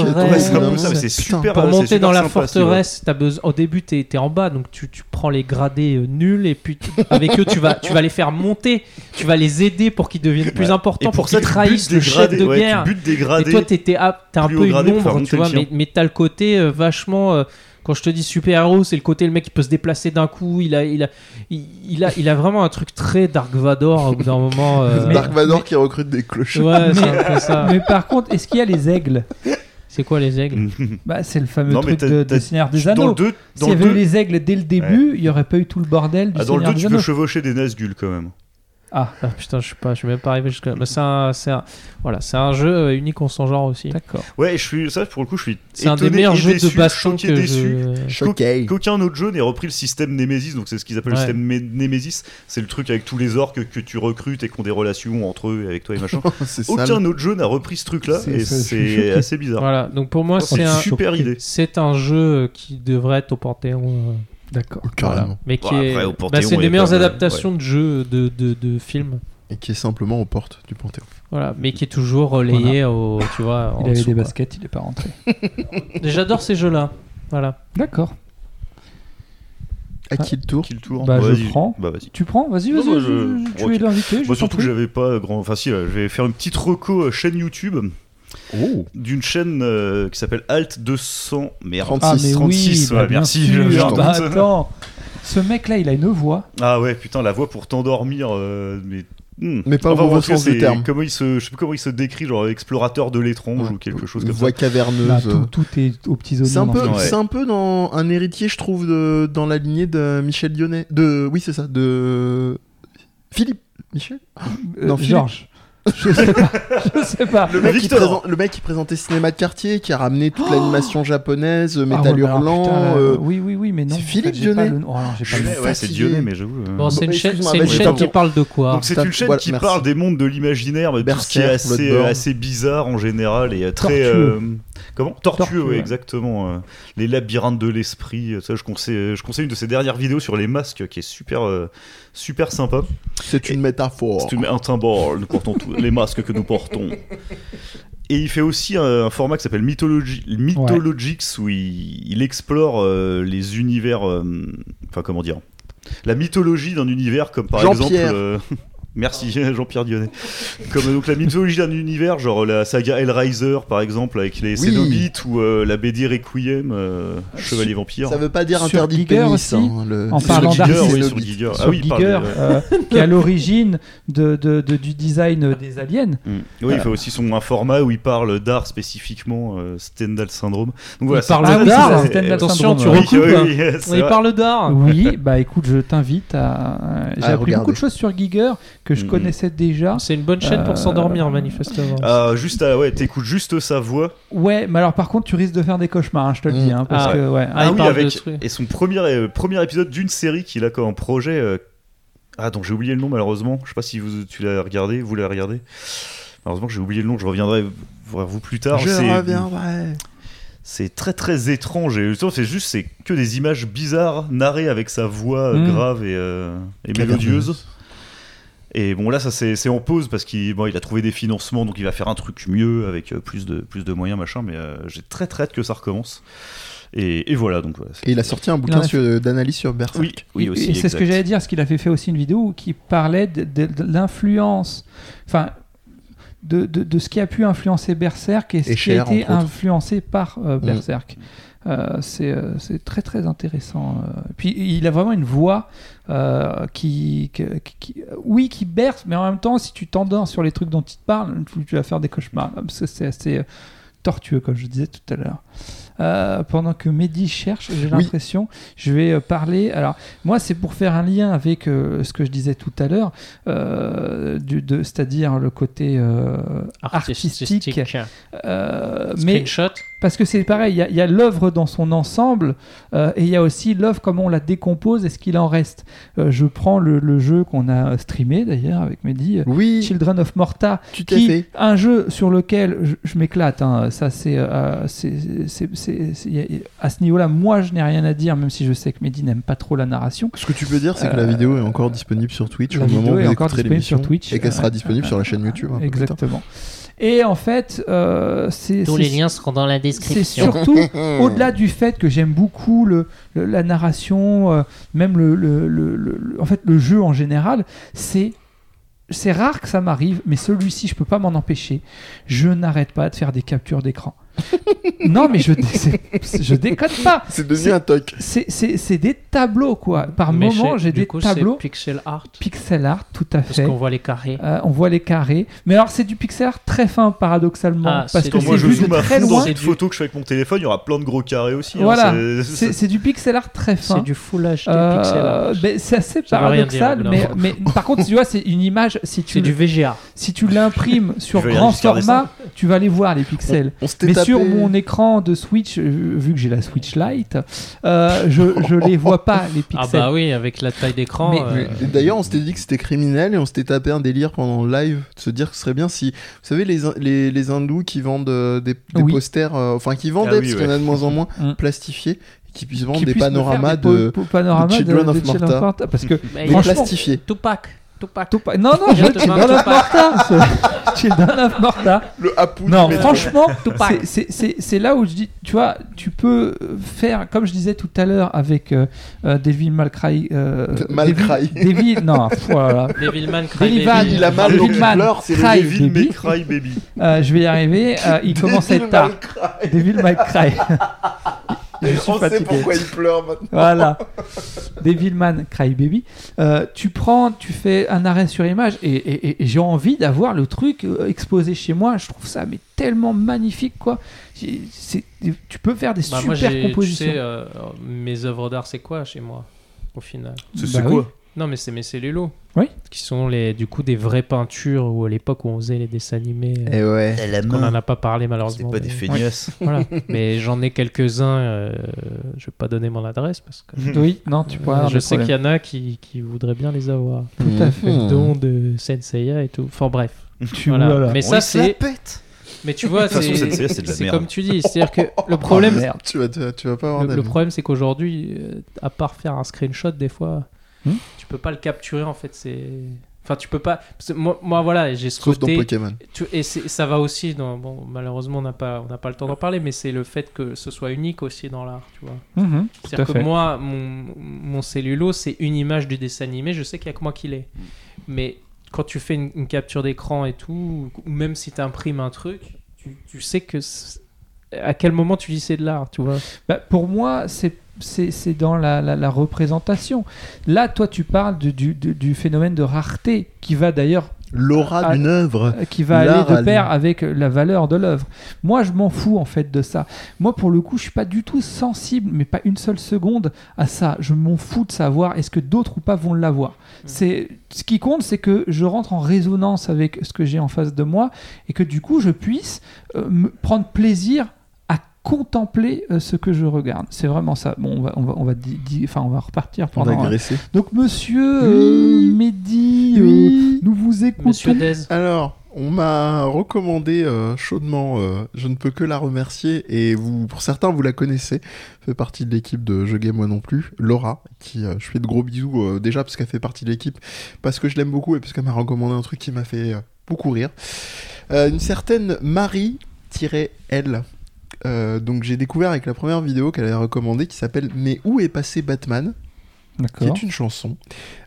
c'est super.
Pour monter dans la forteresse, t'as besoin. Au début, t'es es en bas, donc tu, tu prends les gradés euh, nuls et puis tu- avec eux, tu vas, tu vas les faire monter. Tu vas les aider pour qu'ils deviennent plus importants, pour, qu'ils
tu
trahissent le chef
gradés.
de guerre.
Tu butes des
Et toi, t'es ah, un peu une
gradé
ombre, tu
le
vois, mais, mais t'as le côté euh, vachement. euh, quand je te dis super-héros, c'est le côté le mec qui peut se déplacer d'un coup. Il a, il, a, il, il a, il a vraiment un truc très Dark Vador au bout d'un moment. euh, <laughs>
Dark Vador qui recrute des cloches.
Ouais, c'est un peu ça.
Mais par contre, est-ce qu'il y a les aigles?
C'est quoi les aigles? <laughs>
Bah, c'est le fameux
Non, mais
truc de, de Seigneur des
Dans le
Anneaux.
2,
S'il y
le
avait eu
2,
les aigles dès le début, il n'y aurait pas eu tout le bordel du
ah, dans le
Seigneur
2
des
tu peux chevaucher des Nazgûl quand même.
Ah,
Ah, putain, je suis pas, je suis même pas arrivé jusque là. Mais c'est un, c'est un, voilà, c'est un jeu euh, unique en son genre aussi.
d'accord.
Ouais, je suis ça pour le coup, je suis.
C'est un des meilleurs jeux
déçu,
de baston que
déçu.
je.
Qu'aucun autre jeu n'ait repris le système Nemesis, donc c'est ce qu'ils appellent
Ouais.
le système Nemesis. C'est le truc avec tous les orques que tu recrutes et qui ont des relations entre eux et avec toi et machin. <laughs>
c'est sale.
Aucun autre jeu n'a repris ce truc-là
C'est-
et
c'est-
assez bizarre.
Voilà, donc pour moi,
C'est
c'est
une
un,
super idée.
c'est un jeu qui devrait être au Panthéon.
D'accord.
Carrément.
Mais qui
Bon,
est.
après, au
bah,
Panthéon,
c'est
y
des meilleures
pas
adaptations de jeux, de, de, de films.
Et qui est simplement aux portes du Panthéon.
Voilà, mais qui est toujours relayé au. Tu vois, en
Il avait
dessous,
des
quoi.
baskets, il est pas rentré. <laughs>
Et J'adore ces jeux-là. Voilà.
D'accord.
À qui le tour
Qui le tour
Bah, je
Vas-y.
prends.
Bah vas-y.
Tu prends Vas-y,
Non,
vas-y.
moi,
je-
je-
je- Tu
ok.
es l'invité. je
Moi
t'en
surtout que
prie.
j'avais pas grand. Enfin si, euh, je vais faire une petite reco euh, chaîne YouTube
Oh
d'une chaîne euh, qui s'appelle Alt 200. Merde.
36.
Ah, mais
36,
oui,
ouais,
bah, bien
merci,
sûr.
je-
Bah, attends. Ce mec-là, il a une voix.
Ah ouais, putain, la voix pour t'endormir, euh, mais. hmm.
Mais pas au
Enfin, tout cas,
sens du
c'est
terme.
Comment il se, je sais plus comment il se décrit, genre explorateur de l'étrange
Ouais.
ou quelque chose comme
voix
ça.
caverneuse.
Là,
euh.
tout, tout est aux petits oignons.
C'est un peu,
ce-
Ouais.
c'est un peu dans un héritier, je trouve, de, dans la lignée de Michel Dionnet. De, oui, c'est ça, de Philippe Michel?
Euh,
Non, Philippe.
Georges. Je sais pas. Je sais pas.
Le mec, qui
Victor.
présente- le mec qui présentait Cinéma de quartier, qui a ramené toute l'animation japonaise,
Ah ouais,
Métal
mais alors,
Hurlant.
putain,
euh,
oui, oui, oui, mais non.
c'est
en
Philippe
fait, j'ai pas
Dionnet.
le- Oh, non, j'ai pas le nom.
Ouais, c'est
fatigué.
Dionnet, mais j'avoue. euh.
Bon, c'est une chaîne,
excuse-moi,
c'est une chaîne qui parle de quoi
Donc c'est une chaîne
voilà,
qui
merci.
parle des mondes de l'imaginaire, mais tout ce qui est
Berserk,
assez,
Bloodborne.
assez bizarre en général et euh, très
Tortueux.
euh, comment tortueux,
Tortueux,
ouais,
ouais.
exactement. euh, les labyrinthes de l'esprit. euh, Ça, je conseille, je conseille une de ses dernières vidéos sur les masques qui est super, euh, super sympa.
C'est une métaphore.
C'est une- un timbal, nous portons tous les masques que nous portons. Et il fait aussi un, un format qui s'appelle Mythologi- Mythologix, où il, il explore euh, les univers. euh, Enfin, comment dire La mythologie d'un univers, comme par exemple. Euh, Merci <laughs> Jean-Pierre Dionnet. Comme donc la mythologie d'un univers, genre la saga Hellraiser par exemple avec les
Oui.
Cénobites ou euh, la BD Requiem, euh, Chevalier Vampire.
Ça veut pas dire interdit de
Giger
pénis.
aussi,
hein, le-
en
sur
parlant
Giger,
d'artistes.
oui,
c'est
sur Giger. Ah oui,
Giger, euh, qui est à l'origine de, de- de- du design des aliens.
Mm. Oui, il fait aussi son un format où il parle d'art spécifiquement, euh, Stendhal syndrome. Donc voilà,
Il parle
Ah
d'art.
Stendhal
Attention, tu
syndrome.
Oui,
recoupes.
oui, <laughs> oui, c'est
Il
vrai.
parle d'art. <laughs>
Oui, bah écoute, je t'invite à. J'ai
À
appris beaucoup de choses sur Giger que je
Mhm.
connaissais déjà.
C'est une bonne chaîne
Euh,
pour s'endormir, manifestement.
Ah, juste à, ouais, t'écoutes juste sa voix.
Ouais, mais alors par contre, tu risques de faire des cauchemars, hein, je te le dis. hein, parce
Ah.
que, ouais.
Ah, il
oui, avec et son premier euh, premier épisode d'une série qu'il a comme projet. euh, Ah, dont j'ai oublié le nom malheureusement. Je sais pas si vous tu l'as regardé, vous l'avez regardé. Malheureusement, j'ai oublié le nom. Je reviendrai voir vous plus tard.
Je
C'est-
reviendrai.
C'est très très étrange et c'est juste c'est que des images bizarres narrées avec sa voix euh,
Mm.
grave et, euh, et mélodieuse. Et bon là ça c'est en pause parce qu'il bon, il a trouvé des financements donc il va faire un truc mieux avec euh, plus de plus de moyens machin mais euh, j'ai très très hâte que ça recommence. Et, et voilà donc voilà, c'est-
Et il a sorti un bouquin sur- d'analyse sur Berserk.
oui oui
Et-
aussi
et c'est ce que j'allais dire, parce qu'il avait fait aussi une vidéo qui parlait de, de- de l'influence, enfin, de, de- de ce qui a pu influencer Berserk et ce
Et
qui
Cher,
a été influencé par euh, Berserk. Euh, c'est euh, c'est très très intéressant. euh. Puis il a vraiment une voix euh, qui, que- qui- qui- oui, qui berce, mais en même temps, si tu t'endors sur les trucs dont il te parle, tu, vas faire des cauchemars. Parce que c'est assez euh, tortueux, comme je disais tout à l'heure. Euh, pendant que Mehdi cherche, j'ai
Oui.
l'impression, je vais euh, parler. Alors, moi, c'est pour faire un lien avec euh, ce que je disais tout à l'heure, euh, c'est-à-dire le côté euh, artistique. euh, mais
Screenshot.
Parce que c'est pareil, il y a- l'œuvre dans son ensemble euh, et il y a aussi l'œuvre comment on la décompose et ce qu'il en reste. Euh, je prends le, le jeu qu'on a streamé d'ailleurs avec Mehdi, euh,
Oui,
Children of Morta,
tu
qui
fait.
un jeu sur lequel je, je m'éclate. hein. Ça, c'est, euh, à ce niveau-là, moi, je n'ai rien à dire, même si je sais que Mehdi n'aime pas trop la narration.
Ce que tu peux dire, c'est que la vidéo est encore disponible sur Twitch au moment où vous écouterez l'émission et qu'elle sera disponible sur la chaîne YouTube. plus tard.
Et en fait, euh, c'est,
Tous
c'est-
les liens seront dans la
c'est
description.
surtout <laughs> au-delà du fait que j'aime beaucoup le, le- la narration, euh, même le, le- le- le- le- en fait le jeu en général, c'est c'est rare que ça m'arrive, mais celui-ci je peux pas m'en empêcher. Je n'arrête pas de faire des captures d'écran. <laughs> non, mais je, je déconne pas.
C'est devenu un toc.
C'est- C'est c'est des tableaux, quoi. Par
Mais
moment, j'ai des
coup,
tableaux
pixel art.
pixel art, tout à
Parce
fait.
qu'on voit les carrés.
Euh, on voit les carrés. Mais alors, c'est du pixel art très fin, paradoxalement.
Ah,
parce que
moi je zoome à
très
fond dans
loin.
une photo que je fais avec mon téléphone, il y aura plein de gros carrés aussi. hein,
Voilà.
c'est-
C'est du pixel art très fin.
C'est du full HD
Euh,
pixel art.
c'est assez
Ça
paradoxal,
dire,
mais, <laughs> par contre, tu vois, c'est une image. Si
C'est du VGA.
si tu l'imprimes <laughs> sur grand
aller
format, tu vas les voir les pixels.
On s'était
Sur mon écran de Switch, euh, vu que j'ai la Switch Lite, euh, je, je les vois pas les
Ah
pixels.
bah oui, avec la taille d'écran.
Mais-
euh,
D'ailleurs, on s'était dit que c'était criminel et on s'était tapé un délire pendant le live de se dire que ce serait bien si. Vous savez, les, les, les hindous qui vendent euh, des, des
Oui.
posters, euh, enfin qui vendaient,
Ah oui,
parce qu'il y en a de moins en moins,
Mm.
plastifiés, qui puissent vendre
Qui
des
puissent
panoramas de. de Children
de-
of
de Children of parce que
mais
Mais
franchement-
plastifiés.
Tupac. Tupac.
Tupac- non non <laughs> je
Je te
of
Tupac.
Morta Children of Morta
Le Apu
non franchement c'est- c'est- c'est c'est là où je dis tu vois tu peux faire comme je disais tout à l'heure avec euh, euh, Devil May Cry euh,
May
Devil-. Devil non <laughs> voilà.
Devilman Cry
Devilman.
Baby.
Il a mal donc il
Devilman
pleure, c'est le
Devil May
Baby.
Cry Baby.
Euh, je vais y arriver euh, il commence à être tard Devil May Cry <laughs> je suis
On sait
fatigué
pourquoi il pleure maintenant.
Voilà. Devilman Crybaby. Euh, tu prends, tu fais un arrêt sur image et, et- et- et j'ai envie d'avoir le truc euh, exposé chez moi. Je trouve ça mais tellement magnifique quoi. C'est- tu peux faire des
Bah, moi,
super
tu
compositions.
sais, euh, mes œuvres d'art, c'est quoi chez moi Au final?
C'est
Bah
c'est
oui.
Non, mais c'est mes cellulos.
Oui.
Qui sont les, du coup des vraies peintures où à l'époque où on faisait les dessins animés. euh,
Et ouais.
la
On n'en a pas parlé
C'était
malheureusement.
pas des feignasses. <laughs>
Voilà. <laughs> mais j'en ai quelques-uns. euh, je vais pas donner mon adresse parce que <laughs>
Oui, non, tu pourras. avoir
je sais qu'il y en a qui, qui voudraient bien les avoir.
Tout à fait.
Mhm.
Dont de Senseiya et tout. Enfin bref.
Tu
Voilà.
voilà.
Mais
On
ça c'est. Mais tu vois,
De toute façon,
c'est
Senseiya, c'est de la
c'est
merde.
comme tu dis. C'est-à-dire que le problème,
Oh, merde.
Tu vas, tu vas, tu vas pas avoir
Le, le problème, c'est qu'aujourd'hui, euh, à part faire un screenshot, des fois,
Hmm
peux pas le capturer en fait. C'est, enfin, tu peux pas. parce que moi, moi, voilà, j'ai ce
Sauf dans
côté.
Pokémon.
tu- et c'est- ça va aussi. Dans, bon, malheureusement, on n'a pas, on n'a pas le temps d'en parler, mais c'est le fait que ce soit unique aussi dans l'art, tu vois.
Mhm,
C'est-à-dire que
fait.
moi, mon, mon cellulo, c'est une image du dessin animé. Je sais qu'il y a que moi qui l'ai. Mais quand tu fais une, une capture d'écran et tout, ou même si tu imprimes un truc, tu, tu sais que c'est- à quel moment tu dis c'est de l'art, tu vois.
Bah, pour moi, c'est c'est dans la, la- la représentation. Là, toi, tu parles du, du, du- du phénomène de rareté qui va d'ailleurs
L'aura d'une œuvre.
euh, qui va aller de pair avec la valeur de l'œuvre. Moi, je m'en fous en fait de ça. Moi, pour le coup, je suis pas du tout sensible, mais pas une seule seconde à ça. Je m'en fous de savoir est-ce que d'autres ou pas vont l'avoir. C'est ce qui compte, c'est que je rentre en résonance avec ce que j'ai en face de moi et que du coup, je puisse euh, me prendre plaisir à contempler euh, ce que je regarde. C'est vraiment ça. Bon, on va, on va, on va, di- di- enfin, on va repartir
On
pendant.
agressé.
Donc, Monsieur
Oui.
euh, Mehdi, euh,
Oui.
nous vous écoutons.
Monsieur Dez.
Alors, on m'a recommandé euh, chaudement, euh, je ne peux que la remercier, et vous, pour certains, vous la connaissez, fait partie de l'équipe de Je Game Moi Non Plus, Laura, qui euh, je fais de gros bisous euh, déjà parce qu'elle fait partie de l'équipe, parce que je l'aime beaucoup et parce qu'elle m'a recommandé un truc qui m'a fait euh, beaucoup rire. Euh, une certaine Marie-L. Euh, donc j'ai découvert avec la première vidéo qu'elle avait recommandée qui s'appelle Mais où est passé Batman? Qui est une chanson.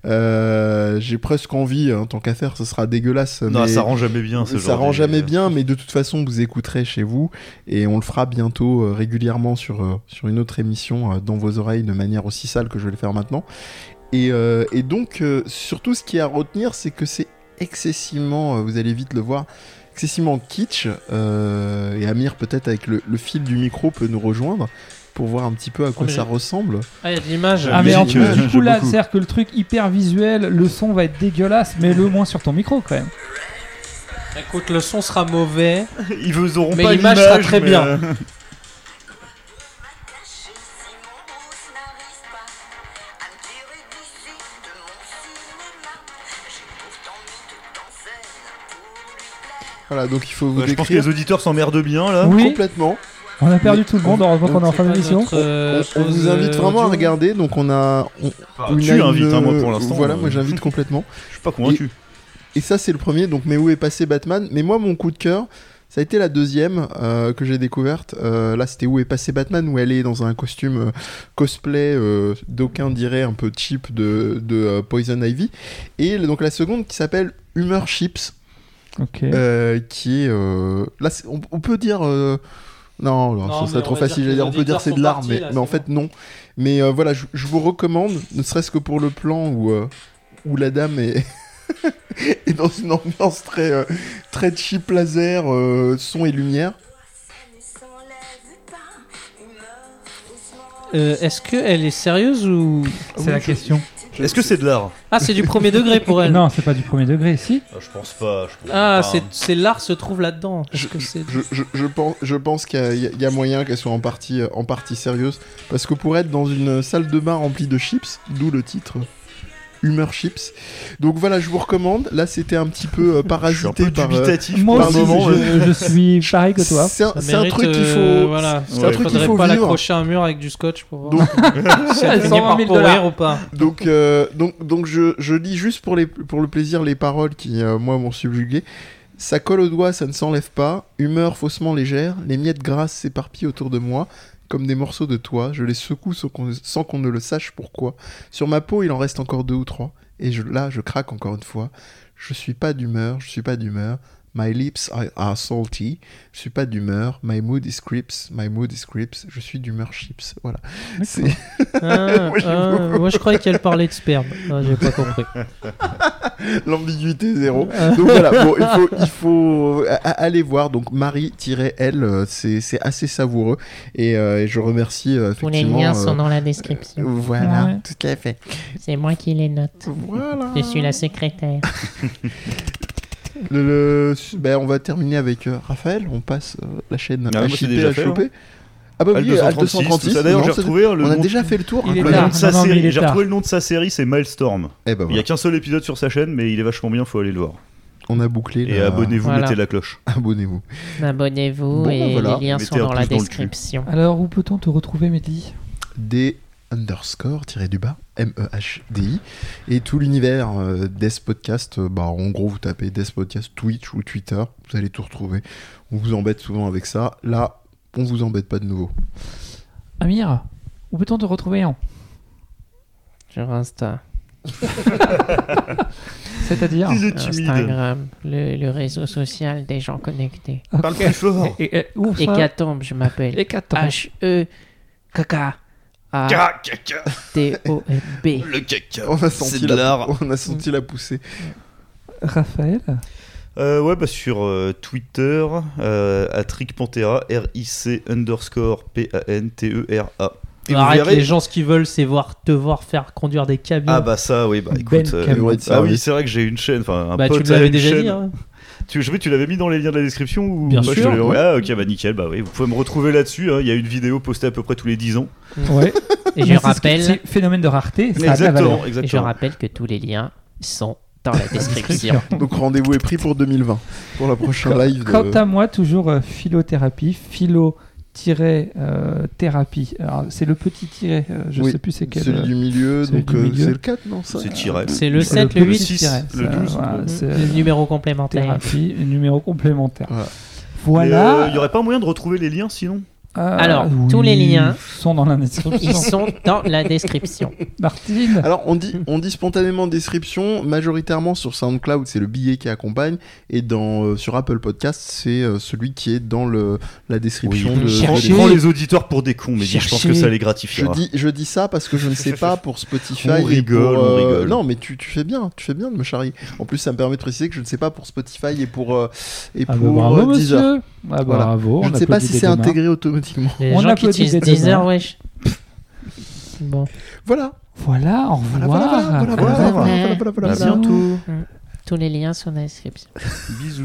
Euh, j'ai presque envie, hein, tant qu'à faire, ce sera dégueulasse.
Non,
mais
ça rend jamais bien ce
ça
genre
rend jamais bien, mais de toute façon, vous écouterez chez vous et on le fera bientôt euh, régulièrement sur, euh, sur une autre émission euh, dans vos oreilles de manière aussi sale que je vais le faire maintenant. Et, euh, et donc, euh, surtout, ce qui est à retenir, c'est que c'est excessivement, euh, vous allez vite le voir, excessivement kitsch. euh, et Amir, peut-être avec le, le fil du micro, peut nous rejoindre pour voir un petit peu à quoi ça ressemble.
Ah, il y a de l'image.
Ah mais en plus
euh,
du coup là
beaucoup.
c'est à dire que le truc hyper visuel, le son va être dégueulasse, mais le moins sur ton micro quand même.
Écoute, le son sera mauvais. <laughs>
Ils vous auront
Mais
pas
l'image
l'image
sera très
mais,
bien.
Voilà, donc il faut vous
ouais, je pense que
décrire
les auditeurs s'emmerdent bien là.
Oui,
complètement.
on a perdu tout le monde, heureusement qu'on est en fin d'émission.
On, on vous invite vraiment à regarder, donc on a... on-
Enfin,
on a
tu
une-
invites, hein, moi pour l'instant.
Voilà,
euh,
moi j'invite complètement.
Je suis pas convaincu.
Et ça, c'est le premier, donc Mais où est passé Batman Mais moi, mon coup de cœur, ça a été la deuxième euh, que j'ai découverte. Euh, là, c'était Où est passé Batman, où elle est dans un costume euh, cosplay, euh, d'aucuns diraient un peu cheap de, de euh, Poison Ivy. Et donc la seconde qui s'appelle Humor Chips,
Ok.
euh, qui est... euh, là, on, on peut dire... euh, Non, non,
Non,
ce
mais
serait trop facile. dire, on peut dire c'est de l'art, mais,
là,
mais en fait non. Mais euh, voilà, je, je vous recommande, ne serait-ce que pour le plan où, euh, où la dame est, <laughs> est dans une ambiance très, euh, très cheap laser, euh, son et lumière.
Euh, Est-ce qu'elle est sérieuse ou.
C'est la question.
Est-ce que c'est de l'art
Ah, c'est du premier degré pour elle.
Non, c'est pas du premier degré, si.
Ah, Je pense pas. je pense
Ah,
pas.
c'est c'est l'art se trouve là-dedans. Est-ce que c'est.
Je, je, je pense, je pense qu'il y a- il y, a- il y a moyen qu'elle soit en partie, en partie sérieuse. Parce que pour être dans une salle de bain remplie de chips, d'où le titre Humeur Chips. Donc voilà, je vous recommande. Là, c'était un petit peu euh, <laughs>
Je suis un
parasité
peu
par.
dubitatif.
Moi
par
aussi,
moment,
je, je suis <laughs> pareil que toi.
C'est un, c'est truc qu'il faut.
euh, voilà.
c'est
un
truc qu'il faut
pas
vivre.
l'accrocher à un mur avec du scotch pour voir
Donc- <laughs>
si elle finit
120
par
000
pourrir
dollars.
ou pas.
Donc, euh, donc, donc je, je lis juste pour, les, pour le plaisir les paroles qui, euh, moi, m'ont subjugué. Ça colle au doigt, ça ne s'enlève pas. Humeur faussement légère. Les miettes grasses s'éparpillent autour de moi. Comme des morceaux de toit. Je les secoue sans qu'on, ne le sache pourquoi. Sur ma peau, il en reste encore deux ou trois. Et là, je craque encore une fois. Je suis pas d'humeur, je suis pas d'humeur. My lips are, salty. Je suis pas d'humeur. My mood is crips. My mood is crips. Je suis d'humeur chips. Voilà.
Ah, <laughs>
Moi,
ah, moi, je croyais qu'elle parlait de sperme. Ah, J'ai pas compris. <laughs>
L'ambiguïté zéro. Donc voilà, bon, il faut, il faut a- a- aller voir. Donc Marie-L, euh, c'est c'est assez savoureux. Et, euh, et je remercie euh,
Tous les liens
euh,
sont dans la description.
Voilà,
Ouais.
tout à fait.
C'est moi qui les note.
Voilà.
Je suis la secrétaire. <laughs>
Le, le- ben, on va terminer avec euh, Raphaël. On passe euh, la chaîne
Ah,
HIP,
déjà fait,
HOP. Ah bah oui, Al
236.
236.
tout ça. D'ailleurs, j'ai retrouvé le
on a
nom-
déjà fait le tour.
Il est
le
incroyable.
tard.
nom de sa
Non, non, mais il
série.
est
J'ai retrouvé le nom de sa série, c'est Milestorm.
Eh ben
Il y
voilà,
a qu'un seul épisode sur sa chaîne, mais il est vachement bien, faut aller le voir.
on a bouclé.
Et
la-
abonnez-vous,
Voilà.
mettez la cloche. <laughs>
Abonnez-vous.
Abonnez-vous
Bon,
et
voilà.
les liens
Mettez
sont dans la
dans
description.
Alors, où peut-on te retrouver, Mehdi?
Des underscore tiré du bas M-E-H-D-I et tout l'univers euh, Death Podcast euh, bah en gros vous tapez Death Podcast Twitch ou Twitter vous allez tout retrouver. On vous embête souvent avec ça. Là on vous embête pas de nouveau.
Amir, où peut-on te retrouver hein
Sur Insta, <laughs>
C'est-à-dire?
Instagram, le, le réseau social des gens connectés.
Parle plus fort.
Et, et- où ça?
Hécatombe, je m'appelle.
Hécatombe.
H-E-K-K-A-T-O-M-B.
Le caca.
on a senti
de
la on a senti la poussée
Raphaël
Euh, ouais, bah sur euh, Twitter, euh, à Trick Pantera, R-I-C underscore P-A-N-T-E-R-A. Et vous
Arrête,
verrez-
les gens, ce qu'ils veulent, c'est voir, te voir faire conduire des camions.
Ah bah ça, oui, bah
Ben
écoute. euh, ah oui, c'est vrai que j'ai une chaîne, enfin un
Bah, tu
pote
me
a
l'avais déjà
chaîne.
dit. hein.
Tu, je sais, tu l'avais mis dans les liens de la description ou
Bien
pas, je
sûr,
l'ai-
ouais.
Ah ok, bah nickel, bah oui, vous pouvez me retrouver là-dessus. hein. Il y a une vidéo postée à peu près tous les 10 ans.
Ouais. <laughs>
Et je rappelle,
c'est Phénomène de rareté,
Exactement,
valeur.
et je
exactement.
rappelle que tous les liens sont dans la <laughs> description.
donc rendez-vous est pris pour 2020 pour la prochaine live de...
Quant à moi, toujours euh, philothérapie, philo-thérapie. Alors, c'est le petit tiret, euh, je
Oui,
sais plus c'est quel.
celui
euh,
du milieu donc euh,
milieu.
c'est le 4 non ça
C'est tiré.
C'est le
c'est
7, le
petit
8,
six,
tiret,
le
ça,
12,
voilà, c'est,
le
euh,
numéro complémentaire.
thérapie, numéro complémentaire.
Voilà.
Voilà.
Euh, Il y aurait pas moyen de retrouver les liens sinon?
Euh,
Alors, tous les liens
sont dans la description.
Ils sont dans la description.
Martine.
Alors on dit, on dit spontanément description, majoritairement sur SoundCloud c'est le billet qui accompagne et dans, euh, sur Apple Podcast c'est euh, celui qui est dans le, la description de,
cherchez.
de
Prends, les auditeurs pour des cons, mais je pense que ça les
Je
gratifiera.
dis, je dis ça parce que je ne sais pas pour Spotify.
On rigole,
pour,
on rigole.
Non, mais tu, tu fais bien, tu fais bien de me charrier. En plus, ça me permet de préciser que je ne sais pas pour Spotify et pour, euh, et
Ah bah,
pour
bravo,
euh, Deezer.
monsieur. Ah bah,
Voilà.
bravo.
Je ne sais pas si c'est intégré automatiquement.
Les
On
gens qui utilisent Deezer, wesh. Bon,
Voilà.
Voilà, au
Voilà,
revoir.
voilà, voilà, voilà,
À
voilà,
bientôt.
voilà, voilà, voilà,
À
voilà.
bientôt.
tous les liens sont dans la description.
Bisous.